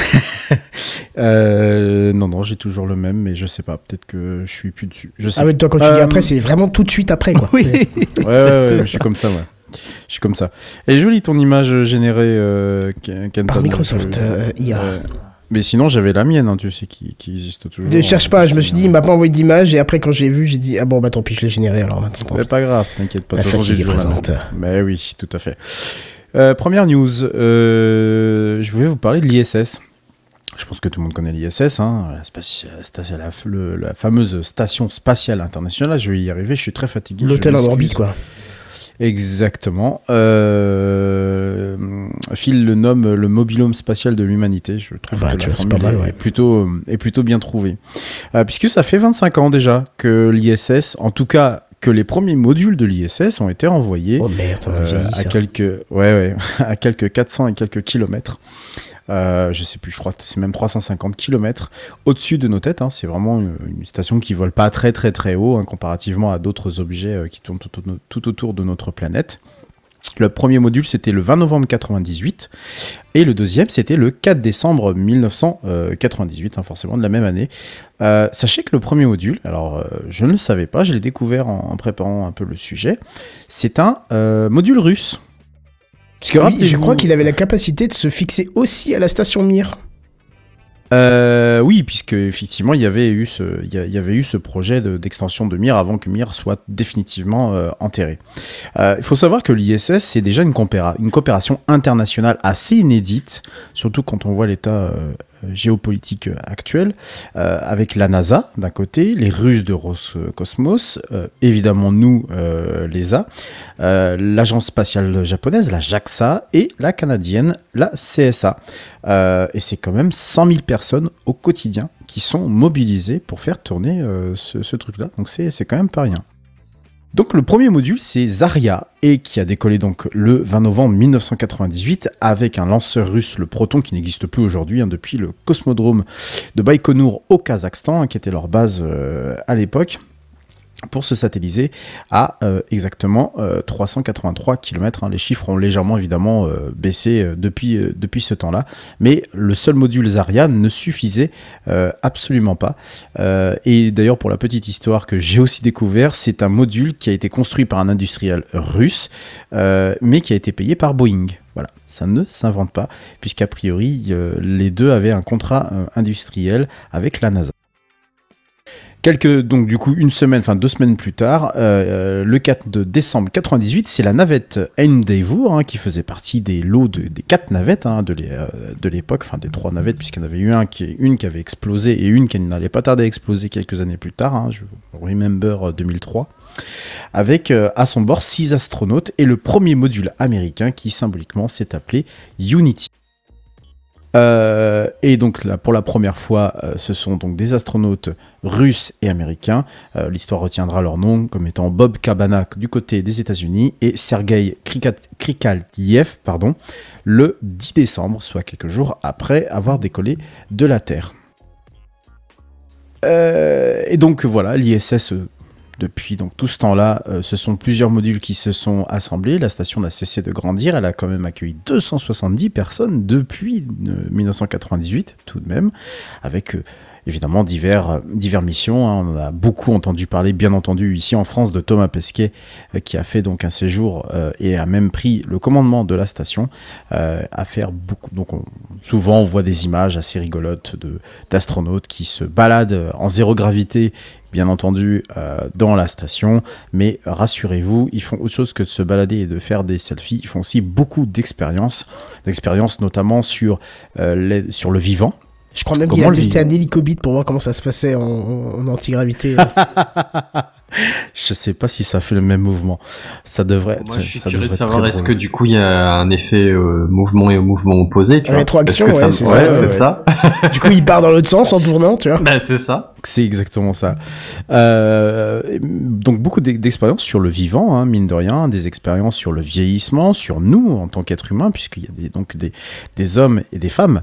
Euh, non, non, j'ai toujours le même, mais je sais pas, peut-être que je suis plus dessus. Je sais Ah, mais toi, quand tu dis après, c'est vraiment tout de suite après, quoi. [laughs] Ouais, ouais, ouais, je suis comme ça, ouais. Je suis comme ça. Est jolie ton image générée, Ken-. Par Microsoft IA. Mais sinon, j'avais la mienne, hein, tu sais, qui, qui existe toujours. Ne cherche pas, je me suis dit, il m'a pas envoyé d'image et après quand j'ai vu, j'ai dit, ah bon, bah tant pis, je l'ai généré alors maintenant. Mais pas grave, t'inquiète pas. La fatigue est présente. Mais oui, tout à fait. Euh, première news, euh, je voulais vous parler de l'ISS. Je pense que tout le monde connaît l'ISS, hein, la, spaci- sta- la, le- la fameuse station spatiale internationale. Je vais y arriver, je suis très fatigué. L'hôtel je en orbite, quoi. Exactement. Euh, Phil le nomme le mobilhome spatial de l'humanité. Je trouve Bah, que tu la vois, c'est formule pas mal, ouais. est plutôt, est plutôt bien trouvée. Euh, puisque ça fait 25 ans déjà que l'ISS, en tout cas que les premiers modules de l'ISS ont été envoyés Oh merde, ça m'a euh, vieilli, à quelques ouais, ouais, [laughs] à quelques 400 et quelques kilomètres. Euh, je sais plus, je crois que c'est même 350 kilomètres au-dessus de nos têtes. hein. C'est vraiment une, station qui vole pas très très très haut hein, comparativement à d'autres objets euh, qui tournent tout, au- tout autour de notre planète. Le premier module, c'était le 20 novembre 98, et le deuxième, c'était le 4 décembre 1998, hein, forcément de la même année. Euh, sachez que le premier module, alors euh, je ne le savais pas, je l'ai découvert en, préparant un peu le sujet, c'est un module russe. Puisque Oui, je crois qu'il avait la capacité de se fixer aussi à la station Mir. Euh, oui, puisque effectivement, il y avait eu ce, il y a- il y avait eu ce projet de- d'extension de Mir avant que Mir soit définitivement euh, enterré. Euh, il faut savoir que l'ISS, c'est déjà une, coopération internationale assez inédite, surtout quand on voit l'état géopolitique euh, actuel, euh, avec la NASA d'un côté, les Russes de Roscosmos, euh, évidemment nous, euh, l'ESA, euh, l'agence spatiale japonaise, la JAXA, et la canadienne, la CSA. Euh, et c'est quand même 100 000 personnes au quotidien qui sont mobilisées pour faire tourner euh, ce, ce truc-là. Donc c'est quand même pas rien. Donc le premier module c'est Zarya et qui a décollé donc le 20 novembre 1998 avec un lanceur russe, le Proton, qui n'existe plus aujourd'hui hein, depuis le cosmodrome de Baïkonour au Kazakhstan, hein, qui était leur base euh, à l'époque pour se satelliser à euh, exactement euh, 383 km. Les chiffres ont légèrement évidemment euh, baissé euh, depuis, euh, ce temps-là, mais le seul module Zarya ne suffisait euh, absolument pas. Euh, et d'ailleurs, pour la petite histoire que j'ai aussi découvert, c'est un module qui a été construit par un industriel russe, euh, mais qui a été payé par Boeing. Voilà, ça ne s'invente pas, puisqu'a priori, euh, les deux avaient un contrat euh, industriel avec la NASA. Quelques, donc du coup, une semaine, enfin deux semaines plus tard, euh, euh, le 4 de décembre 98, c'est la navette Endeavour hein, qui faisait partie des lots de- des quatre navettes hein, euh, de l'époque, enfin des trois navettes, puisqu'il y en avait eu une qui avait explosé et une qui n'allait pas tarder à exploser quelques années plus tard, hein, je remember euh, 2003, avec à son bord six astronautes et le premier module américain qui symboliquement s'est appelé Unity. Euh, et donc là, pour la première fois, euh, ce sont donc des astronautes russes et américains. Euh, L'histoire retiendra leur nom comme étant Bob Kabanak du côté des États-Unis et Sergei Krikaliev, pardon, le 10 décembre, soit quelques jours après avoir décollé de la Terre. Et donc voilà, l'ISS depuis donc tout ce temps-là, euh, ce sont plusieurs modules qui se sont assemblés. La station n'a cessé de grandir. Elle a quand même accueilli 270 personnes depuis euh, 1998, tout de même, avec euh, évidemment divers, divers missions. hein. On a beaucoup entendu parler, bien entendu, ici en France, de Thomas Pesquet, euh, qui a fait donc un séjour euh, et a même pris le commandement de la station euh, à faire beaucoup. Donc on- souvent, on voit des images assez rigolotes d'astronautes qui se baladent en zéro gravité bien entendu dans la station, mais rassurez-vous, ils font autre chose que de se balader et de faire des selfies, ils font aussi beaucoup d'expériences, d'expériences notamment sur, les- sur le vivant. Je crois même qu'il a testé un hélicobite pour voir comment ça se passait en, antigravité. [laughs] Je sais pas si ça fait le même mouvement. Ça devrait être. Moi, je suis ça curieux de savoir est-ce que du coup il y a un effet euh, mouvement et au mouvement opposé, tu vois? Rétroaction, ouais, c'est ça, ouais, ouais, c'est ouais. ça? du coup, il part dans l'autre sens en tournant, tu vois? Bah, c'est ça. C'est exactement ça. Euh, donc beaucoup d'e- d'expériences sur le vivant, hein, mine de rien, des expériences sur le vieillissement, sur nous en tant qu'êtres humains, puisqu'il y a des, donc des, des hommes et des femmes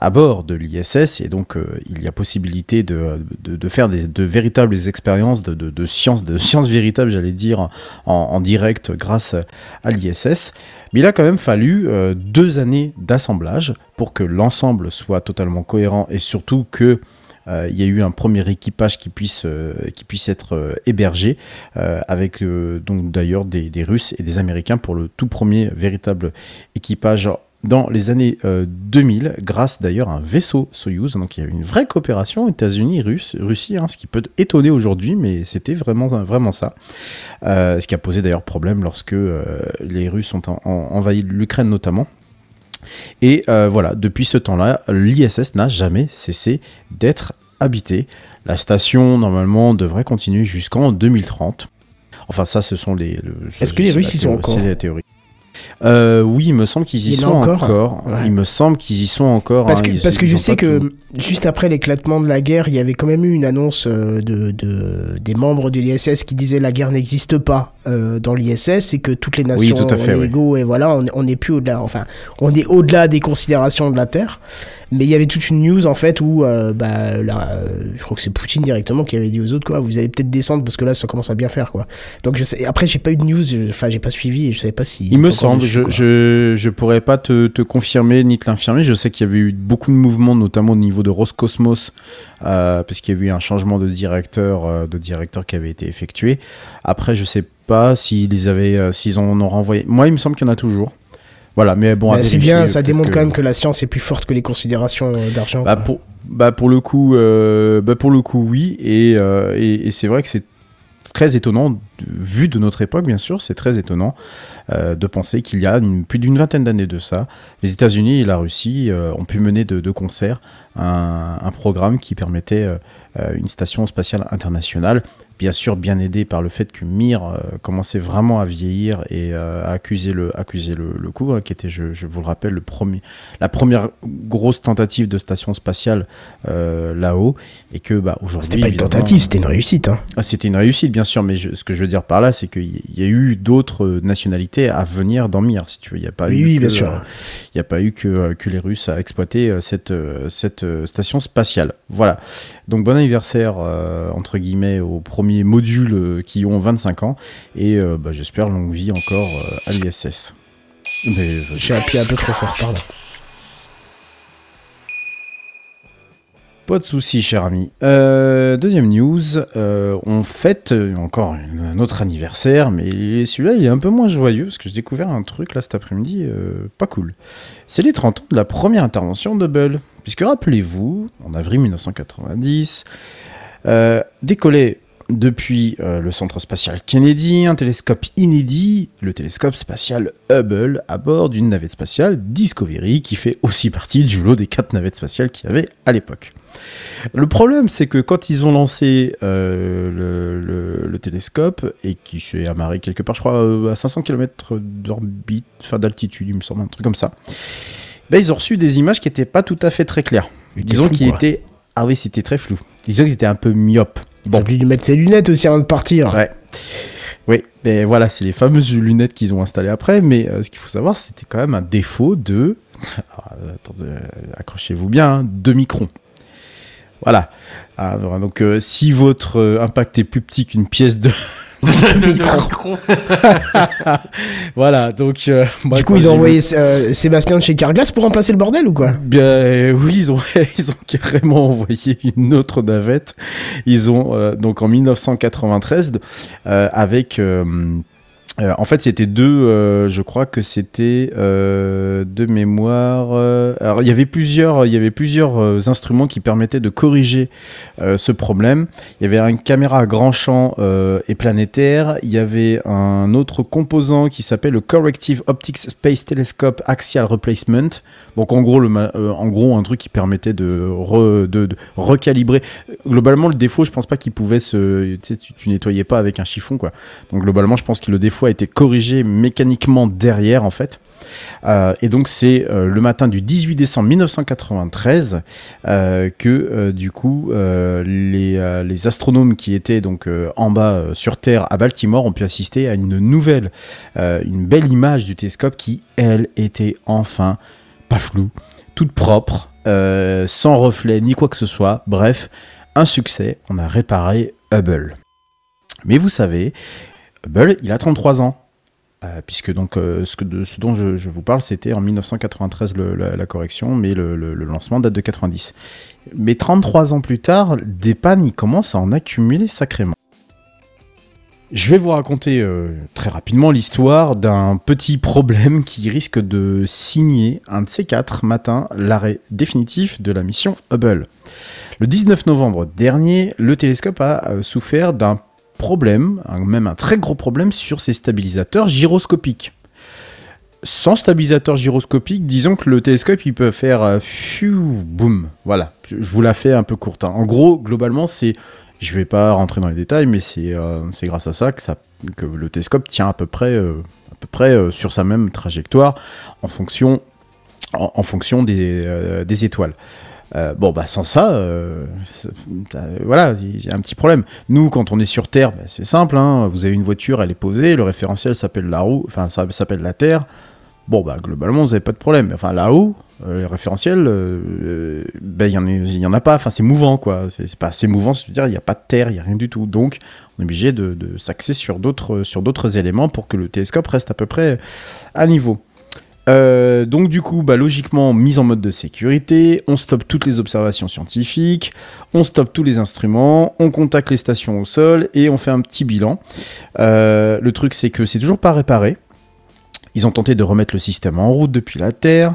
à bord de l'ISS, et donc euh, il y a possibilité de, de, faire des, de véritables expériences de, de, de sciences, de sciences véritables, j'allais dire, en, direct grâce à l'ISS. Mais il a quand même fallu euh, deux années d'assemblage pour que l'ensemble soit totalement cohérent et surtout que euh, il y a eu un premier équipage qui puisse, qui puisse être hébergé avec donc d'ailleurs des, des Russes et des Américains pour le tout premier véritable équipage dans les années euh, 2000, grâce d'ailleurs à un vaisseau Soyuz. Donc il y a eu une vraie coopération États-Unis, Russie, hein, ce qui peut étonner aujourd'hui, mais c'était vraiment, vraiment ça. Euh, ce qui a posé d'ailleurs problème lorsque euh, les Russes ont en- en- envahi l'Ukraine notamment. Et euh, voilà, depuis ce temps-là, l'ISS n'a jamais cessé d'être habité. La station, normalement, devrait continuer jusqu'en 2030. Enfin, ça, ce sont les. le- Est-ce que les Russes y sont encore C'est la théorie. Euh, oui, il me semble qu'ils y sont encore. encore Ouais. Il me semble qu'ils y sont encore. Parce hein, que, ils- parce que ils je sais que tout- juste après l'éclatement de la guerre, il y avait quand même eu une annonce euh, de, de- des membres de l'ISS qui disaient la guerre n'existe pas euh, dans l'ISS et que toutes les nations tout à fait, on est oui. égaux et voilà, on, on est plus au-delà, enfin, on est au-delà des considérations de la Terre. Mais il y avait toute une news en fait où, euh, bah, là, je crois que c'est Poutine directement qui avait dit aux autres quoi, vous allez peut-être descendre parce que là ça commence à bien faire quoi. Donc je sais, après j'ai pas eu de news, je- enfin j'ai pas suivi et je savais pas si. Il me semble, je, je, je pourrais pas te, te confirmer ni te l'infirmer. Je sais qu'il y avait eu beaucoup de mouvements, notamment au niveau de Roscosmos, euh, parce qu'il y a eu un changement de directeur, euh, de directeur qui avait été effectué. Après, je sais pas s'ils avaient, s'ils en ont renvoyé. Moi, il me semble qu'il y en a toujours. Voilà, mais bon, Bah, c'est bien, ça démontre que- quand même que la science est plus forte que les considérations euh, d'argent. Bah pour, bah pour le coup, euh, bah pour le coup, oui. Et, euh, et, et c'est vrai que c'est très étonnant, vu de notre époque, bien sûr, c'est très étonnant euh, de penser qu'il y a une- plus d'une vingtaine d'années de ça, les États-Unis et la Russie euh, ont pu mener de, de concert un, un programme qui permettait euh, une station spatiale internationale. Bien sûr, bien aidé par le fait que Mir euh, commençait vraiment à vieillir et euh, à accuser le, accuser le, le coup, hein, qui était, je, je vous le rappelle, le premier, la première grosse tentative de station spatiale euh, là-haut. Et que bah, aujourd'hui. C'était pas une tentative, c'était une réussite. Hein. ah, C'était une réussite, bien sûr, mais je- ce que je veux dire par là, c'est qu'il y y a eu d'autres nationalités à venir dans Mir, si tu veux. Il n'y a pas Oui, eu oui, que, bien sûr. Il n'y a pas eu que, que les Russes à exploiter cette, cette station spatiale. Voilà. Donc bon anniversaire, entre guillemets, aux premiers modules euh, qui ont 25 ans. Et euh, bah, j'espère longue vie encore euh, à l'ISS. Mais, J'ai appuyé un peu trop fort, pardon. Pas de souci, cher ami. Euh, deuxième news, euh, on fête encore un autre anniversaire, mais celui-là il est un peu moins joyeux parce que j'ai découvert un truc là cet après-midi, euh, pas cool. C'est les 30 ans de la première intervention de Hubble. Puisque rappelez-vous, en avril 1990, euh, décollait depuis euh, le centre spatial Kennedy un télescope inédit, le télescope spatial Hubble, à bord d'une navette spatiale Discovery qui fait aussi partie du lot des quatre navettes spatiales qu'il y avait à l'époque. Le problème, c'est que quand ils ont lancé euh, le, le- le télescope et qui s'est amarré quelque part, je crois, euh, à 500 km d'orbite, enfin d'altitude, il me semble, un truc comme ça, ben, ils ont reçu des images qui n'étaient pas tout à fait très claires. Disons qu'ils étaient. Ah oui, c'était très flou. Disons qu'ils étaient un peu myopes. Ont oublié de mettre ses lunettes aussi avant de partir. Ouais. Oui, mais voilà, c'est les fameuses lunettes qu'ils ont installées après, mais euh, ce qu'il faut savoir, c'était quand même un défaut de. [laughs] Alors, euh, attendez, accrochez-vous bien, hein, de microns. Voilà. Ah, donc, euh, si votre impact est plus petit qu'une pièce de. [laughs] de, de micron. [laughs] voilà, donc. euh, moi, Du coup, ils ont envoyé euh, Sébastien de chez Carglass pour remplacer le bordel ou quoi? Bien, euh, oui, ils ont, [laughs] ils ont carrément envoyé une autre navette. Ils ont, euh, donc en 1993, euh, avec. Euh, en fait, c'était deux, euh, je crois que c'était euh, de mémoire. euh, alors, il y avait plusieurs, il y avait plusieurs instruments qui permettaient de corriger ce problème. Il y avait une caméra à grand champ et planétaire. Il y avait un autre composant qui s'appelle le Corrective Optics Space Telescope Axial Replacement. Donc en gros, le en gros un truc qui permettait de, re- de, recalibrer. Globalement, le défaut, je pense pas qu'il pouvait se. Tu, sais, tu nettoyais pas avec un chiffon, quoi. Donc globalement, je pense que le défaut a été corrigé mécaniquement derrière, en fait. Euh, et donc c'est euh, le matin du 18 décembre 1993 euh, que du coup les, les astronomes qui étaient donc en bas sur Terre à Baltimore ont pu assister à une nouvelle, une belle image du télescope qui elle était enfin pas floue, toute propre, sans reflet ni quoi que ce soit. Bref, un succès. On a réparé Hubble. Mais vous savez, Hubble, il a 33 ans. Euh, puisque donc euh, ce, de, ce dont je, vous parle, c'était en 1993 le- la, la correction, mais le, lancement date de 90. Mais 33 ans plus tard, des pannes, ils commencent à en accumuler sacrément. Je vais vous raconter euh, très rapidement l'histoire d'un petit problème qui risque de signer un de ces quatre matins l'arrêt définitif de la mission Hubble. Le 19 novembre dernier, le télescope a souffert d'un problème, même un très gros problème sur ses stabilisateurs gyroscopiques. Sans stabilisateur gyroscopique, disons que le télescope il peut faire euh, boum. Voilà, je vous la fais un peu courte. hein. En gros, globalement, c'est je vais pas rentrer dans les détails, mais c'est euh, grâce à ça que, le télescope tient à peu près, euh, à peu près sur sa même trajectoire en fonction, des étoiles. Euh, bon, bah sans ça, euh, voilà, il y a un petit problème. Nous, quand on est sur Terre, bah, c'est simple. hein, vous avez une voiture, elle est posée, le référentiel s'appelle la roue, enfin s'appelle la Terre. Bon, bah globalement, vous n'avez pas de problème. Enfin, là-haut, euh, euh, euh, ben, il y en a- pas. Enfin, c'est mouvant, quoi. C'est pas assez mouvant, c'est-à-dire il n'y a pas de terre, il n'y a rien du tout. Donc, on est obligé de, de s'axer sur d'autres éléments pour que le télescope reste à peu près à niveau. Euh, donc du coup, bah, logiquement, mise en mode de sécurité, on stoppe toutes les observations scientifiques, on stoppe tous les instruments, on contacte les stations au sol et on fait un petit bilan. Euh, le truc, c'est que c'est toujours pas réparé. Ils ont tenté de remettre le système en route depuis la Terre.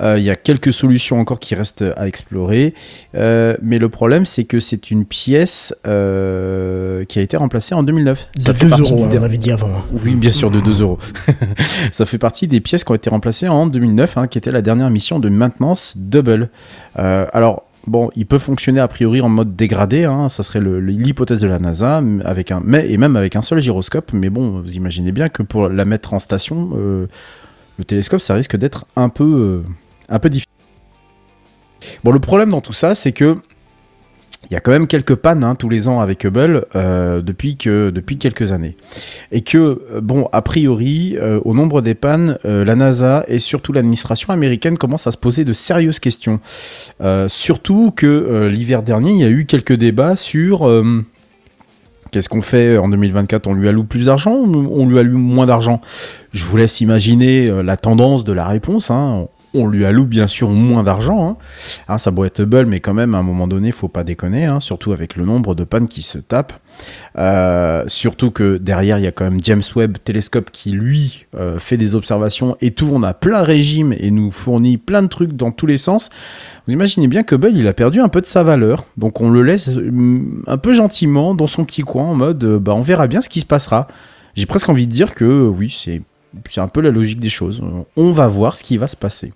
Euh, Il y a quelques solutions encore qui restent à explorer. Euh, mais le problème, c'est que c'est une pièce euh, qui a été remplacée en 2009. Ça fait 2 partie euros, du- hein, on avait dit avant. hein. oui, bien sûr, de 2 euros. [laughs] ça fait partie des pièces qui ont été remplacées en 2009, hein, qui était la dernière mission de maintenance Double. Alors, bon, il peut fonctionner a priori en mode dégradé, hein, ça serait l'hypothèse de la NASA, avec un, mais, et même avec un seul gyroscope, mais bon, vous imaginez bien que pour la mettre en station, euh, le télescope, ça risque d'être un peu, euh, un peu difficile. Bon, le problème dans tout ça, c'est que il y a quand même quelques pannes hein, tous les ans avec Hubble euh, depuis, que, depuis quelques années. Et que, euh, bon, a priori, euh, au nombre des pannes, la NASA et surtout l'administration américaine commencent à se poser de sérieuses questions. Surtout que l'hiver dernier, il y a eu quelques débats sur... Qu'est-ce qu'on fait en 2024 On lui alloue plus d'argent ou on lui alloue moins d'argent? Je vous laisse imaginer la tendance de la réponse. hein. On lui alloue bien sûr moins d'argent. hein. Hein, ça doit être Hubble, mais quand même, à un moment donné, faut pas déconner, hein, surtout avec le nombre de pannes qui se tapent. Euh, surtout que derrière, il y a quand même James Webb Télescope qui, lui, euh, fait des observations et on a plein régime et nous fournit plein de trucs dans tous les sens. Vous imaginez bien que Hubble, il a perdu un peu de sa valeur, donc on le laisse hum, un peu gentiment dans son petit coin en mode, euh, bah, on verra bien ce qui se passera. J'ai presque envie de dire que oui, c'est un peu la logique des choses. On va voir ce qui va se passer.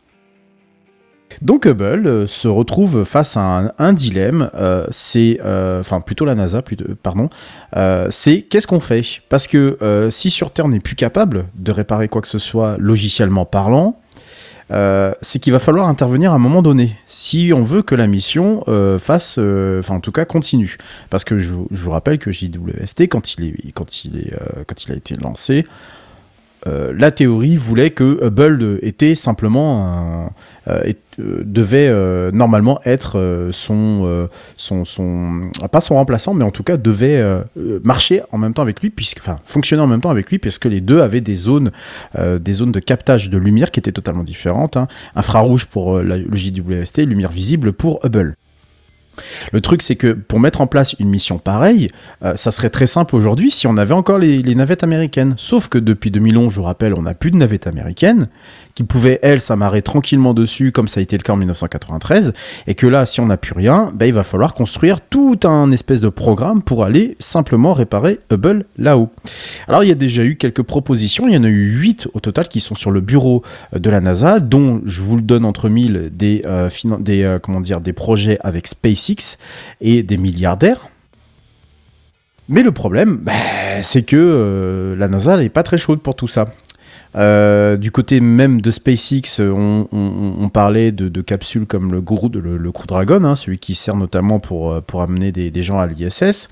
Donc Hubble euh, se retrouve face à un, dilemme, euh, c'est, euh, enfin plutôt la NASA, pardon, c'est qu'est-ce qu'on fait? Parce que si sur Terre on n'est plus capable de réparer quoi que ce soit logiciellement parlant, c'est qu'il va falloir intervenir à un moment donné, si on veut que la mission fasse, en tout cas continue. Parce que je, vous rappelle que JWST, quand il a été lancé, euh, la théorie voulait que Hubble était simplement un- euh, est- euh, devait euh, normalement être euh, son, son, son pas son remplaçant mais en tout cas devait marcher en même temps avec lui puisque enfin fonctionner en même temps avec lui parce que les deux avaient des zones des zones de captage de lumière qui étaient totalement différentes hein. infrarouge pour la- le JWST lumière visible pour Hubble le truc, c'est que pour mettre en place une mission pareille, euh, ça serait très simple aujourd'hui si on avait encore les, les navettes américaines. Sauf que depuis 2011, je vous rappelle, on n'a plus de navettes américaines qui pouvaient, elles, s'amarrer tranquillement dessus, comme ça a été le cas en 1993. Et que là, si on n'a plus rien, ben, il va falloir construire tout un espèce de programme pour aller simplement réparer Hubble là-haut. Alors, il y a déjà eu quelques propositions. Il y en a eu 8 au total qui sont sur le bureau euh, de la NASA, dont je vous le donne entre mille des, euh, des, euh, comment dire, des projets avec SpaceX et des milliardaires. Mais le problème, bah, c'est que euh, la NASA n'est pas très chaude pour tout ça. Euh, du côté même de SpaceX, euh, on, parlait de, capsules comme le, Gru- le, Crew Dragon, hein, celui qui sert notamment pour, euh, pour amener des, gens à l'ISS,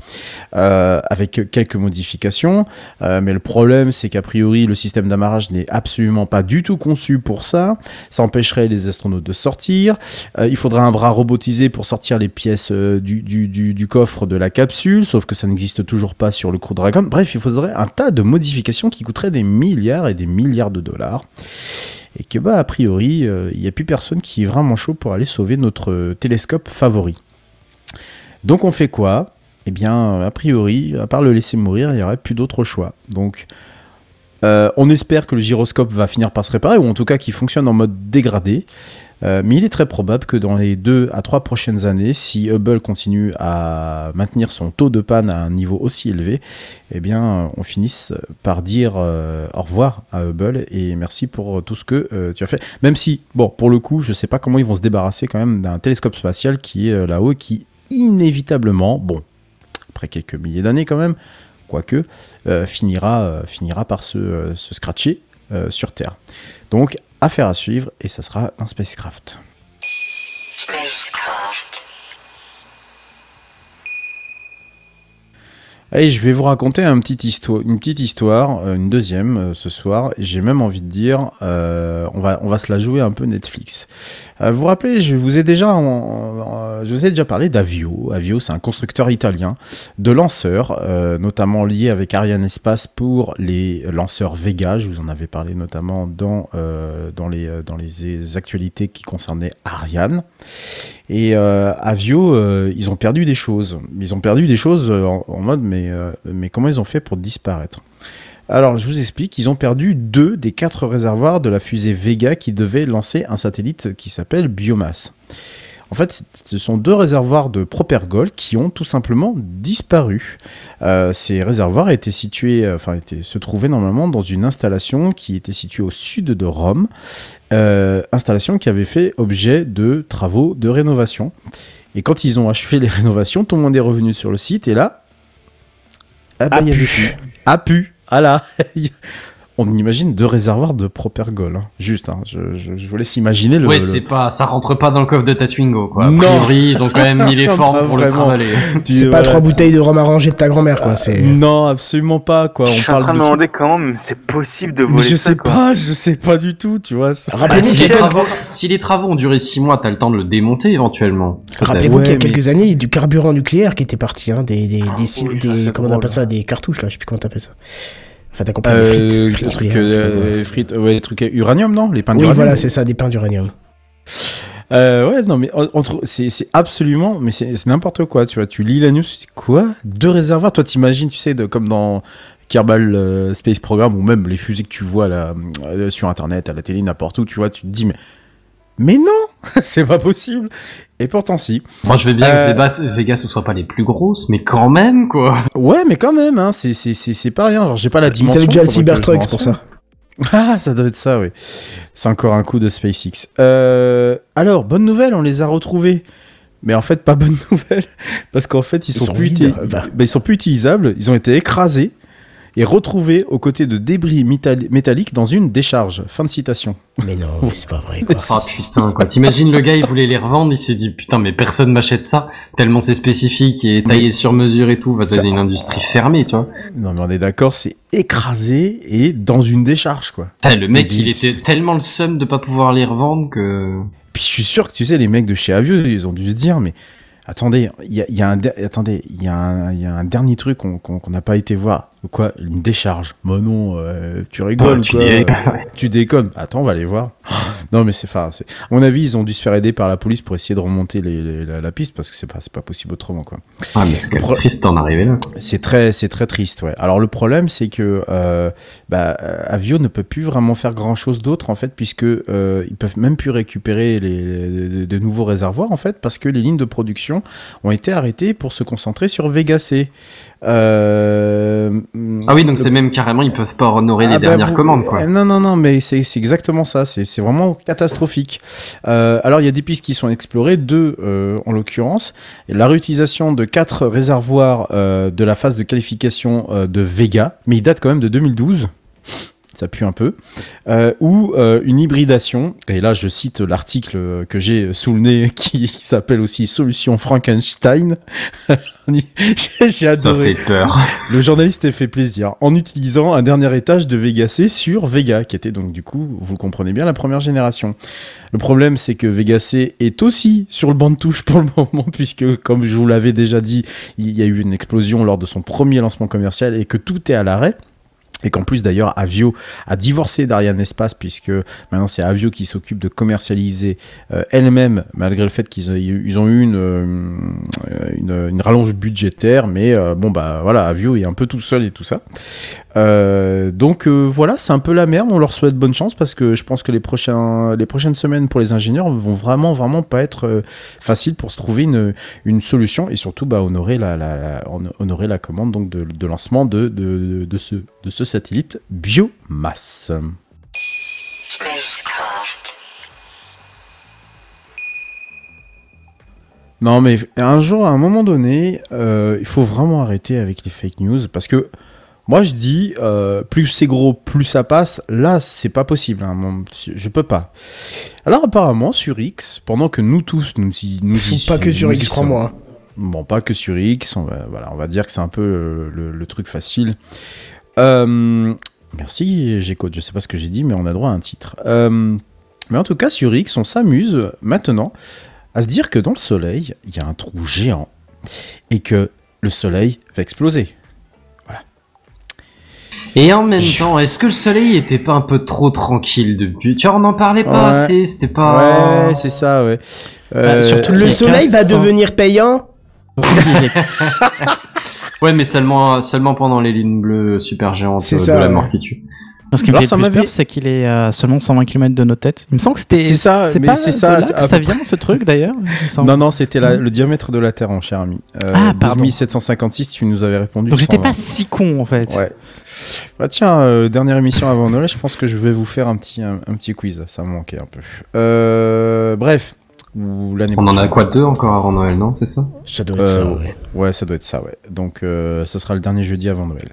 avec quelques modifications. Mais le problème, c'est qu'a priori, le système d'amarrage n'est absolument pas du tout conçu pour ça. Ça empêcherait les astronautes de sortir. Il faudra un bras robotisé pour sortir les pièces du, du- du- du coffre de la capsule, sauf que ça n'existe toujours pas sur le Crew Dragon. Bref, il faudrait un tas de modifications qui coûteraient des milliards et des milliards de dollars. Et que, bah, a priori, euh, il n'y a plus personne qui est vraiment chaud pour aller sauver notre euh, télescope favori. Donc, on fait quoi? Eh bien, a priori, à part le laisser mourir, il n'y aurait plus d'autre choix. Donc, euh, on espère que le gyroscope va finir par se réparer, ou en tout cas qu'il fonctionne en mode dégradé. Euh, mais il est très probable que dans les deux à trois prochaines années, si Hubble continue à maintenir son taux de panne à un niveau aussi élevé, eh bien, on finisse par dire euh, au revoir à Hubble et merci pour tout ce que tu as fait. Même si, bon, pour le coup, je sais pas comment ils vont se débarrasser quand même d'un télescope spatial qui est là-haut, et qui inévitablement, bon, après quelques milliers d'années quand même, quoique, euh, finira, euh, finira par se, euh, se scratcher sur Terre. Donc, affaire à suivre, et ça sera un spacecraft. Et je vais vous raconter une petite histoire, euh, une deuxième euh, ce soir. J'ai même envie de dire, euh, on, va, on va se la jouer un peu Netflix. Vous vous rappelez, je vous ai déjà, je vous ai déjà parlé d'Avio. Avio, c'est un constructeur italien de lanceurs, notamment lié avec Ariane Espace pour les lanceurs Vega. Je vous en avais parlé notamment dans, dans, les, dans les actualités qui concernaient Ariane. Et euh, Avio, euh, ils ont perdu des choses. Ils ont perdu des choses euh, en, mode, mais, euh, mais comment ils ont fait pour disparaître? Alors, je vous explique, ils ont perdu deux des quatre réservoirs de la fusée Vega qui devait lancer un satellite qui s'appelle Biomasse. En fait, ce sont deux réservoirs de propergol qui ont tout simplement disparu. Euh, ces réservoirs étaient situés, euh, enfin, étaient, se trouvaient normalement dans une installation qui était située au sud de Rome, euh, installation qui avait fait objet de travaux de rénovation. Et quand ils ont achevé les [laughs] rénovations, tout le monde est revenu sur le site et là, ah bah, A pu. A pu. Ah là. On imagine deux réservoirs de propergol. hein. Juste, hein. je, je, je vous laisse imaginer le. ouais, le- c'est pas, ça rentre pas dans le coffre de Tatwingo, quoi. A Non. priori, ils ont quand même mis [laughs] les formes pour le travailler. C'est pas trois bouteilles de rhum arrangé de ta grand-mère, quoi. C'est. Non, absolument pas, quoi. Je On suis en train de me demander comment même c'est possible de Mais voler je ça, sais quoi. pas, je sais pas du tout, tu vois. Bah, Rappelez-vous si, les travaux, si les travaux ont duré 6 mois, t'as le temps de le démonter éventuellement. Rappelez-vous Ouais, qu'il y a mais- quelques années, il y a du carburant nucléaire qui était parti, hein, des, des, des, c'est comment on appelle ça. des cartouches là, je sais plus comment t'appelles ça. Enfin, t'as compris, Euh, frites, frites truc, nucléaires, euh, frites, ouais, les trucs à uranium, non Les pains Oui, d'uranium voilà, c'est ça, des pains d'uranium. Euh, ouais, non, mais en- entre, c'est, c'est absolument, mais c'est, c'est n'importe quoi, tu vois. Tu lis la news, tu dis quoi? Deux réservoirs? Toi, t'imagines, tu sais, de, comme dans Kerbal euh, Space Program, ou même les fusées que tu vois là, euh, sur Internet, à la télé, n'importe où, tu vois, tu te dis, mais, mais non [laughs] C'est pas possible Et pourtant, si. Moi, je vais bien Euh, que Vegas, Vegas, ce soit pas les plus grosses, mais quand même, quoi. Ouais, mais quand même, hein, c'est, c'est, c'est, c'est pas rien. Genre, j'ai pas la dimension. avaient déjà le Cybertruck, c'est pour ça. [laughs] Ah, ça doit être ça, oui. C'est encore un coup de SpaceX. Euh, alors, bonne nouvelle, on les a retrouvés. Mais en fait, pas bonne [laughs] nouvelle, parce qu'en fait, ils, Ils sont, sont plus vides, uti- bah. bah, ils sont plus utilisables. Ils ont été écrasés et retrouvés aux côtés de débris métal- métalliques dans une décharge. Fin de citation. Mais non, [laughs] c'est pas vrai, quoi. [laughs] Oh putain, quoi. T'imagines le gars, il voulait les revendre, il s'est dit, putain, mais personne m'achète ça, tellement c'est spécifique et taillé sur mesure et tout. C'est une industrie fermée, tu vois. Non, mais on est d'accord, c'est écrasé et dans une décharge, quoi. Putain, le mec, il était tellement le seum de pas pouvoir les revendre que... Puis je suis sûr que tu sais, les mecs de chez Avio, ils ont dû se dire, mais attendez, il y a, il y a un, der- attendez, il y, a un- il y a un dernier truc qu'on n'a pas été voir. Quoi Une décharge. Bah non, euh, tu rigoles, Oh, tu quoi. [laughs] Tu déconnes. Attends, on va aller voir. [gasps] non, mais c'est, enfin, à mon avis, ils ont dû se faire aider par la police pour essayer de remonter les- les- la, la piste parce que c'est pas, pas possible autrement, quoi. Ah, mais c'est Pro- triste d'en arriver là. C'est très, c'est très triste, ouais. Alors le problème, c'est que euh, bah, euh, Avio ne peut plus vraiment faire grand chose d'autre en fait, puisque euh, ils peuvent même plus récupérer les, les- de, de nouveaux réservoirs en fait, parce que les lignes de production ont été arrêtées pour se concentrer sur Vega C. Euh, Ah oui, donc le- c'est même carrément, ils peuvent pas honorer les ah bah dernières vous- commandes, quoi. Non, non, non, mais c'est c'est exactement ça. C'est c'est vraiment catastrophique. Euh, alors, il y a des pistes qui sont explorées, deux euh, en l'occurrence. La réutilisation de quatre réservoirs de la phase de qualification de Vega, mais il date quand même de 2012. Ça pue un peu. Euh, ou euh, une hybridation, et là je cite l'article que j'ai sous le nez [laughs] qui, s'appelle aussi Solution Frankenstein. [laughs] j'ai Ça adoré. fait peur. Le journaliste a fait plaisir en utilisant un dernier étage de Vega C sur Vega, qui était donc du coup, vous le comprenez bien, la première génération. Le problème, c'est que Vega C est aussi sur le banc de touche pour le moment, [laughs] puisque, comme je vous l'avais déjà dit, il y a eu une explosion lors de son premier lancement commercial et que tout est à l'arrêt. Et qu'en plus d'ailleurs Avio a divorcé d'Ariane Espace puisque maintenant c'est Avio qui s'occupe de commercialiser euh, elle-même malgré le fait qu'ils ont, eu une, euh, une, rallonge budgétaire. Mais euh, bon bah voilà Avio est un peu tout seul et tout ça. Donc voilà c'est un peu la merde. On leur souhaite bonne chance parce que je pense que les, prochaines semaines pour les ingénieurs vont vraiment vraiment pas être faciles pour se trouver une, solution. Et surtout bah, honorer, la, commande de, lancement de, ce, de satellite biomasse. Non mais un jour, à un moment donné, euh, il faut vraiment arrêter avec les fake news parce que moi je dis, euh, plus c'est gros, plus ça passe. Là, c'est pas possible. hein, mon- je peux pas. Alors apparemment sur X, pendant que nous tous nous y, nous y- [laughs] Pas que sur X, crois-moi. Bon, pas que sur X. On va, voilà, on va dire que c'est un peu le, le- le truc facile. Euh, merci, j'écoute. Je sais pas ce que j'ai dit, mais on a droit à un titre. Euh, mais en tout cas, sur X, on s'amuse maintenant à se dire que dans le Soleil, il y a un trou géant et que le Soleil va exploser. Et en même temps, est-ce que le soleil était pas un peu trop tranquille depuis? Tu vois, on n'en parlait pas Ouais. assez, c'était pas. Ouais, c'est ça, ouais. Bah, Euh, surtout Le Les soleil va 1500. devenir payant [laughs] [laughs] Ouais, mais seulement, seulement pendant les lignes bleues super géantes C'est euh, ça, de la ouais. mort qui tue. Ce qui me Alors, fait le plus peur, c'est qu'il est à seulement 120 km de nos têtes. Il me semble que c'était. C'est ça, mais pas c'est ça, là c'est que à ça vient, ce truc d'ailleurs. Non, non, c'était la- le diamètre de la Terre, mon cher ami. Euh, Ah, pardon. 12756, tu nous avais répondu. Donc j'étais 120. pas si con en fait. Ouais. Bah tiens, euh, dernière émission avant Noël, je pense que je vais vous faire un petit, un, un petit quiz. Ça me manquait un peu. Euh, bref. Ou l'année On en a quoi deux encore avant Noël, non C'est ça? Ça doit Euh, être ça, ouais. Ouais, ça doit être ça, ouais. Donc, euh, ça sera le dernier jeudi avant Noël.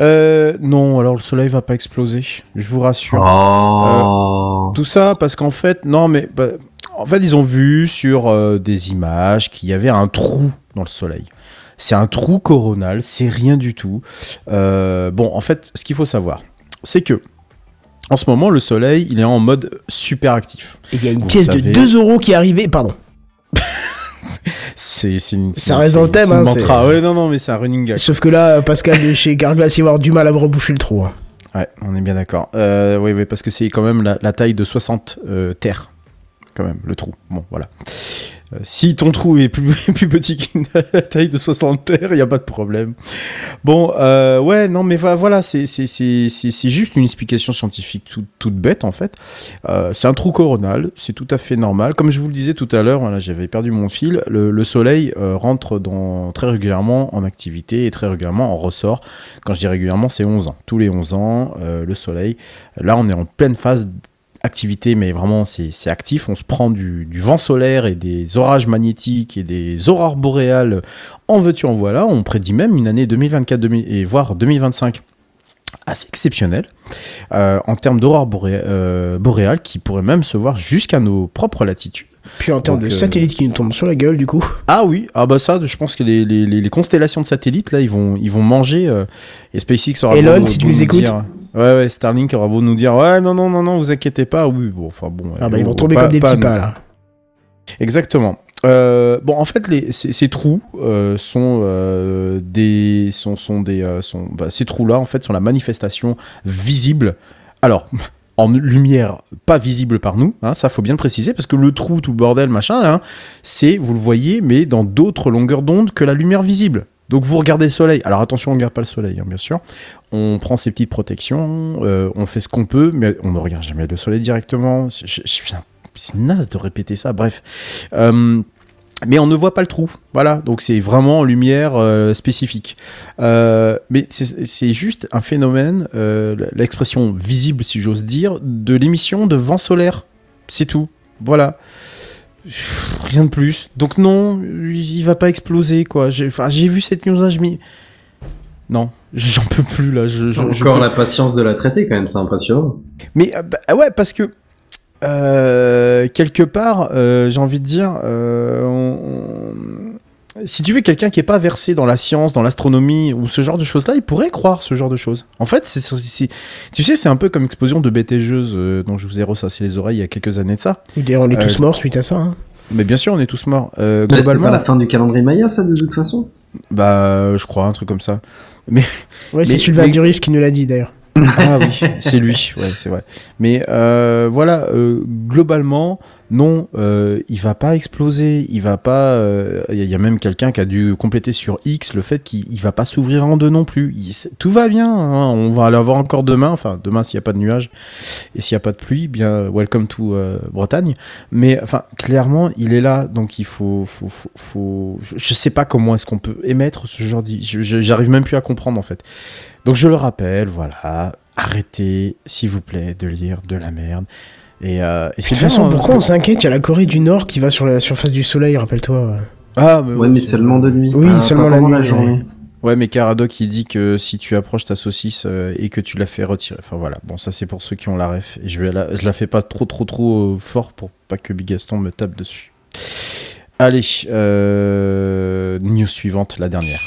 Euh, non, alors le soleil va pas exploser, je vous rassure. Oh. Tout ça parce qu'en fait, non, mais bah, en fait, ils ont vu sur euh, des images qu'il y avait un trou dans le soleil. C'est un trou coronal, c'est rien du tout. Euh, bon, en fait, ce qu'il faut savoir, c'est que en ce moment, le soleil, il est en mode super actif. Et Il y a une Vous pièce savez- de 2 euros qui est arrivée. Pardon. C'est une- Ça reste dans le thème, hein, mantra. Ouais, non, non, mais c'est un running gag. Sauf que là, Pascal de chez Carglass, il va avoir du mal à me reboucher le trou. hein. Ouais, on est bien d'accord. Euh, oui, oui, parce que c'est quand même la, la taille de 60 euh, terres. Quand même, le trou. Bon, voilà. Euh, si ton trou est plus, [laughs] petit qu'une [laughs] taille de 60 terres, il n'y a pas de problème. Bon, euh, ouais, non, mais voilà, c'est juste une explication scientifique tout- toute bête, en fait. Euh, c'est un trou coronal, c'est tout à fait normal. Comme je vous le disais tout à l'heure, j'avais perdu mon fil, le, le soleil rentre très régulièrement en activité et très régulièrement en ressort. Quand je dis régulièrement, c'est 11 ans. Tous les 11 ans, le soleil. Là, on est en pleine phase activité, mais vraiment, c'est actif. On se prend du, vent solaire et des orages magnétiques et des aurores boréales en veux-tu, en voilà. On prédit même une année 2024 2000 et voire 2025 assez exceptionnelle euh, en termes d'aurores euh, boréales qui pourraient même se voir jusqu'à nos propres latitudes. Puis en termes Donc, de euh, satellites qui nous tombent sur la gueule, du coup. [laughs] Ah oui, ah bah ça, je pense que les, les, les- constellations de satellites, là, ils vont, ils vont manger. euh, et SpaceX aura Elon, beau- si tu nous écoutes. dire- ouais, ouais, Starlink aura beau nous dire, ouais, non, non, non, non, vous inquiétez pas. Oui, bon, enfin bon. Ah bah, ils vont tomber pas- comme des petits pas, là. Exactement. Euh, bon, en fait, les, ces, ces trous euh, sont euh, des, sont, sont des, sont, bah, ces trous-là, en fait, sont la manifestation visible. Alors, en lumière pas visible par nous, hein, ça faut bien le préciser, parce que le trou, tout le bordel, machin, hein, c'est, vous le voyez, mais dans d'autres longueurs d'onde que la lumière visible. Donc vous regardez le soleil. Alors attention, on ne regarde pas le soleil, hein, bien sûr. On prend ses petites protections, euh, on fait ce qu'on peut, mais on ne regarde jamais le soleil directement. C'est naze de répéter ça, bref. Euh, mais on ne voit pas le trou. Voilà, donc c'est vraiment en lumière euh, spécifique. Euh, mais c'est juste un phénomène, euh, l'expression visible, si j'ose dire, de l'émission de vent solaire. C'est tout. Voilà. Rien de plus. Donc non, il va pas exploser, quoi. J'ai vu cette news là, je m'y... Non, j'en peux plus, là. Je, je- je Encore peux- la patience de la traiter, quand même, c'est impressionnant. mais bah, ouais, parce que euh, quelque part, euh, j'ai envie de dire, euh, on- si tu veux quelqu'un qui est pas versé dans la science, dans l'astronomie ou ce genre de choses-là, il pourrait croire ce genre de choses. En fait, c'est, c'est- c'est- tu sais, c'est un peu comme l'explosion de BTGeuse euh, dont je vous ai ressassé les oreilles il y a quelques années de ça. D'ailleurs, on est Euh, tous morts suite à ça. hein. Mais bien sûr, on est tous morts. Euh, Mais globalement, pas la fin du calendrier Maya, ça, de toute façon? Bah, je crois, un truc comme ça. Ouais, c'est Mais- Sylvain mais- Durif qui nous l'a dit d'ailleurs. Ah oui, c'est lui, ouais, c'est vrai. Mais euh, voilà, euh, globalement, non, euh, il va pas exploser, il va pas. euh, Il y, a- il y a même quelqu'un qui a dû compléter sur X le fait qu'il il va pas s'ouvrir en deux non plus. Tout va bien, hein, on va l'avoir encore demain, enfin demain s'il y a pas de nuages et s'il y a pas de pluie, bien welcome to euh, Bretagne. Mais enfin clairement, il est là, donc il faut, faut, faut, je- sais pas comment est-ce qu'on peut émettre ce genre je- J'arrive même plus à comprendre en fait. Donc je le rappelle, voilà, arrêtez, s'il vous plaît, de lire de la merde. Et, euh, et De toute façon, hein, pourquoi on s'inquiète? Il y a la Corée du Nord qui va sur la surface du soleil, rappelle-toi. Ah, mais Ouais, mais seulement de nuit. Oui, pas- seulement la nuit, journée. Ouais, mais Caradoc, il dit que si tu approches ta saucisse euh, et que tu la fais retirer. Enfin voilà, bon, ça c'est pour ceux qui ont la ref. Et je, vais la... je la fais pas trop, trop, trop euh, fort pour pas que Bigaston me tape dessus. Allez, euh... news suivante, la dernière.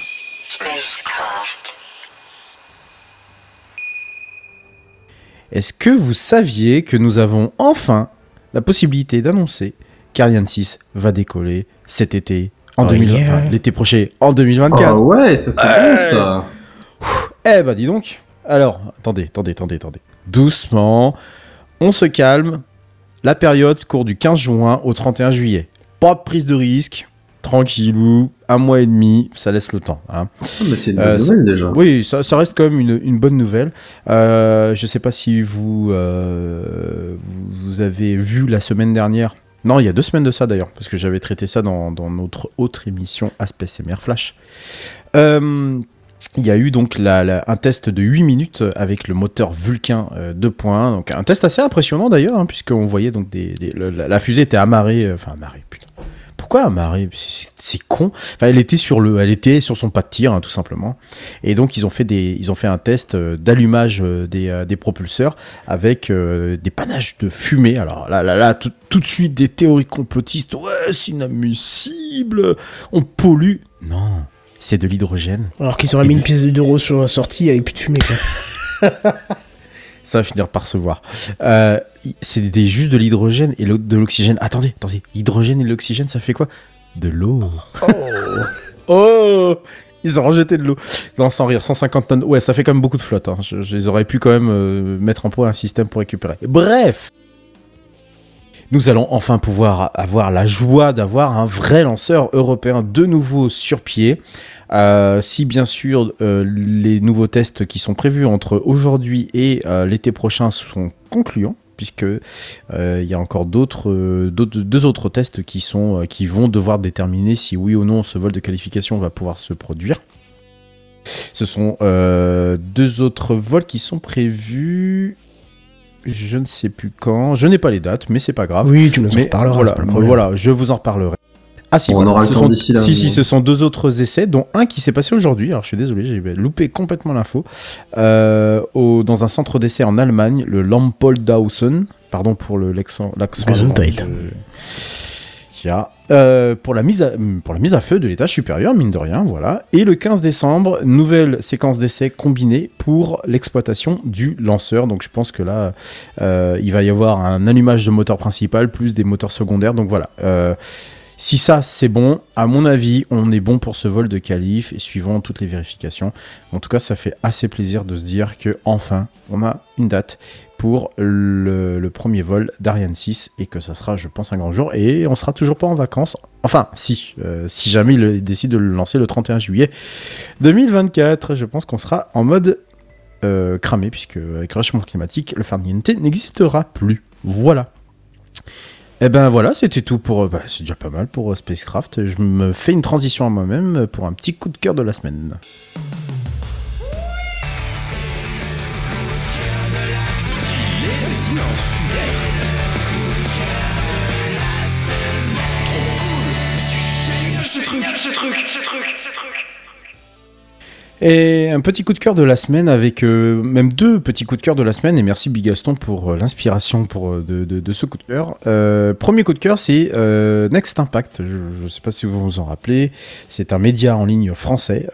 Est-ce que vous saviez que nous avons enfin la possibilité d'annoncer qu'Ariane 6 va décoller cet été en Oh 2020, yeah. enfin, l'été prochain en 2024 Ah ouais, ça c'est bon ça. eh bah dis donc. Alors, attendez, attendez, attendez, attendez. Doucement. On se calme. La période court du 15 juin au 31 juillet. Pas de prise de risque. Tranquillou. Un mois et demi. Ça laisse le temps. hein. Ah, mais c'est une Euh, bonne ça- nouvelle déjà. Oui, ça, ça reste quand même une, une bonne nouvelle. Euh, je sais pas si vous, euh, vous, avez vu la semaine dernière. Non, il y a deux semaines de ça d'ailleurs, parce que j'avais traité ça dans, dans notre autre émission Aspect CMR Flash. Euh, il y a eu donc la- la- un test de 8 minutes avec le moteur Vulcain euh, 2.1. Donc un test assez impressionnant d'ailleurs, hein, puisqu'on voyait donc des, des- le- la, la fusée était amarrée, euh, enfin amarrée, putain. Pourquoi amarrée C'est con. Enfin, elle était sur le, elle était sur son pas de tir, hein, tout simplement. Et donc ils ont fait des, ils ont fait un test euh, d'allumage euh, des, euh, des propulseurs avec euh, des panaches de fumée. Alors là, là, là, tout, tout de suite des théories complotistes. Ouais, c'est inadmissible. On pollue. Non, c'est de l'hydrogène. Alors qu'ils auraient mis une pièce de d'euros sur la sortie avec plus de fumée. Quoi. [laughs] Ça va finir par se voir. Euh, c'est juste de l'hydrogène et de l'oxygène. Attendez, attendez. L'hydrogène et l'oxygène, ça fait quoi? De l'eau. Oh [laughs] Ils ont rejeté de l'eau. Non, sans rire, 150 tonnes. Ouais, ça fait quand même beaucoup de flotte. Hein. Je, je les aurais pu quand même euh, mettre en point un système pour récupérer. Bref nous allons enfin pouvoir avoir la joie d'avoir un vrai lanceur européen de nouveau sur pied. Euh, si bien sûr euh, les nouveaux tests qui sont prévus entre aujourd'hui et euh, l'été prochain sont concluants, puisque il y a encore d'autres, deux autres tests qui sont qui vont devoir déterminer si oui ou non ce vol de qualification va pouvoir se produire. Ce sont deux autres vols qui sont prévus. Je ne sais plus quand. Je n'ai pas les dates, mais c'est pas grave. Oui, tu nous en reparleras. Voilà, pas le voilà, je vous en reparlerai. Ah si, On voilà, aura le ce temps sont, d'ici là, si, si, ce sont deux autres essais, dont un qui s'est passé aujourd'hui. Alors je suis désolé, j'ai loupé complètement l'info. Euh, au- dans un centre d'essai en Allemagne, le Lampoldhausen, pardon pour le- l'accent. l'accent Gesundheit. Euh, pour, la mise à, pour la mise à feu de l'étage supérieur, mine de rien, voilà. Et le 15 décembre, nouvelle séquence d'essai combinée pour l'exploitation du lanceur. Donc je pense que là, euh, il va y avoir un allumage de moteur principal plus des moteurs secondaires. Donc voilà. Euh, si ça c'est bon, à mon avis, on est bon pour ce vol de qualif et suivant toutes les vérifications. En tout cas, ça fait assez plaisir de se dire que enfin, on a une date pour le, le premier vol d'Ariane 6 et que ça sera, je pense, un grand jour. Et on sera toujours pas en vacances. Enfin, si, euh, si jamais il décide de le lancer le 31 juillet 2024, je pense qu'on sera en mode euh, cramé puisque avec le réchauffement climatique, le farniente n'existera plus. Voilà. Et ben voilà, c'était tout pour. bah, c'est déjà pas mal pour euh, Spacecraft. Je me fais une transition à moi-même pour un petit coup de cœur de la semaine. Et un petit coup de cœur de la semaine avec euh, même deux petits coups de cœur de la semaine. Et merci Bigaston pour euh, l'inspiration pour euh, de, de- de ce coup de cœur. Euh, premier coup de cœur, c'est Next Impact. Je ne sais pas si vous vous en rappelez. C'est un média en ligne français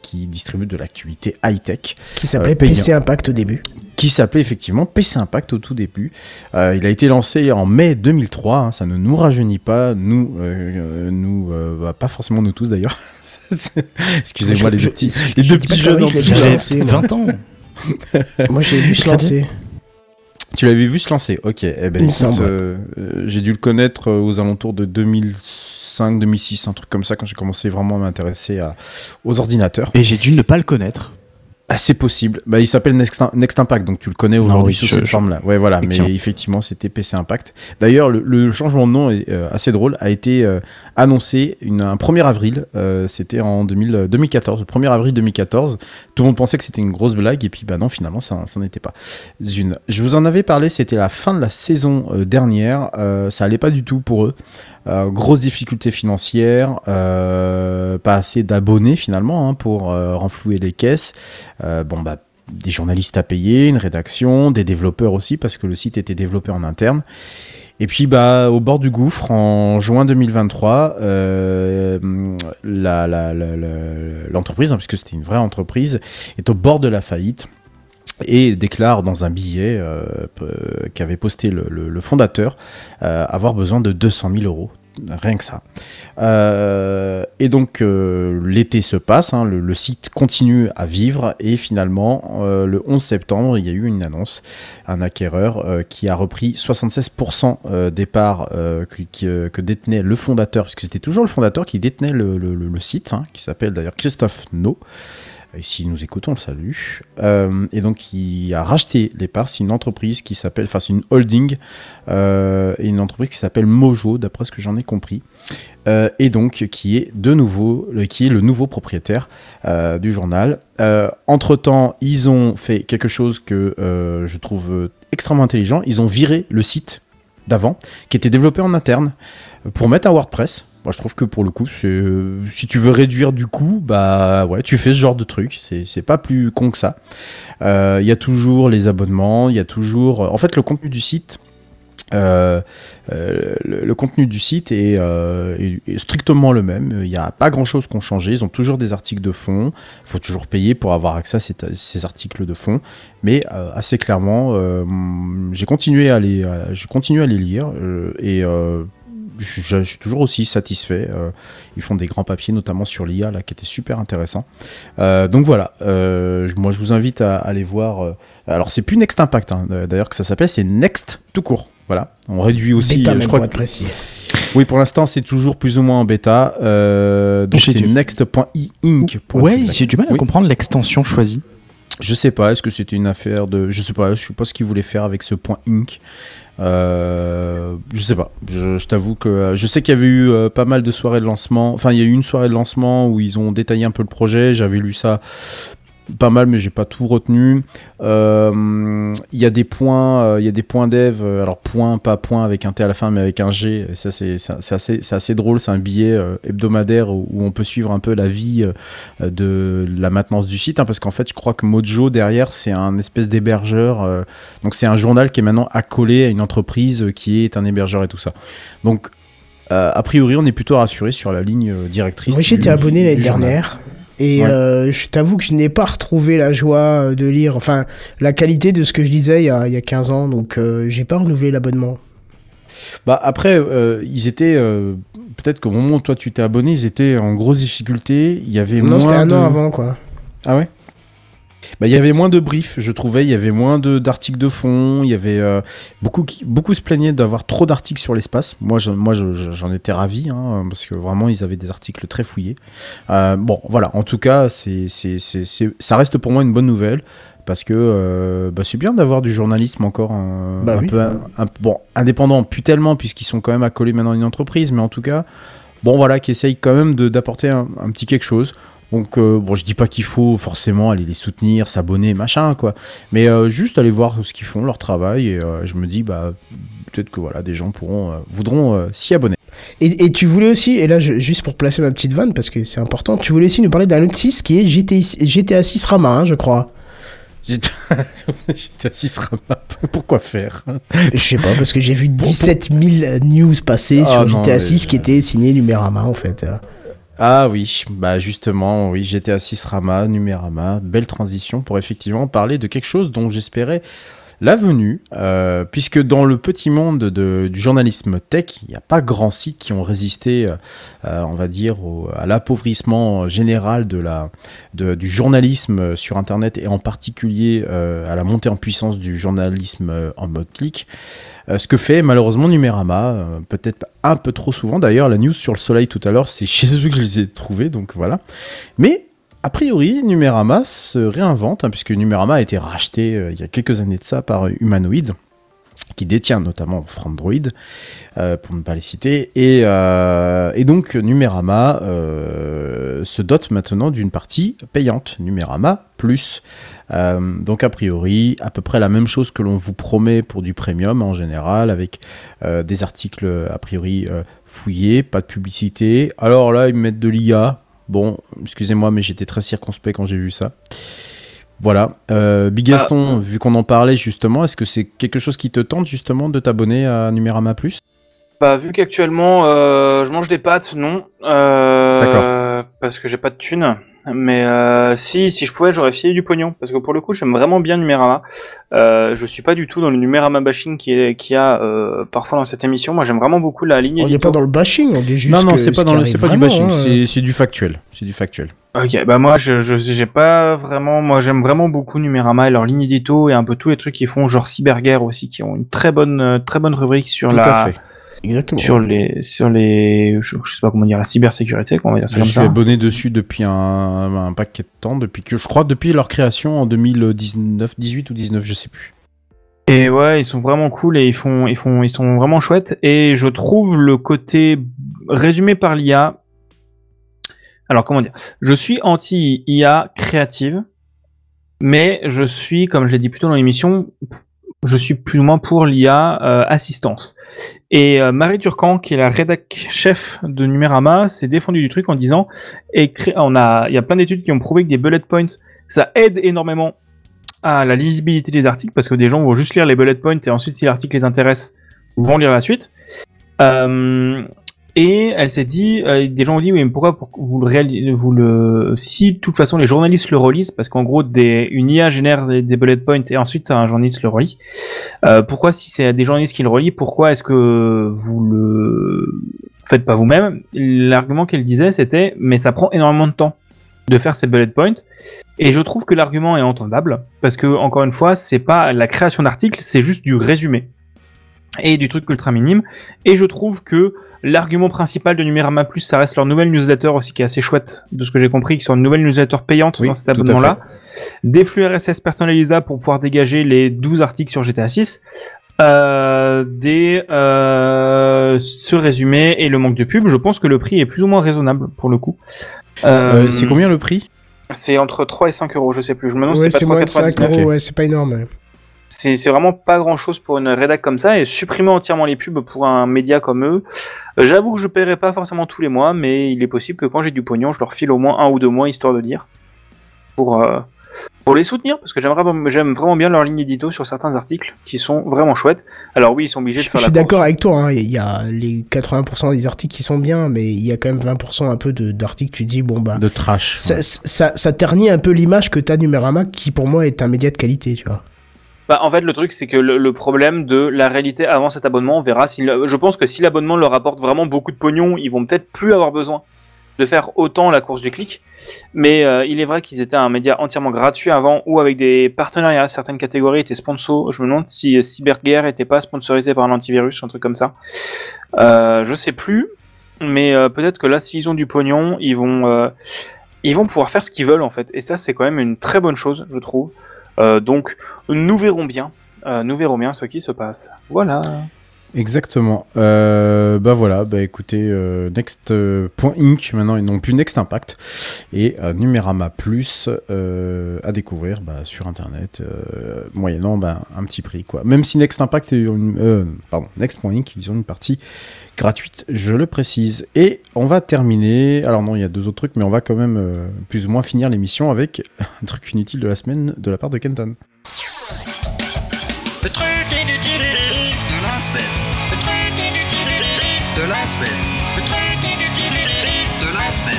qui distribue de l'actualité high-tech. Qui s'appelait. PC Impact au début. Qui s'appelait effectivement PC Impact au tout début. Euh, il a été lancé en mai 2003, hein, ça ne nous rajeunit pas, nous, euh, euh, nous euh, bah, pas forcément nous tous d'ailleurs. [laughs] Excusez-moi les Je- deux petits, je- les je deux petits jeunes moi. 20 ans. [laughs] Moi, j'ai vu se lancer. Tu l'avais vu se lancer, ok. Eh ben, j'ai dû le connaître aux alentours de 2005, 2006, un truc comme ça, quand j'ai commencé vraiment à m'intéresser aux ordinateurs. Et j'ai dû ne pas le connaître. Ah, c'est possible. Bah, il s'appelle Next, Next Impact, donc tu le connais aujourd'hui oui, sous cette forme-là. Ouais, voilà. Mais effectivement, c'était PC Impact. D'ailleurs, le, le changement de nom est euh, assez drôle. A été euh, annoncé une, un 1er avril. euh, c'était en 2000, euh, 2014. Le 1er avril 2014. Tout le monde pensait que c'était une grosse blague. Et puis, bah non, finalement, ça, ça n'était pas une. Je vous en avais parlé. C'était la fin de la saison euh, dernière. Euh, ça allait pas du tout pour eux. Euh, grosse difficulté financière, euh, pas assez d'abonnés finalement hein, pour euh, renflouer les caisses. Euh, bon bah des journalistes à payer, une rédaction, des développeurs aussi parce que le site était développé en interne. Et puis bah au bord du gouffre en juin 2023, euh, l'entreprise, hein, puisque c'était une vraie entreprise, est au bord de la faillite et déclare dans un billet euh, qu'avait posté le, fondateur avoir besoin de 200 000 euros. Rien que ça. Euh, et donc euh, l'été se passe, hein, le, site continue à vivre et finalement euh, le 11 septembre il y a eu une annonce, un acquéreur qui a repris 76% euh, des parts que, détenait le fondateur, puisque c'était toujours le fondateur qui détenait le site, hein, qui s'appelle d'ailleurs Christophe No. Et si nous écoutons, on le salue. Euh, et donc, il a racheté les parts. C'est une entreprise qui s'appelle, enfin, c'est une holding euh, et une entreprise qui s'appelle Mojo, d'après ce que j'en ai compris. Euh, et donc, qui est de nouveau, qui est le nouveau propriétaire du journal. Entre temps, ils ont fait quelque chose que je trouve extrêmement intelligent. Ils ont viré le site d'avant, qui était développé en interne, pour mettre un WordPress. Moi, je trouve que pour le coup, euh, si tu veux réduire du coût, bah ouais, tu fais ce genre de truc. C'est, pas plus con que ça. Euh, Il y a toujours les abonnements, il y a toujours. En fait, le contenu du site. euh, euh, le, contenu du site est, euh, strictement le même. Il n'y a pas grand chose qui ont changé. Ils ont toujours des articles de fond. Il faut toujours payer pour avoir accès à ces, articles de fond. Mais euh, assez clairement, euh, j'ai continué à les, j'ai continué à les lire euh, et euh, je, suis toujours aussi satisfait. Euh, ils font des grands papiers, notamment sur l'IA, là, qui était super intéressant. Euh, donc voilà, euh, moi je vous invite à aller voir. alors c'est plus Next Impact, hein, d'ailleurs que ça s'appelle, c'est Next tout court. Voilà, on réduit aussi. Bêta je crois que- précis. oui, pour l'instant, c'est toujours plus ou moins en bêta. Donc c'est du- être Ouais, j'ai du mal à Oui. comprendre l'extension choisie. Je sais pas, est-ce que c'était une affaire de. Je sais pas, je sais pas ce qu'ils voulaient faire avec ce point inc. Euh, je sais pas. Je, t'avoue que euh, je sais qu'il y avait eu euh, pas mal de soirées de lancement. Enfin, il y a eu une soirée de lancement où ils ont détaillé un peu le projet. J'avais lu ça pas mal, mais j'ai pas tout retenu. Euh, Il y a des points, euh, il y a des points dev. euh, alors point, pas point avec un T à la fin, mais avec un G. Et ça, c'est assez, drôle. C'est un billet euh, hebdomadaire où, où on peut suivre un peu la vie euh, de la maintenance du site, hein, parce qu'en fait, je crois que Mojo derrière, c'est un espèce d'hébergeur. donc c'est un journal qui est maintenant accolé à une entreprise qui est un hébergeur et tout ça. Donc a priori, on est plutôt rassuré sur la ligne directrice. Moi, j'étais abonné l'année journal. Et Ouais. euh, je t'avoue que je n'ai pas retrouvé la joie euh, de lire, enfin, la qualité de ce que je lisais il y a, il y a 15 ans, donc euh, j'ai pas renouvelé l'abonnement. Bah après, euh, ils étaient peut-être qu'au moment où toi tu t'es abonné, ils étaient en grosse difficulté. Il y avait Non, moins c'était un de... an avant, quoi. Ah ouais? Bah, il y avait moins de briefs, je trouvais. Il y avait moins d'articles de fond. Il y avait euh, beaucoup qui beaucoup se plaignaient d'avoir trop d'articles sur l'espace. Moi, je, moi, je- j'en étais ravi hein, parce que vraiment, ils avaient des articles très fouillés. Euh, bon, voilà. En tout cas, c'est ça reste pour moi une bonne nouvelle. Parce que euh, bah, c'est bien d'avoir du journalisme encore un, Bah un oui. peu un- un- bon indépendant, plus tellement puisqu'ils sont quand même accolés maintenant à une entreprise, mais en tout cas, bon voilà, qui essayent quand même d'apporter un, un petit quelque chose. Donc euh, bon, je dis pas qu'il faut forcément aller les soutenir, s'abonner, machin quoi, mais euh, juste aller voir ce qu'ils font, leur travail, et euh, je me dis bah peut-être que voilà, des gens pourront euh, voudront s'y abonner. Et, et tu voulais aussi, et là, je- juste pour placer ma petite vanne, parce que c'est important, tu voulais aussi nous parler d'un autre 6 qui est GTA, GTA 6 Rama, hein, je crois. [laughs] J'étais assis. [laughs] Pourquoi faire? Je sais pas, parce que j'ai vu 17 000 news passer Ah, sur non, GTA mais 6 qui je- était signé Numérama, en fait. Ah oui, bah justement, oui, GTA 6 Rama, Numérama, belle transition pour effectivement parler de quelque chose dont j'espérais la venue, euh, puisque dans le petit monde de- du journalisme tech, il n'y a pas grand sites qui ont résisté, euh, euh, on va dire, à l'appauvrissement général de la, du journalisme sur Internet et en particulier à la montée en puissance du journalisme en mode clic. Ce que fait malheureusement Numérama, peut-être un peu trop souvent. D'ailleurs, la news sur le soleil tout à l'heure, c'est [laughs] chez eux que je les ai trouvés, donc voilà. Mais a priori, Numérama se réinvente, hein, puisque Numérama a été racheté euh, il y a quelques années de ça par Humanoid, qui détient notamment Frandroid, euh, pour ne pas les citer. Et, euh, donc, Numérama euh, se dote maintenant d'une partie payante, Numérama Plus. Euh, donc, a priori, à peu près la même chose que l'on vous promet pour du premium en général, avec euh, des articles a priori euh, fouillés, pas de publicité. Alors là, ils me mettent de l'IA. Bon, excusez-moi, mais j'étais très circonspect quand j'ai vu ça. Voilà. Euh, Big Gaston, vu qu'on en parlait justement, est-ce que c'est quelque chose qui te tente justement de t'abonner à Numérama Plus? Bah, vu qu'actuellement, euh, je mange des pâtes, non. Euh, D'accord. Parce que j'ai pas de thunes. Mais euh, si, si je pouvais, j'aurais filé du pognon. Parce que pour le coup, j'aime vraiment bien Numérama. Euh, je suis pas du tout dans le Numérama bashing qui est qui a euh, parfois dans cette émission. Moi, j'aime vraiment beaucoup la ligne. On n'est pas dans le bashing, on dit juste. Non, non, c'est ce pas, dans le- c'est pas du bashing, hein. c'est- du factuel. C'est du factuel. Ok, bah moi je j'ai pas vraiment moi j'aime vraiment beaucoup Numérama et leur ligne édito et un peu tous les trucs qu'ils font genre Cyberguerre aussi qui ont une très bonne très bonne rubrique sur Tout la à fait. Exactement. sur les sur les je, je sais pas comment dire la cybersécurité quoi, on va dire ça Je comme suis ça. abonné dessus depuis un, un paquet de temps, depuis que je crois depuis leur création en 2019, 18 ou 19, je sais plus. Et ouais, ils sont vraiment cool et ils font ils font ils sont vraiment chouettes et je trouve le côté résumé par l'IA alors comment dire Je suis anti IA créative mais je suis comme je l'ai dit plus tôt dans l'émission je suis plus ou moins pour l'IA euh, assistance. Et euh, Marie Turcan, qui est la rédac chef de Numérama, s'est défendue du truc en disant, on a, il y a plein d'études qui ont prouvé que des bullet points, ça aide énormément à la lisibilité des articles, parce que des gens vont juste lire les bullet points et ensuite, si l'article les intéresse, vont lire la suite. Euh, et elle s'est dit, euh, des gens ont dit, oui, mais pourquoi pour- vous le vous le, si de toute façon les journalistes le relisent, parce qu'en gros, des, une IA génère des, des bullet points et ensuite un journaliste le relit, euh, pourquoi si c'est des journalistes qui le relient, pourquoi est-ce que vous le faites pas vous-même? L'argument qu'elle disait, c'était, mais ça prend énormément de temps de faire ces bullet points. Et je trouve que l'argument est entendable, parce que, encore une fois, c'est pas la création d'articles, c'est juste du résumé. Et du truc ultra minime. Et je trouve que l'argument principal de Numérama Plus, ça reste leur nouvelle newsletter aussi, qui est assez chouette, de ce que j'ai compris, qui sont une nouvelle newsletter payante Oui, dans cet abonnement-là. Des flux RSS personnalisables pour pouvoir dégager les 12 articles sur GTA 6. Euh, des euh, ce résumé et le manque de pub, je pense que le prix est plus ou moins raisonnable pour le coup. Euh, c'est combien le prix? C'est entre 3 et 5 euros, je sais plus. Je me demande Ouais, si c'est c'est pas moins de 5 3,99. euros, ouais, c'est pas énorme. C'est vraiment pas grand chose pour une rédac comme ça et supprimer entièrement les pubs pour un média comme eux. euh, J'avoue que je paierai pas forcément tous les mois, mais il est possible que quand j'ai du pognon, je leur file au moins un ou deux mois histoire de dire pour euh, pour les soutenir parce que j'aimerais j'aime vraiment bien leur ligne édito sur certains articles qui sont vraiment chouettes. Alors oui, ils sont obligés Je, de faire je la suis d'accord avec toi, hein, il y a les 80% des articles qui sont bien, mais il y a quand même 20% un peu de- d'articles, tu dis, bon bah. De trash. Ça, ouais. ça, ça ternit un peu l'image que t'as Numérama, qui pour moi est un média de qualité, tu vois. Bah, en fait, le truc, c'est que le, problème de la réalité avant cet abonnement, on verra. Si je pense que si l'abonnement leur apporte vraiment beaucoup de pognon, ils vont peut-être plus avoir besoin de faire autant la course du clic. Mais euh, il est vrai qu'ils étaient un média entièrement gratuit avant ou avec des partenariats. Certaines catégories étaient sponsors. Je me demande si euh, Cyberguerre était pas sponsorisé par un antivirus, un truc comme ça. Euh, je sais plus. Mais euh, peut-être que là, s'ils ont du pognon, ils vont, ils vont pouvoir faire ce qu'ils veulent en fait. Et ça, c'est quand même une très bonne chose, je trouve. Euh, donc, nous verrons bien. Euh, nous verrons bien ce qui se passe. Voilà. Exactement. Euh, bah voilà, bah écoutez, euh, Next.inc maintenant et non plus Next Impact et euh, Numérama Plus euh, à découvrir bah, sur internet euh, moyennant bah, un petit prix quoi. Même si Next Impact une, pardon Next.inc ils ont une partie gratuite, je le précise. Et on va terminer. Alors non, il y a deux autres trucs, mais on va quand même plus ou moins finir l'émission avec [laughs] un truc inutile de la semaine de la part de Kenton. Le truc inutile de la semaine.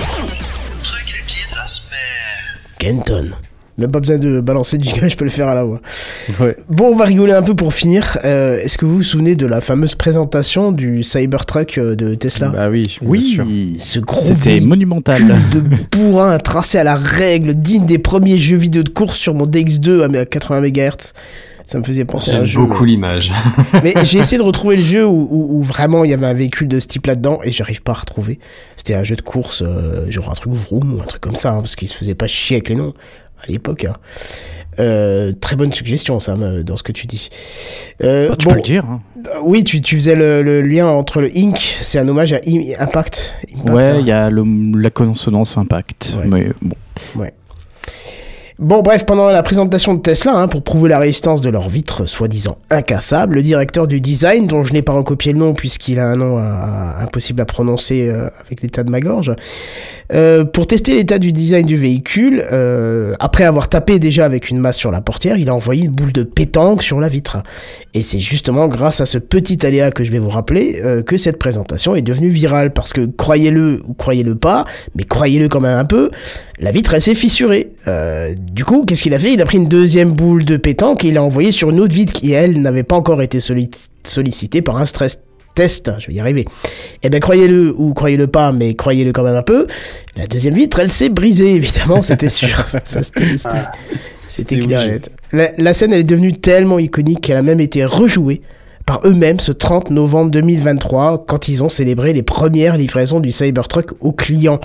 Le truc inutile de la semaine. Kenton. Même pas besoin de balancer du je peux le faire à la voix. Ouais. Bon, on va rigoler un peu pour finir. Euh, Est-ce que vous vous souvenez de la fameuse présentation du Cybertruck euh, de Tesla? Bah oui, bien Oui, sûr. Ce gros c'était monumental. de bourrin tracé à la règle, digne des premiers jeux vidéo de course sur mon DX2 à 80 MHz. Ça me faisait penser à un J'aime jeu. beaucoup l'image. [laughs] Mais j'ai essayé de [laughs] retrouver le jeu où, où- où vraiment il y avait un véhicule de ce type là-dedans et j'arrive pas à retrouver. C'était un jeu de course, euh, genre un truc vroom ou un truc comme ça, hein, parce qu'il se faisait pas chier avec les noms à l'époque. hein. Euh, très bonne suggestion, Sam, euh, dans ce que tu dis. Euh, Bah, tu bon, peux le dire. hein. euh, Oui, tu, tu faisais le, le lien entre le Inc. C'est un hommage à I- Impact. Impact, Ouais, hein. il y a le, la consonance impact. Ouais. Mais bon. Bon, bref, pendant la présentation de Tesla, hein, pour prouver la résistance de leur vitre soi-disant incassable, le directeur du design, dont je n'ai pas recopié le nom puisqu'il a un nom impossible à prononcer euh, avec l'état de ma gorge, euh, pour tester l'état du design du véhicule, euh, après avoir tapé déjà avec une masse sur la portière, il a envoyé une boule de pétanque sur la vitre. Et c'est justement grâce à ce petit aléa que je vais vous rappeler que cette présentation est devenue virale, parce que croyez-le ou croyez-le pas, mais croyez-le quand même un peu, la vitre elle s'est fissurée. Euh, du coup, qu'est-ce qu'il a fait? Il a pris une deuxième boule de pétanque et il l'a envoyée sur une autre vitre qui, elle, n'avait pas encore été solli- sollicitée par un stress test. Je vais y arriver. Eh bien, croyez-le ou croyez-le pas, mais croyez-le quand même un peu. La deuxième vitre, elle s'est brisée, évidemment, c'était sûr. [laughs] Ça, c'était- clair. La, la scène, elle est devenue tellement iconique qu'elle a même été rejouée par eux-mêmes ce 30 novembre 2023 quand ils ont célébré les premières livraisons du Cybertruck aux clients.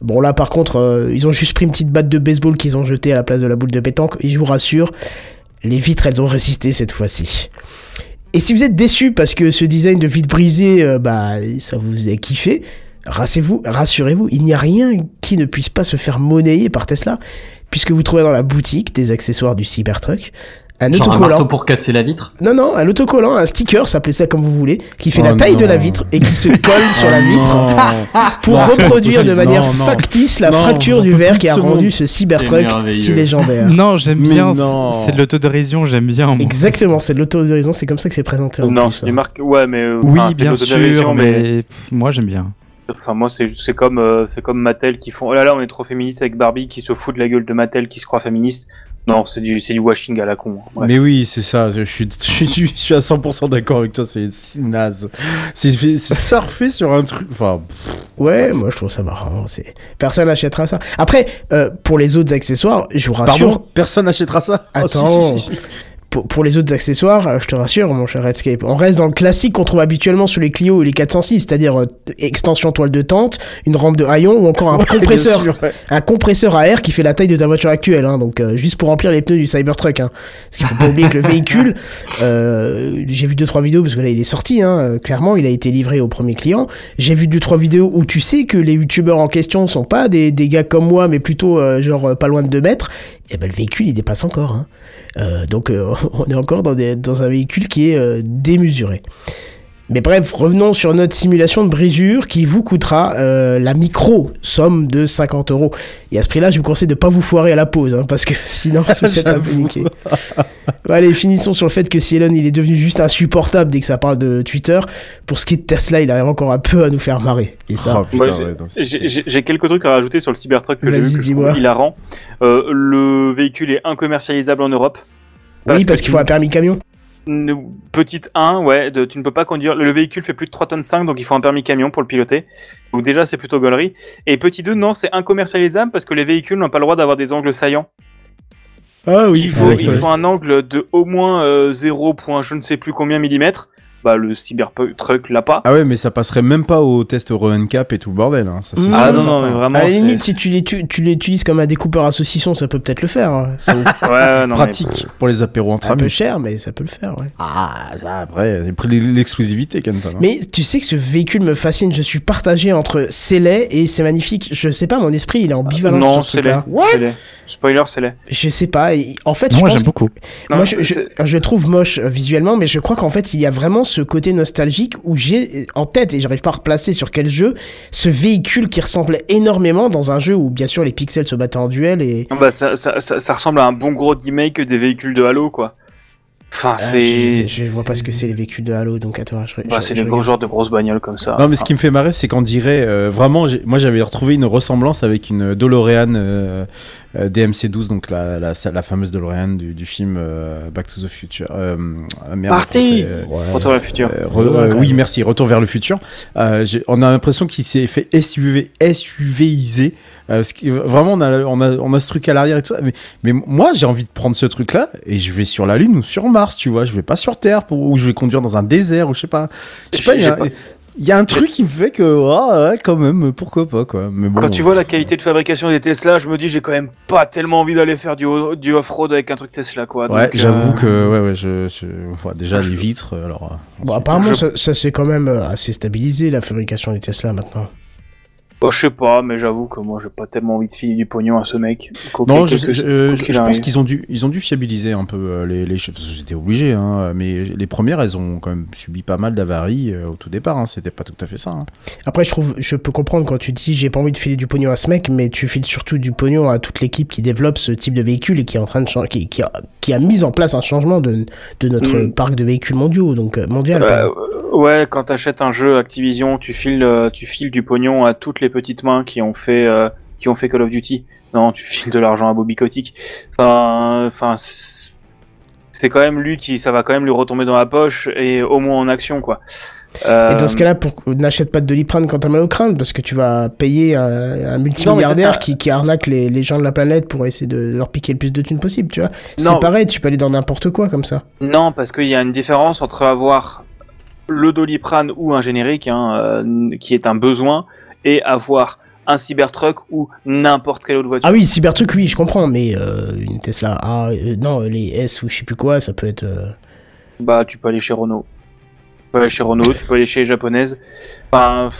Bon là par contre euh, ils ont juste pris une petite batte de baseball qu'ils ont jetée à la place de la boule de pétanque et je vous rassure les vitres elles ont résisté cette fois-ci. Et si vous êtes déçu parce que ce design de vitre brisée euh, bah ça vous a kiffé, rassurez-vous, rassurez-vous, il n'y a rien qui ne puisse pas se faire monnayer par Tesla puisque vous trouvez dans la boutique des accessoires du Cybertruck un Genre un autocollant. marteau pour casser la vitre. Non, non, un autocollant, un sticker, s'appelez ça comme vous voulez, qui fait Oh la taille de la vitre et qui se colle [laughs] sur la Oh vitre [laughs] pour Non, reproduire de manière Non, non. factice la fracture du verre qui a rendu ce Cybertruck si légendaire. Non, j'aime bien. C'est de l'autodérision, j'aime bien. moi. Exactement, c'est de l'autodérision, c'est comme ça que c'est présenté en Non, c'est hein. des marques. Ouais, mais. euh, Oui, bien sûr, mais moi j'aime bien. Enfin, moi, c'est c'est comme, euh, c'est comme Mattel qui font. Oh là là, on est trop féministe avec Barbie qui se fout de la gueule de Mattel qui se croit féministe. Non, c'est du, c'est du washing à la con. hein. Bref. Mais oui, c'est ça. Je suis, [laughs] je suis, je suis à 100% d'accord avec toi. C'est naze. C'est surfer sur un truc. Enfin, pff, Ouais, moi je trouve ça marrant. C'est Personne n'achètera ça. Après, euh, pour les autres accessoires, je vous rassure, pardon, personne n'achètera ça? Oh, si, Attends. si, si, si. Pour, pour les autres accessoires, euh, je te rassure, mon cher Redscape, on reste dans le classique qu'on trouve habituellement sur les Clio et les 406, c'est-à-dire euh, extension toile de tente, une rampe de haillon ou encore un [laughs] Ouais, compresseur. bien sûr, ouais. un compresseur à air qui fait la taille de ta voiture actuelle, hein, donc euh, juste pour remplir les pneus du Cybertruck. Hein. Parce qu'il faut pas oublier que le véhicule, [laughs] euh, j'ai vu deux trois vidéos parce que là il est sorti, hein, clairement il a été livré au premier client. J'ai vu deux trois vidéos où tu sais que les youtubeurs en question sont pas des, des gars comme moi, mais plutôt euh, genre pas loin de 2 mètres. Et ben le véhicule il dépasse encore. Hein. Euh, donc euh, [laughs] on est encore dans un véhicule qui est euh, démesuré. Mais bref, revenons sur notre simulation de brisure qui vous coûtera euh, la micro somme de 50 euros. Et à ce prix-là, je vous conseille de pas vous foirer à la pause, hein, parce que [laughs] sinon, vous peu J'avoue. niqué. Bon, allez, finissons sur le fait que si Elon il est devenu juste insupportable dès que ça parle de Twitter, pour ce qui est de Tesla, il arrive encore un peu à nous faire marrer. Et ça, Oh, j'ai- ouais, c'est- quelques trucs à rajouter sur le Cybertruck que j'ai Vas-y, vu que je dis-moi. trouve hilarant. Euh, le véhicule est incommercialisable en Europe. oui, parce qu'il faut un permis camion. Petite 1, ouais, de- tu ne peux pas conduire. Le véhicule fait plus de 3 tonnes 5, donc il faut un permis camion pour le piloter. Donc déjà, c'est plutôt gaulerie. Et petit 2, non, c'est incommercialisable parce que les véhicules n'ont pas le droit d'avoir des angles saillants. Ah oui, Il faut, il faut un angle de au moins euh, 0, point je ne sais plus combien millimètres. Bah, le Cybertruck l'a pas. Ah ouais, mais ça passerait même pas au test Euro NCAP et tout le bordel. Hein. Ça, c'est Mmh. sûr Ah non, non, mais vraiment. à la limite, si tu l'utilises comme un découpeur à saucisson, ça peut peut-être le faire. hein. C'est [laughs] Ouais, ouais, non, mais- pratique [laughs] pour les apéros entre un peu amis. cher, mais ça peut le faire, ouais. Ah, ça après, j'ai pris l'exclusivité, Kenton. hein. Mais tu sais que ce véhicule me fascine. Je suis partagé entre c'est laid et c'est magnifique. Je sais pas, mon esprit il est ambivalent Non, sur ce c'est laid. Spoiler, c'est laid. Je sais pas. et En fait, Non, je pense j'aime beaucoup. Non, Moi, je, je trouve moche euh, visuellement, mais je crois qu'en fait, il y a vraiment ce côté nostalgique où j'ai en tête, et j'arrive pas à replacer sur quel jeu, ce véhicule qui ressemblait énormément dans un jeu où, bien sûr, les pixels se battaient en duel et. Bah, ça, ça, ça, ça ressemble à un bon gros remake des véhicules de Halo, quoi. Enfin, Ah, c'est. je, je- vois pas ce que c'est les véhicules de Halo, donc attends, je, Bah, c'est les gros genres de grosses bagnoles comme ça. Non, mais ce qui me fait marrer, c'est qu'on dirait euh, vraiment. Moi, j'avais retrouvé une ressemblance avec une DeLorean euh, euh, DMC-12, donc la, la, la fameuse DeLorean du, du film euh, Back to the Future. Merde, Parti euh, Ouais. Retour vers le futur. euh, re- euh, oui, merci. Retour vers le futur. Euh, on a l'impression qu'il s'est fait SUV, SUViser. Euh, ce qui- vraiment, on a, on, a, on a ce truc à l'arrière et tout ça. Mais, mais moi, j'ai envie de prendre ce truc-là et je vais sur la Lune ou sur Mars, tu vois. Je vais pas sur Terre pour, ou je vais conduire dans un désert ou je sais pas. Je sais pas, il y a- J'ai pas- il y, a un truc qui me fait que, ah, ouais, quand même, pourquoi pas, quoi. Mais bon, Quand tu vois la qualité de fabrication des Tesla, je me dis j'ai quand même pas tellement envie d'aller faire du, du off-road avec un truc Tesla quoi. Ouais, j'avoue euh, que, ouais, ouais, je, je vois déjà je- les vitres, alors. Bon, apparemment, je- ça, ça c'est quand même euh, assez stabilisé la fabrication des Tesla maintenant. Bah, je sais pas, mais j'avoue que moi j'ai pas tellement envie de filer du pognon à ce mec. Non, je, que- euh, je- pense qu'ils ont dû, ils ont dû fiabiliser un peu euh, les, les choses. C'était obligé, hein, mais les premières, elles ont quand même subi pas mal d'avaries euh, au tout départ. Hein, C'était pas tout à fait ça. hein. Après, je trouve, je peux comprendre quand tu dis j'ai pas envie de filer du pognon à ce mec, mais tu files surtout du pognon à toute l'équipe qui développe ce type de véhicule et qui est en train de changer, qui, qui a, qui a mis en place un changement de, de notre Mm. parc de véhicules mondiaux, donc mondial. Euh, ouais, quand t'achètes un jeu Activision, tu files, tu files du pognon à toutes les petites mains qui ont fait, euh, qui ont fait Call of Duty. Non, tu files de l'argent à Bobby Kotick. Enfin, enfin, c'est quand même lui qui, ça va quand même lui retomber dans la poche et au moins en action quoi. Euh, Et dans ce cas-là, pour... n'achète pas de doliprane quand t'as mal au crâne, parce que tu vas payer un, un multimilliardaire qui, qui arnaque les, les gens de la planète pour essayer de leur piquer le plus de thunes possible, tu vois. C'est pareil, tu peux aller dans n'importe quoi comme ça. Non, parce qu'il y a une différence entre avoir le doliprane ou un générique, hein, euh, qui est un besoin, et avoir un Cybertruck ou n'importe quelle autre voiture. Ah oui, Cybertruck, oui, je comprends, mais euh, une Tesla A, euh, non, les S ou je sais plus quoi, ça peut être. euh, Bah, tu peux aller chez Renault. Tu peux aller chez Renault, tu peux aller chez les japonaises. Enfin,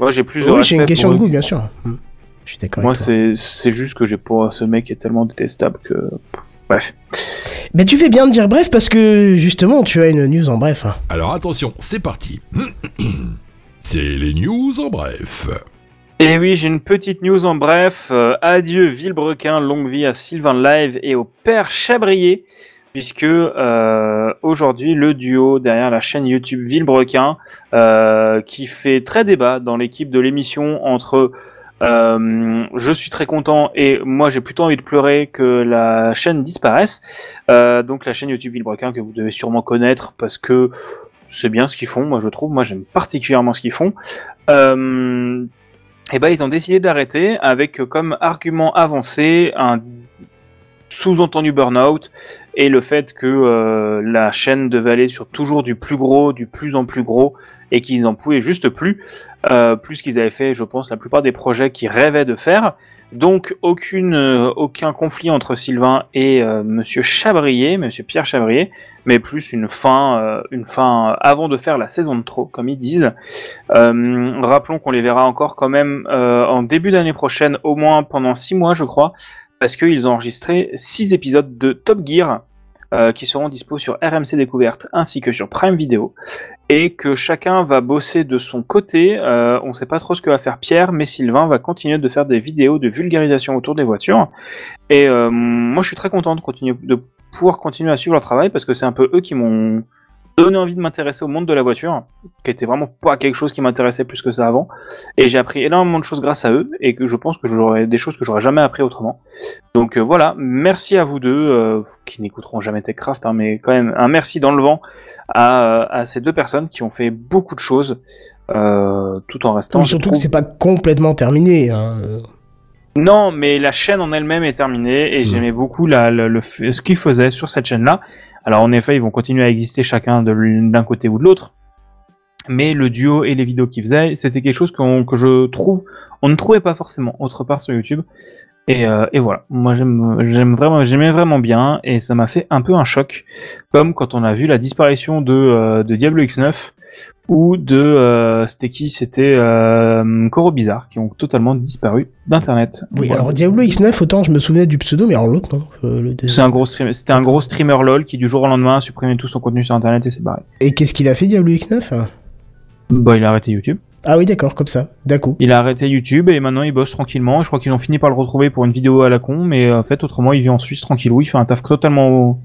moi j'ai plus de Oui, c'est une question pour de goût, bien sûr. Hmm. Je suis d'accord Moi, c'est c'est juste que j'ai pas. Ce mec est tellement détestable que. Bref. Mais tu fais bien de dire bref parce que justement, tu as une news en bref. hein. Alors attention, c'est parti. [clears throat] C'est les news en bref. Et oui, j'ai une petite news en bref. Euh, adieu Villebrequin, longue vie à Sylvain Live et au père Chabrier, puisque euh, aujourd'hui le duo derrière la chaîne YouTube Villebrequin, euh, qui fait très débat dans l'équipe de l'émission entre je suis très content et moi j'ai plutôt envie de pleurer que la chaîne disparaisse. Donc la chaîne YouTube Villebrequin que vous devez sûrement connaître parce que c'est bien ce qu'ils font, moi je trouve, moi j'aime particulièrement ce qu'ils font. Euh, et ben ils ont décidé d'arrêter avec euh, comme argument avancé un sous-entendu burn-out et le fait que euh, la chaîne devait aller sur toujours du plus gros, du plus en plus gros et qu'ils n'en pouvaient juste plus, plus qu'ils avaient fait, je pense, la plupart des projets qu'ils rêvaient de faire. Donc aucune, euh, aucun conflit entre Sylvain et euh, Monsieur Chabrier, Monsieur Pierre Chabrier, mais plus une fin, euh, une fin avant de faire la saison de trop, comme ils disent. Euh, rappelons qu'on les verra encore quand même en début d'année prochaine, au moins pendant six mois, je crois, parce qu'ils ont enregistré six épisodes de Top Gear qui seront dispo sur RMC Découverte ainsi que sur Prime Video, et que chacun va bosser de son côté. Euh, on ne sait pas trop ce que va faire Pierre, mais Sylvain va continuer de faire des vidéos de vulgarisation autour des voitures. Et euh, moi, je suis très content de continuer de pouvoir continuer à suivre leur travail parce que c'est un peu eux qui m'ont donné envie de m'intéresser au monde de la voiture, qui était vraiment pas quelque chose qui m'intéressait plus que ça avant. Et j'ai appris énormément de choses grâce à eux et que je pense que j'aurais des choses que j'aurais jamais appris autrement. Donc euh, voilà, merci à vous deux euh, qui n'écouteront jamais TechCraft, hein, mais quand même un merci dans le vent à, à ces deux personnes qui ont fait beaucoup de choses euh, tout en restant. Surtout trouve- que c'est pas complètement terminé. hein. non, mais la chaîne en elle-même est terminée et j'aimais beaucoup la, le, ce qu'ils faisaient sur cette chaîne-là. Alors en effet, ils vont continuer à exister chacun d'un côté ou de l'autre. Mais le duo et les vidéos qu'ils faisaient, c'était quelque chose que je trouve, on ne trouvait pas forcément autre part sur YouTube. Et, euh, voilà, moi j'aime vraiment, j'aimais vraiment bien et ça m'a fait un peu un choc, comme quand on a vu la disparition de, euh, de Diablo X9 ou de, euh, c'était qui, c'était euh, Coro Bizarre, qui ont totalement disparu d'internet. Oui, Voilà. alors Diablo X9, autant je me souvenais du pseudo, mais alors l'autre, non. Euh. C'est un gros stream- c'était un gros streamer lol qui du jour au lendemain a supprimé tout son contenu sur internet et s'est barré. Et qu'est-ce qu'il a fait, Diablo X9 hein Bah il a arrêté YouTube. Ah oui, d'accord, comme ça, d'un coup. Il a arrêté YouTube et maintenant il bosse tranquillement. Je crois qu'ils ont fini par le retrouver pour une vidéo à la con, mais euh, en fait autrement il vit en Suisse tranquillou. Il fait un taf totalement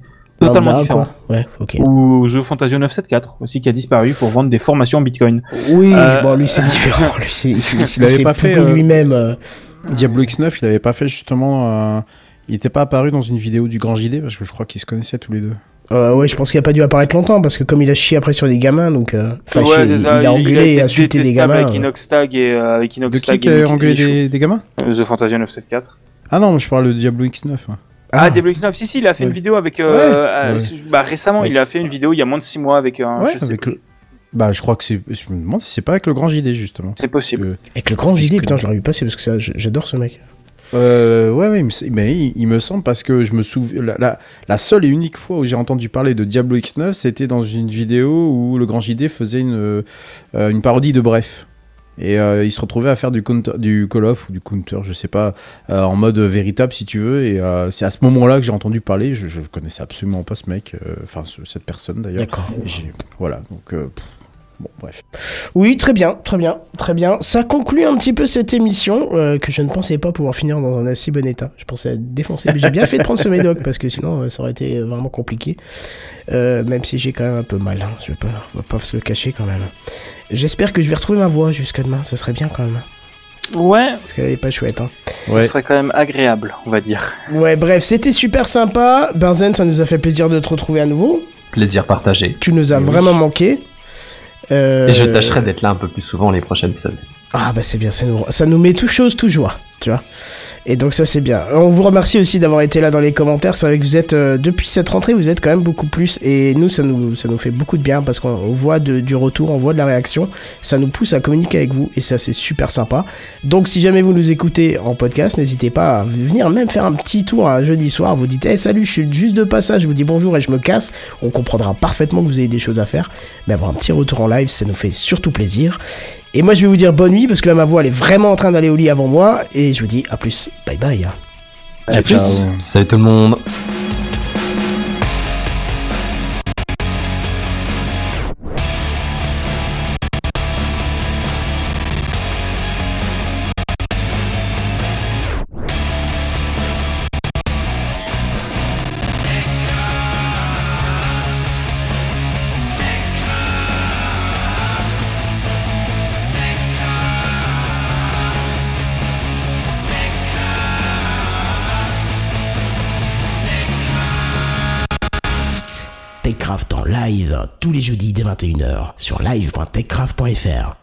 Totalement lambda, différent. Ouais. Ou The Fantasio 974 aussi qui a disparu pour vendre des formations en Bitcoin. Oui, Euh, bon, lui c'est différent. [laughs] Lui, c'est, Il avait pas fait, euh, lui-même. euh. Diablo X9, il avait pas fait justement. euh, Il était pas apparu dans une vidéo du Grand JD parce que je crois qu'ils se connaissaient tous les deux. Euh, ouais, je pense qu'il a pas dû apparaître longtemps parce que comme il a chié après sur des gamins, donc. euh, Enfin, Ouais, chié, c'est il, ça, il a engueulé et insulté des gamins. Avec euh. Inox Tag et euh, avec Inox De qui Tag qui a engueulé des, des gamins? The Fantasio 974. Ah non, je parle de Diablo X9. ouais. Ah, Diablo X9, si, si, il a fait une vidéo avec. euh, Ouais, euh, ouais. bah, récemment, Ouais. il a fait une vidéo il y a moins de 6 mois avec un. Ouais, je sais avec plus. le- Bah, je crois que c'est. Je me demande si c'est pas avec le Grand JD justement. C'est possible. Que- Avec le grand JD, putain, je l'aurais vu passer parce que ça, j'adore ce mec. Euh, ouais, ouais, mais il, il me semble parce que je me souviens. La, la, la seule et unique fois où j'ai entendu parler de Diablo X9, c'était dans une vidéo où le Grand JD faisait une, euh, une parodie de Bref. Et euh, il se retrouvait à faire du, counter, du Call of ou du Counter, je sais pas, euh, en mode véritable si tu veux. Et euh, c'est à ce moment-là que j'ai entendu parler. Je, je connaissais absolument pas ce mec, euh, enfin ce- cette personne d'ailleurs. D'accord. Voilà, donc. bon, bref. Oui, très bien, très bien, très bien. Ça conclut un petit peu cette émission euh, que je ne pensais pas pouvoir finir dans un assez bon état. Je pensais être défoncé. Mais j'ai bien fait de prendre ce [laughs] médoc parce que sinon euh, ça aurait été vraiment compliqué. Euh, même si j'ai quand même un peu mal. hein. Je vais pas, on va pas se le cacher quand même. J'espère que je vais retrouver ma voix jusqu'à demain. Ce serait bien quand même. Ouais, Parce qu'elle est pas chouette. Hein. Ouais. ce serait quand même agréable, on va dire. Ouais, bref, c'était super sympa. Benzen, ça nous a fait plaisir de te retrouver à nouveau. Plaisir partagé. Tu nous as vraiment manqué. Euh, Et je tâcherai d'être là un peu plus souvent les prochaines semaines. Ah bah c'est bien, ça nous, met tout chose, tout joie, tu vois. Et donc ça c'est bien. On vous remercie aussi d'avoir été là dans les commentaires. C'est vrai que vous êtes, euh, depuis cette rentrée, vous êtes quand même beaucoup plus. Et nous, ça nous, ça nous fait beaucoup de bien parce qu'on on voit du retour, on voit de la réaction. Ça nous pousse à communiquer avec vous et ça c'est super sympa. Donc si jamais vous nous écoutez en podcast, n'hésitez pas à venir même faire un petit tour un jeudi soir. Vous dites, hey, salut, je suis juste de passage, je vous dis bonjour et je me casse. On comprendra parfaitement que vous avez des choses à faire. Mais avoir un petit retour en live, ça nous fait surtout plaisir. Et moi, je vais vous dire bonne nuit parce que là, ma voix, elle est vraiment en train d'aller au lit avant moi. Et je vous dis à plus. Bye bye. À plus. Salut tout le monde. Tous les jeudis dès 21h sur live.techcraft.fr.